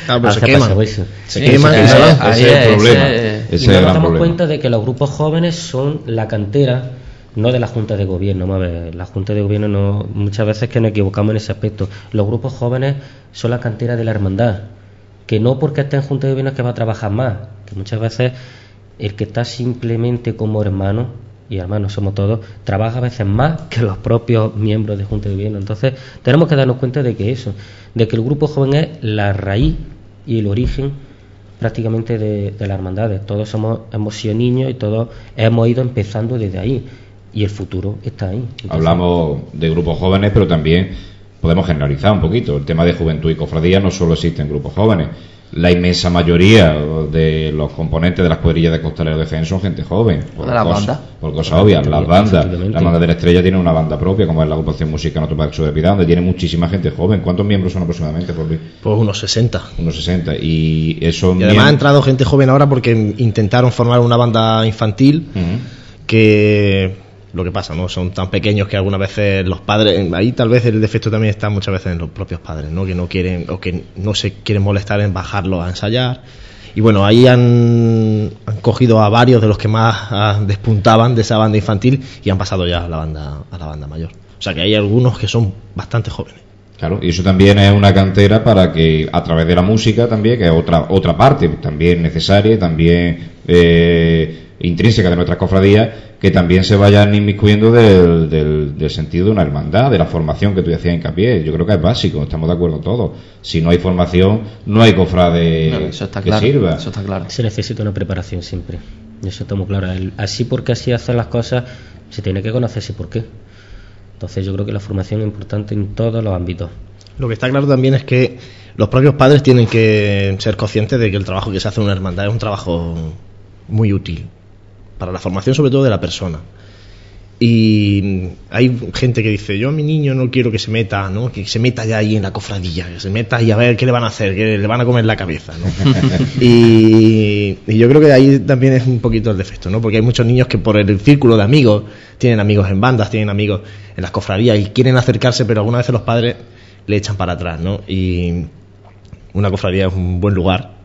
Speaker 4: Claro, pero se queman.
Speaker 3: eso.
Speaker 4: Se
Speaker 2: Sí,
Speaker 4: queman.
Speaker 1: Ese es el problema.
Speaker 2: ese-
Speaker 1: Ese
Speaker 3: y nos damos
Speaker 1: problema.
Speaker 3: cuenta de que los grupos jóvenes son la cantera, no de la Junta de Gobierno. Vamos a ver, la Junta de Gobierno no, muchas veces que nos equivocamos en ese aspecto. Los grupos jóvenes son la cantera de la hermandad, que no porque esté en Junta de Gobierno es que va a trabajar más, que muchas veces el que está simplemente como hermano, y hermanos somos todos, trabaja a veces más que los propios miembros de Junta de Gobierno. Entonces, tenemos que darnos cuenta de que eso, de que el grupo joven es la raíz y el origen prácticamente de, las hermandades. Todos somos, hemos sido niños y todos hemos ido empezando desde ahí. Y el futuro está ahí.
Speaker 1: Hablamos de grupos jóvenes, pero también podemos generalizar un poquito. El tema de juventud y cofradía no solo existe en grupos jóvenes. La inmensa mayoría de los componentes de las cuadrillas de costaleros de Jaén son gente joven. Por
Speaker 2: las
Speaker 1: cosas-
Speaker 2: bandas.
Speaker 1: Por cosas obvias. Las bandas. La banda de la estrella tiene una banda propia, como es la agrupación musical Nuestro Parque de Piedad, donde tiene muchísima gente joven. ¿Cuántos miembros son aproximadamente, por Luis?
Speaker 4: Pues unos 60.
Speaker 1: Unos 60. Y eso.
Speaker 4: Y además ha entrado gente joven ahora porque intentaron formar una banda infantil que lo que pasa, ¿no? Son tan pequeños que algunas veces los padres, ahí tal vez el defecto también está muchas veces en los propios padres, ¿no? Que no quieren o que no se quieren molestar en bajarlos a ensayar. Y bueno, ahí han, han cogido a varios de los que más ah, despuntaban de esa banda infantil y han pasado ya a la banda a la banda mayor. O sea que hay algunos que son bastante jóvenes.
Speaker 1: Claro, y eso también es una cantera para que a través de la música también, que es otra otra parte también necesaria, también eh, intrínseca de nuestras cofradías, que también se vayan inmiscuyendo del, del, del, sentido de una hermandad, de la formación que tú decías hincapié. Yo creo que es básico, estamos de acuerdo todos. Si no hay formación, no hay cofrade
Speaker 2: No, eso está
Speaker 1: que
Speaker 2: claro,
Speaker 1: sirva.
Speaker 2: Eso está claro.
Speaker 3: Se necesita una preparación siempre. Eso está muy claro. El- así porque así hacen las cosas, se tiene que conocerse por qué. Entonces yo creo que la formación es importante en todos los ámbitos.
Speaker 4: Lo que está claro también es que los propios padres tienen que ser conscientes de que el trabajo que se hace en una hermandad es un trabajo muy útil para la formación sobre todo de la persona. Y hay gente que dice, yo a mi niño no quiero que se meta, ¿no? Que se meta ya ahí en la cofradilla, que se meta y a ver qué le van a hacer, que le van a comer la cabeza, ¿no? y, y yo creo que ahí también es un poquito el defecto, ¿no? Porque hay muchos niños que por el círculo de amigos, tienen amigos en bandas, tienen amigos en las cofradías y quieren acercarse, pero algunas veces los padres le echan para atrás, ¿no? Y una cofradía es un buen lugar,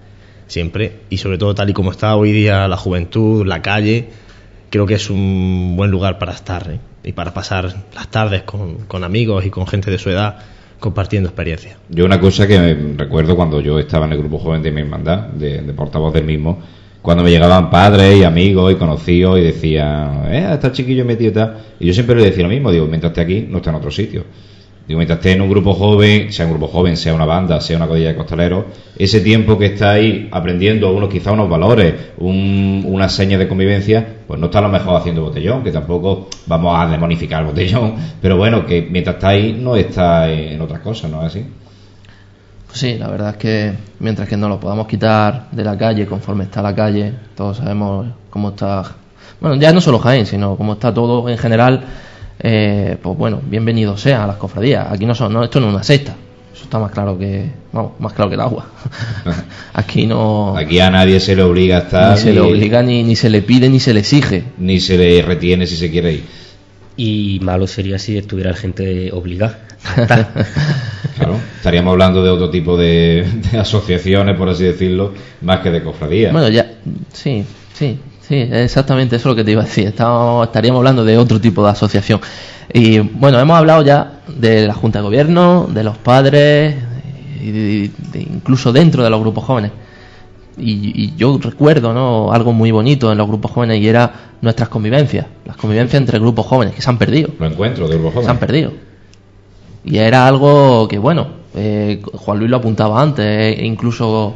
Speaker 4: siempre, y sobre todo tal y como está hoy día la juventud, la calle, creo que es un buen lugar para estar ¿eh? y para pasar las tardes con, con amigos y con gente de su edad compartiendo experiencias.
Speaker 1: Yo una cosa que recuerdo cuando yo estaba en el grupo joven de mi hermandad, de, de portavoz del mismo, cuando me llegaban padres y amigos y conocidos y decían, eh, está chiquillo metido y tal, y yo siempre le decía lo mismo, digo, mientras esté aquí, no está en otro sitio. Digo, mientras esté en un grupo joven, sea un grupo joven, sea una banda, sea una codilla de costaleros, ese tiempo que está ahí aprendiendo unos quizá unos valores, un, una seña de convivencia, pues no está a lo mejor haciendo botellón, que tampoco vamos a demonificar el botellón, pero bueno, que mientras está ahí no está en otras cosas, ¿no es así?
Speaker 2: Pues sí, la verdad es que mientras que no lo podamos quitar de la calle conforme está la calle, todos sabemos cómo está, bueno, ya no solo Jaén, sino cómo está todo en general, eh, pues bueno, bienvenido sea a las cofradías. Aquí no son, no, esto no es una secta, eso está más claro que, vamos, más claro que el agua. Aquí no,
Speaker 1: Aquí a nadie se le obliga a estar,
Speaker 2: ni se le obliga, ni, ni se le pide, ni se le exige.
Speaker 1: ni se le retiene si se quiere ir.
Speaker 3: Y malo sería si estuviera la gente obligada.
Speaker 1: Claro, estaríamos hablando de otro tipo de, de asociaciones, por así decirlo, más que de cofradías.
Speaker 2: Bueno, ya, sí, sí, sí, exactamente eso es lo que te iba a decir. Estamos, estaríamos hablando de otro tipo de asociación. Y bueno, hemos hablado ya de la Junta de Gobierno, de los padres, y de- de- incluso dentro de los grupos jóvenes. Y, y yo recuerdo ¿no? algo muy bonito en los grupos jóvenes y era nuestras convivencias, las convivencias entre grupos jóvenes que se han perdido
Speaker 1: Lo encuentro de grupo
Speaker 2: se han perdido. Y era algo que, bueno, eh, Juan Luis lo apuntaba antes, eh, incluso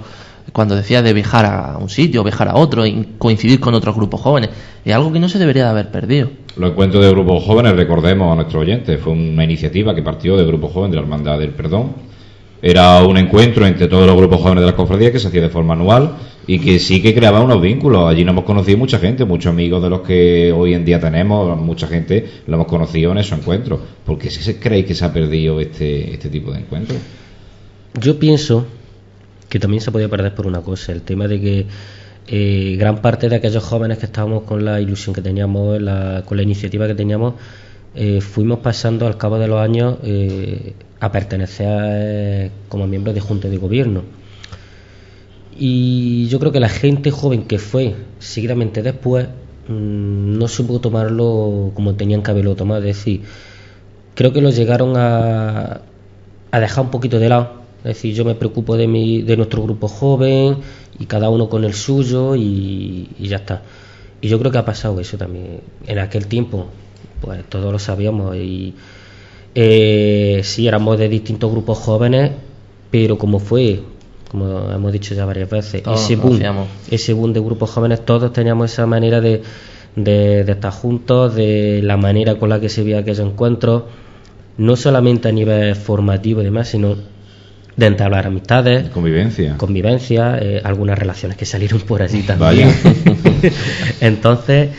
Speaker 2: cuando decía de viajar a un sitio, viajar a otro, y coincidir con otros grupos jóvenes, es algo que no se debería de haber perdido.
Speaker 1: Lo encuentro de grupos jóvenes, recordemos a nuestros oyentes, fue una iniciativa que partió del grupo joven de la Hermandad del Perdón. Era un encuentro entre todos los grupos jóvenes de las cofradías que se hacía de forma anual y que sí que creaba unos vínculos. Allí nos hemos conocido mucha gente, muchos amigos de los que hoy en día tenemos, mucha gente lo hemos conocido en esos encuentros. ¿Por qué se creéis que se ha perdido este, este tipo de encuentros?
Speaker 3: Yo pienso que también se podía perder por una cosa, el tema de que eh, gran parte de aquellos jóvenes que estábamos con la ilusión que teníamos, con la iniciativa que teníamos, eh, fuimos pasando al cabo de los años eh, a pertenecer como miembros de junta de gobierno. Y yo creo que la gente joven que fue seguidamente después mm, no supo tomarlo como tenían que haberlo tomado. Es decir, creo que lo llegaron a, a dejar un poquito de lado. Es decir, yo me preocupo de, mi, de nuestro grupo joven y cada uno con el suyo y, y ya está. Y yo creo que ha pasado eso también. En aquel tiempo, pues todos lo sabíamos y eh, sí éramos de distintos grupos jóvenes, pero como fue, como hemos dicho ya varias veces,
Speaker 2: Todos
Speaker 3: ese boom, ese boom de grupos jóvenes, todos teníamos esa manera de, de, de estar juntos, de la manera con la que se veía aquellos encuentros, no solamente a nivel formativo y demás, sino de entablar amistades,
Speaker 1: Convivencia.
Speaker 3: convivencia, eh, algunas relaciones que salieron por allí también.
Speaker 1: Vaya.
Speaker 3: Entonces,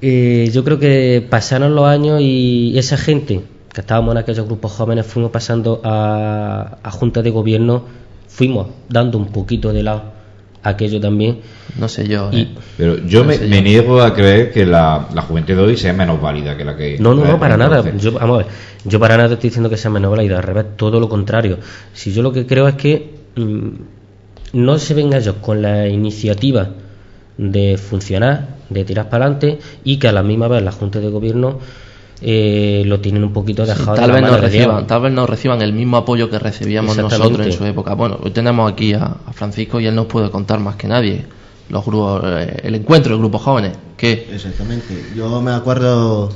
Speaker 3: eh, yo creo que pasaron los años y esa gente que estábamos en aquellos grupos jóvenes fuimos pasando a, a juntas de gobierno, fuimos dando un poquito de lado aquello también.
Speaker 2: No sé yo.
Speaker 3: Y-
Speaker 2: eh.
Speaker 1: Pero yo
Speaker 2: No
Speaker 1: me,
Speaker 2: sé
Speaker 1: me
Speaker 2: yo.
Speaker 1: niego a creer que la, la juventud de hoy sea menos válida que la que...
Speaker 3: No, no, no, para nada.
Speaker 1: entonces.
Speaker 3: Yo, vamos a ver, yo para nada estoy diciendo que sea menos válida, al revés, todo lo contrario. Si yo lo que creo es que mm, no se ven ellos con la iniciativa de funcionar, de tirar para adelante y que a la misma vez la Junta de Gobierno eh, lo tienen un poquito dejado de
Speaker 2: tal
Speaker 3: la
Speaker 2: vez no
Speaker 3: de
Speaker 2: reciban tal vez no reciban el mismo apoyo que recibíamos nosotros en su época bueno hoy tenemos aquí a, a Francisco y él nos puede contar más que nadie los grupos eh, el encuentro de grupos jóvenes que
Speaker 5: Exactamente. Yo me acuerdo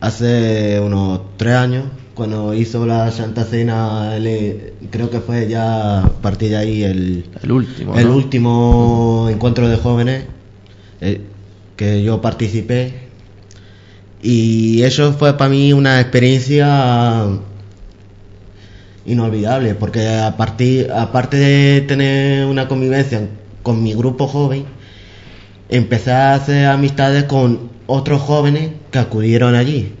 Speaker 5: hace unos tres años, cuando hizo la Santa Cena, el- creo que fue ya a partir de ahí el,
Speaker 2: el último
Speaker 5: el
Speaker 2: ¿no?
Speaker 5: último encuentro de jóvenes eh, que yo participé. Y eso fue para mí una experiencia inolvidable, porque a partir, aparte de tener una convivencia con mi grupo joven, empecé a hacer amistades con otros jóvenes que acudieron allí,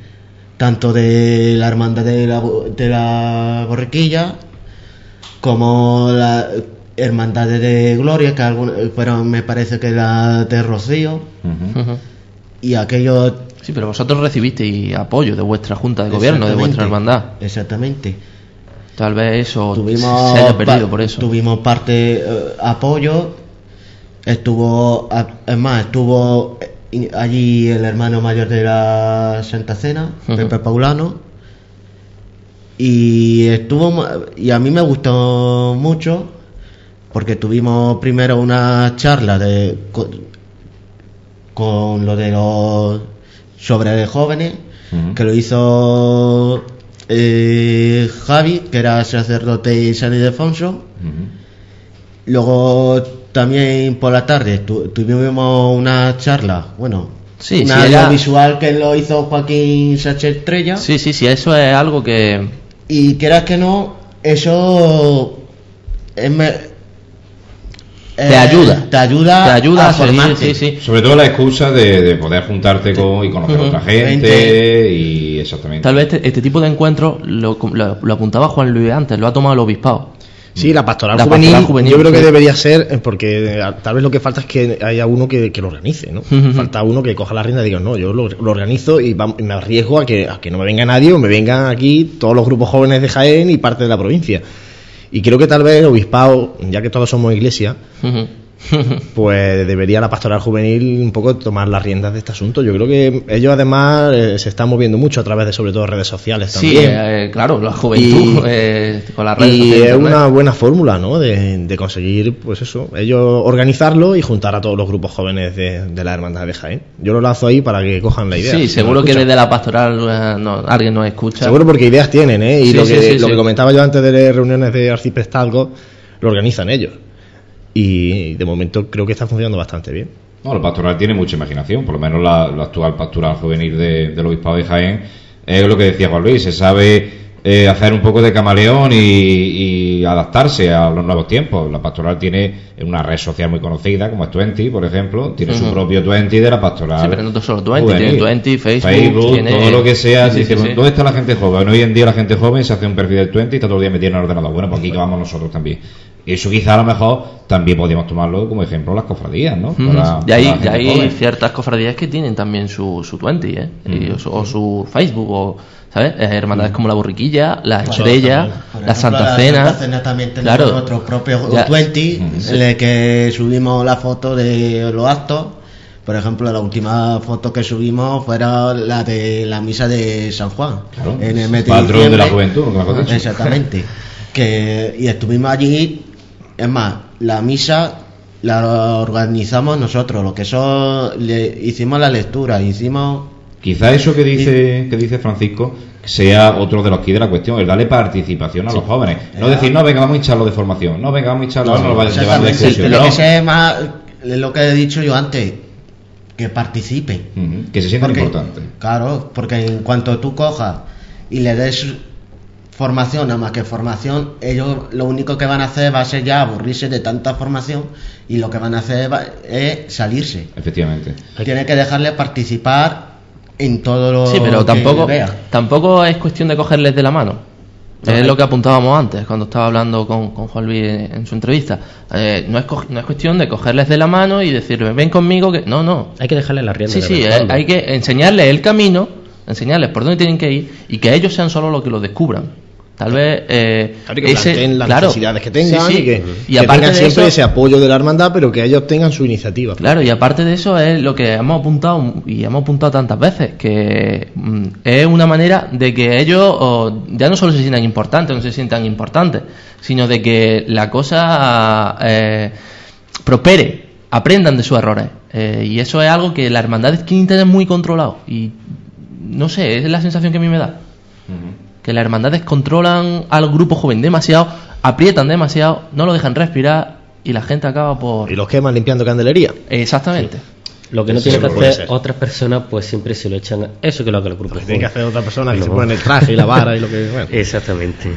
Speaker 5: tanto de la hermandad de la, Bo- de la borriquilla como la hermandad de Gloria, que algún- fueron, me parece que la de Rocío, y aquellos
Speaker 2: sí pero vosotros recibisteis apoyo de vuestra junta de gobierno de vuestra hermandad
Speaker 5: Exactamente.
Speaker 2: tal vez eso
Speaker 5: Tuvimos,
Speaker 2: se haya perdido por eso
Speaker 5: Tuvimos parte eh, apoyo. Estuvo, es más, estuvo eh, allí el hermano mayor de la Santa Cena. Pepe Paulano. Y estuvo, y a mí me gustó mucho porque tuvimos primero una charla de con, con lo de los sobre jóvenes
Speaker 1: Ujú.
Speaker 5: que lo hizo eh, Javi, que era sacerdote y San Ildefonso.
Speaker 1: Ujú.
Speaker 5: Luego también por la tarde tu- tuvimos una charla, bueno,
Speaker 2: Sí,
Speaker 5: una
Speaker 2: sí, era-
Speaker 5: audiovisual que lo hizo Joaquín Sánchez Estrella.
Speaker 2: sí sí sí eso es algo que
Speaker 5: Y quieras que no, eso es me-
Speaker 2: Te
Speaker 5: eh,
Speaker 2: ayuda.
Speaker 5: Te ayuda,
Speaker 2: te ayuda a,
Speaker 5: formarte.
Speaker 2: sí sí
Speaker 1: Sobre todo la excusa de, de poder juntarte con y conocer a
Speaker 2: Ujú.
Speaker 1: otra gente y exactamente.
Speaker 2: Tal vez este, este tipo de encuentros lo, lo- lo apuntaba Juan Luis antes, lo ha tomado el obispado.
Speaker 4: Sí, la pastoral,
Speaker 2: La
Speaker 4: juvenil,
Speaker 2: pastoral juvenil,
Speaker 4: yo creo que debería ser, eh, porque eh, tal vez lo que falta es que haya uno que, que lo organice, ¿no? Falta uno que coja la rienda y diga, no, yo lo, lo organizo y, y me arriesgo a que, a que no me venga nadie o me vengan aquí todos los grupos jóvenes de Jaén y parte de la provincia. Y creo que tal vez el obispado, ya que todos somos iglesia, pues debería la pastoral juvenil un poco tomar las riendas de este asunto. Yo creo que ellos además eh, se están moviendo mucho a través de sobre todo redes sociales
Speaker 2: sí,
Speaker 4: también.
Speaker 2: eh, claro, la juventud
Speaker 4: Y-
Speaker 2: eh, con las redes
Speaker 4: Y
Speaker 2: sociales.
Speaker 4: es
Speaker 2: internet.
Speaker 4: una buena fórmula, ¿no? De, de conseguir, pues eso, ellos organizarlo y juntar a todos los grupos jóvenes de, de la Hermandad de Jaén. Yo lo lanzo ahí para que cojan la idea.
Speaker 2: Sí, seguro que desde la pastoral no- alguien nos escucha.
Speaker 4: Seguro porque ideas tienen, ¿eh? Y
Speaker 2: Sí,
Speaker 4: lo,
Speaker 2: sí,
Speaker 4: que,
Speaker 2: sí,
Speaker 4: lo
Speaker 2: sí.
Speaker 4: que comentaba yo antes de reuniones de arciprestazgo, lo organizan ellos. Y de momento creo que está funcionando bastante bien.
Speaker 1: No, la pastoral tiene mucha imaginación, por lo menos la, actual pastoral juvenil de- del Obispado de Jaén. Es lo que decía Juan Luis, se sabe eh, hacer un poco de camaleón y, y adaptarse a los nuevos tiempos. La pastoral tiene una red social muy conocida, como es Twenty, por ejemplo, tiene su propio Twenty de la pastoral.
Speaker 2: Sí, pero no solo Twenty, tiene Twenty, Facebook, tiene-
Speaker 1: todo lo que sea.
Speaker 2: Sí.
Speaker 1: ¿Dónde está la gente joven? Hoy en día la gente joven se hace un perfil del Twenty y está todo el día metido en el ordenador. Bueno, pues aquí que vamos nosotros también. Y eso quizá a lo mejor también podríamos tomarlo como ejemplo las cofradías, ¿no? Para-
Speaker 2: y hay,
Speaker 1: para
Speaker 2: y hay ciertas cofradías que tienen también su, su Twenty, ¿eh? Y- o, su, o su Facebook, o, ¿sabes? Eh, Hermandades como la Borriquilla, la
Speaker 5: Bueno,
Speaker 2: Estrella, la Santa
Speaker 5: la
Speaker 2: Cena.
Speaker 5: Santa Cena también tenemos
Speaker 2: Claro.
Speaker 5: nuestro propio
Speaker 2: Ya.
Speaker 5: 20,
Speaker 1: Mm.
Speaker 5: en el que subimos la foto de los actos. Por ejemplo, la última foto que subimos fuera la de la misa de San Juan.
Speaker 1: Claro.
Speaker 5: En el mes de
Speaker 1: Patrón de la juventud, dicho.
Speaker 5: Exactamente. que, y estuvimos allí. Es más, la misa la organizamos nosotros. Lo que eso, le, hicimos la lectura, hicimos
Speaker 1: Quizá eso que dice, que dice Francisco sea otro de los que de la cuestión, el darle participación a los jóvenes. No decir, no, venga, vamos a hincharlo de formación. No, venga, vamos a hincharlo, no, lo vayas a llevar de excursión.
Speaker 5: Lo
Speaker 1: No.
Speaker 5: que sé más, lo que he dicho yo antes, que participe.
Speaker 1: Que se sientan importantes.
Speaker 5: Claro, porque en cuanto tú cojas y le des formación, nada más que formación, ellos lo único que van a hacer va a ser ya aburrirse de tanta formación y lo que van a hacer va- es salirse.
Speaker 1: Efectivamente.
Speaker 5: Tiene que dejarles participar en todo lo
Speaker 2: Sí, pero
Speaker 5: que
Speaker 2: tampoco,
Speaker 5: vea.
Speaker 2: tampoco es cuestión de cogerles de la mano.
Speaker 5: No,
Speaker 2: es
Speaker 5: hay-
Speaker 2: lo que apuntábamos antes, cuando estaba hablando con, con Juan Luis en, en su entrevista. Eh, no, es co- no es cuestión de cogerles de la mano y decirles, ven conmigo, que no, no.
Speaker 3: Hay que dejarle la rienda.
Speaker 2: Sí, sí,
Speaker 3: en
Speaker 2: eh, hay que enseñarles el camino, enseñarles por dónde tienen que ir y que ellos sean solo los que lo descubran. Tal vez eh,
Speaker 4: Claro, que
Speaker 2: ese-
Speaker 4: las
Speaker 2: claro,
Speaker 4: necesidades que tengan
Speaker 2: sí, sí.
Speaker 4: y que,
Speaker 2: Y
Speaker 4: que
Speaker 2: aparte
Speaker 4: tengan
Speaker 2: de
Speaker 4: siempre
Speaker 2: eso-
Speaker 4: ese apoyo de la hermandad, pero que ellos tengan su iniciativa.
Speaker 2: Claro, y aparte de eso es lo que hemos apuntado y hemos apuntado tantas veces, que mm, es una manera de que ellos oh, ya no solo se sientan importantes, no se sientan importantes, sino de que la cosa eh, prospere, aprendan de sus errores. Eh, y eso es algo que la hermandad quieren tener muy controlado. Y no sé, es la sensación que a mí me da. Que las hermandades controlan al grupo joven demasiado, aprietan demasiado, no lo dejan respirar y la gente acaba por...
Speaker 4: Y los queman limpiando candelería.
Speaker 2: Exactamente.
Speaker 3: Lo que no
Speaker 4: Eso
Speaker 3: tienen que
Speaker 4: sí
Speaker 3: hacer
Speaker 4: ser.
Speaker 3: otras personas, pues siempre se lo echan. a- Eso que lo haga el grupo.
Speaker 4: Tiene que hacer otra persona que
Speaker 3: No.
Speaker 4: se pone el traje y la vara y lo que. Bueno.
Speaker 3: Exactamente.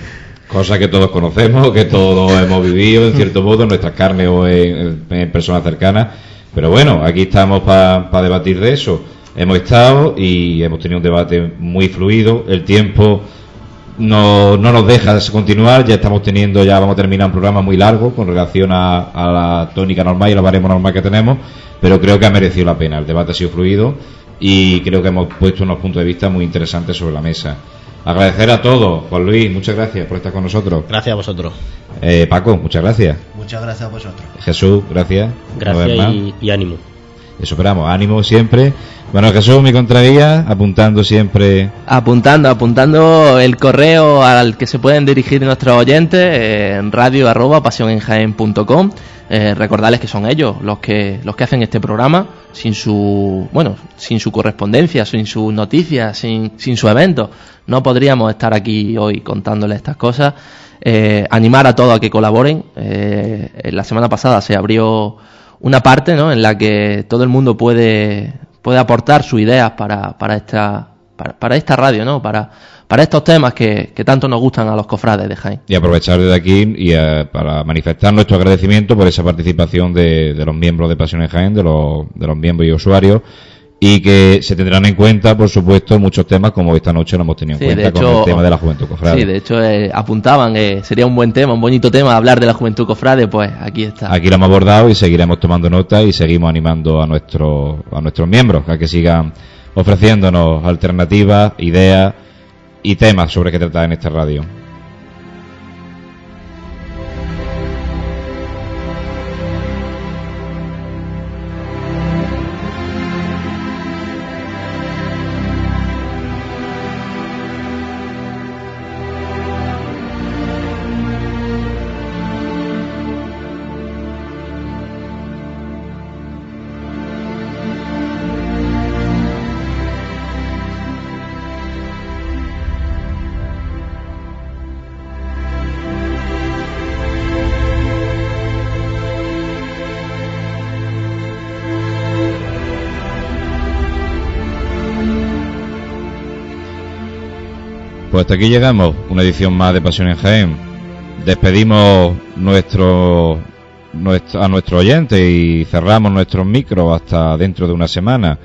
Speaker 1: Cosas que todos conocemos, que todos hemos vivido en cierto modo, en nuestras carnes o en, en personas cercanas. Pero bueno, aquí estamos para debatir de eso. Hemos estado y hemos tenido un debate muy fluido. El tiempo no, no nos deja continuar. Ya estamos teniendo, ya vamos a terminar un programa muy largo con relación a, a la tónica normal y la baremo normal que tenemos. Pero creo que ha merecido la pena. El debate ha sido fluido y creo que hemos puesto unos puntos de vista muy interesantes sobre la mesa. Agradecer a todos. Juan Luis, muchas gracias por estar con nosotros.
Speaker 4: Gracias a vosotros.
Speaker 1: Eh, Paco, muchas gracias.
Speaker 5: Muchas gracias a vosotros.
Speaker 1: Jesús, gracias.
Speaker 3: Gracias y ánimo.
Speaker 1: Eso esperamos, ánimo siempre. Bueno, Jesús, mi contraguía, apuntando siempre.
Speaker 2: Apuntando, apuntando el correo al que se pueden dirigir nuestros oyentes eh, en radio arroba pasionenjaen.com. Eh, recordarles que son ellos los que los que hacen este programa sin su bueno sin su correspondencia sin sus noticias sin, sin su evento no podríamos estar aquí hoy contándoles estas cosas Eh, animar a todos a que colaboren Eh, la semana pasada se abrió una parte ¿no? en la que todo el mundo puede, puede aportar sus ideas para, para, esta, para, para esta radio, ¿no? para, para estos temas que, que tanto nos gustan a los cofrades de Jaén.
Speaker 1: Y aprovechar desde aquí y eh, para manifestar nuestro agradecimiento por esa participación de, de los miembros de Pasión en Jaén, de los, de los miembros y usuarios, y que se tendrán en cuenta, por supuesto, muchos temas como esta noche lo hemos tenido en
Speaker 2: Sí,
Speaker 1: cuenta con el tema de la juventud cofrade.
Speaker 2: Sí, de hecho eh, apuntaban, eh, sería un buen tema, un bonito tema hablar de la juventud cofrade, pues aquí está.
Speaker 1: Aquí lo hemos abordado y seguiremos tomando nota y seguimos animando a nuestros a nuestros miembros a que sigan ofreciéndonos alternativas, ideas y temas sobre qué tratar en esta radio. Pues hasta aquí llegamos, una edición más de Pasión en Jaén. Despedimos nuestro, a nuestro oyente y cerramos nuestros micros hasta dentro de una semana.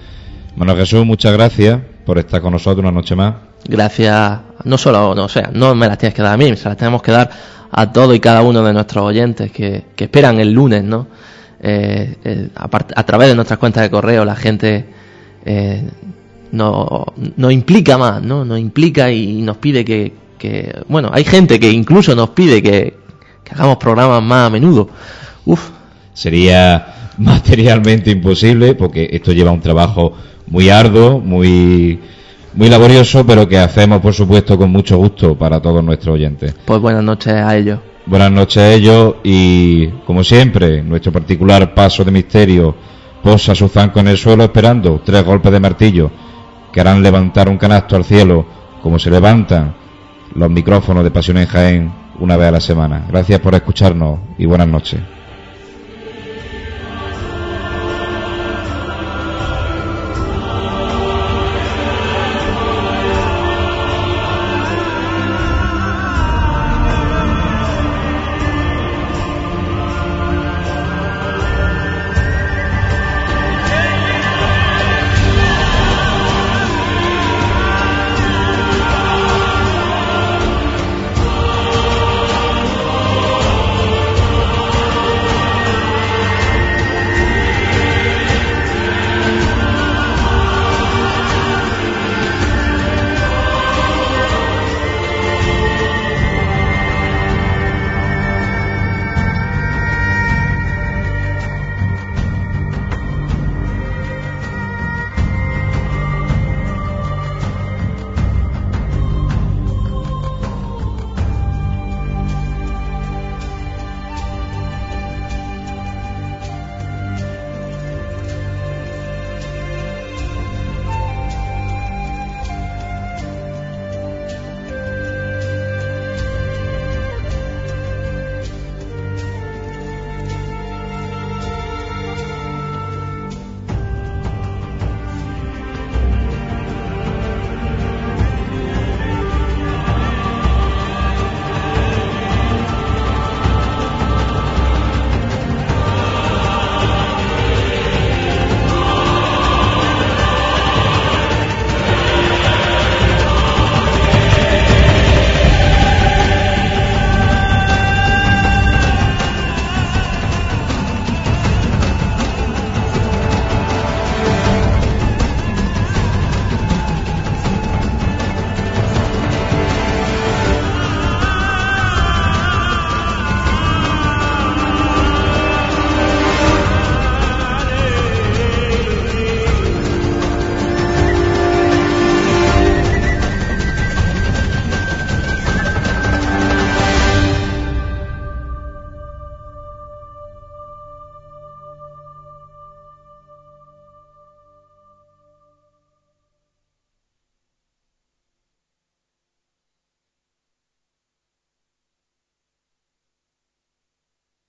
Speaker 1: Manuel Jesús, muchas gracias por estar con nosotros una noche más.
Speaker 2: Gracias, no solo, no, o sea, no me las tienes que dar a mí, se las tenemos que dar a todos y cada uno de nuestros oyentes que, que esperan el lunes, ¿no? Eh, eh, apart- a través de nuestras cuentas de correo la gente eh, no- nos implica más, ¿no? Nos implica y nos pide que, que- bueno, hay gente que incluso nos pide que, que hagamos programas más a menudo. Uf,
Speaker 1: Sería materialmente imposible porque esto lleva un trabajo muy arduo, muy, muy laborioso, pero que hacemos, por supuesto, con mucho gusto para todos nuestros oyentes.
Speaker 2: pues buenas noches a ellos.
Speaker 1: Buenas noches a ellos y, como siempre, nuestro particular paso de misterio posa su zanco en el suelo esperando tres golpes de martillo que harán levantar un canasto al cielo como se levantan los micrófonos de Pasión en Jaén una vez a la semana. Gracias por escucharnos y buenas noches.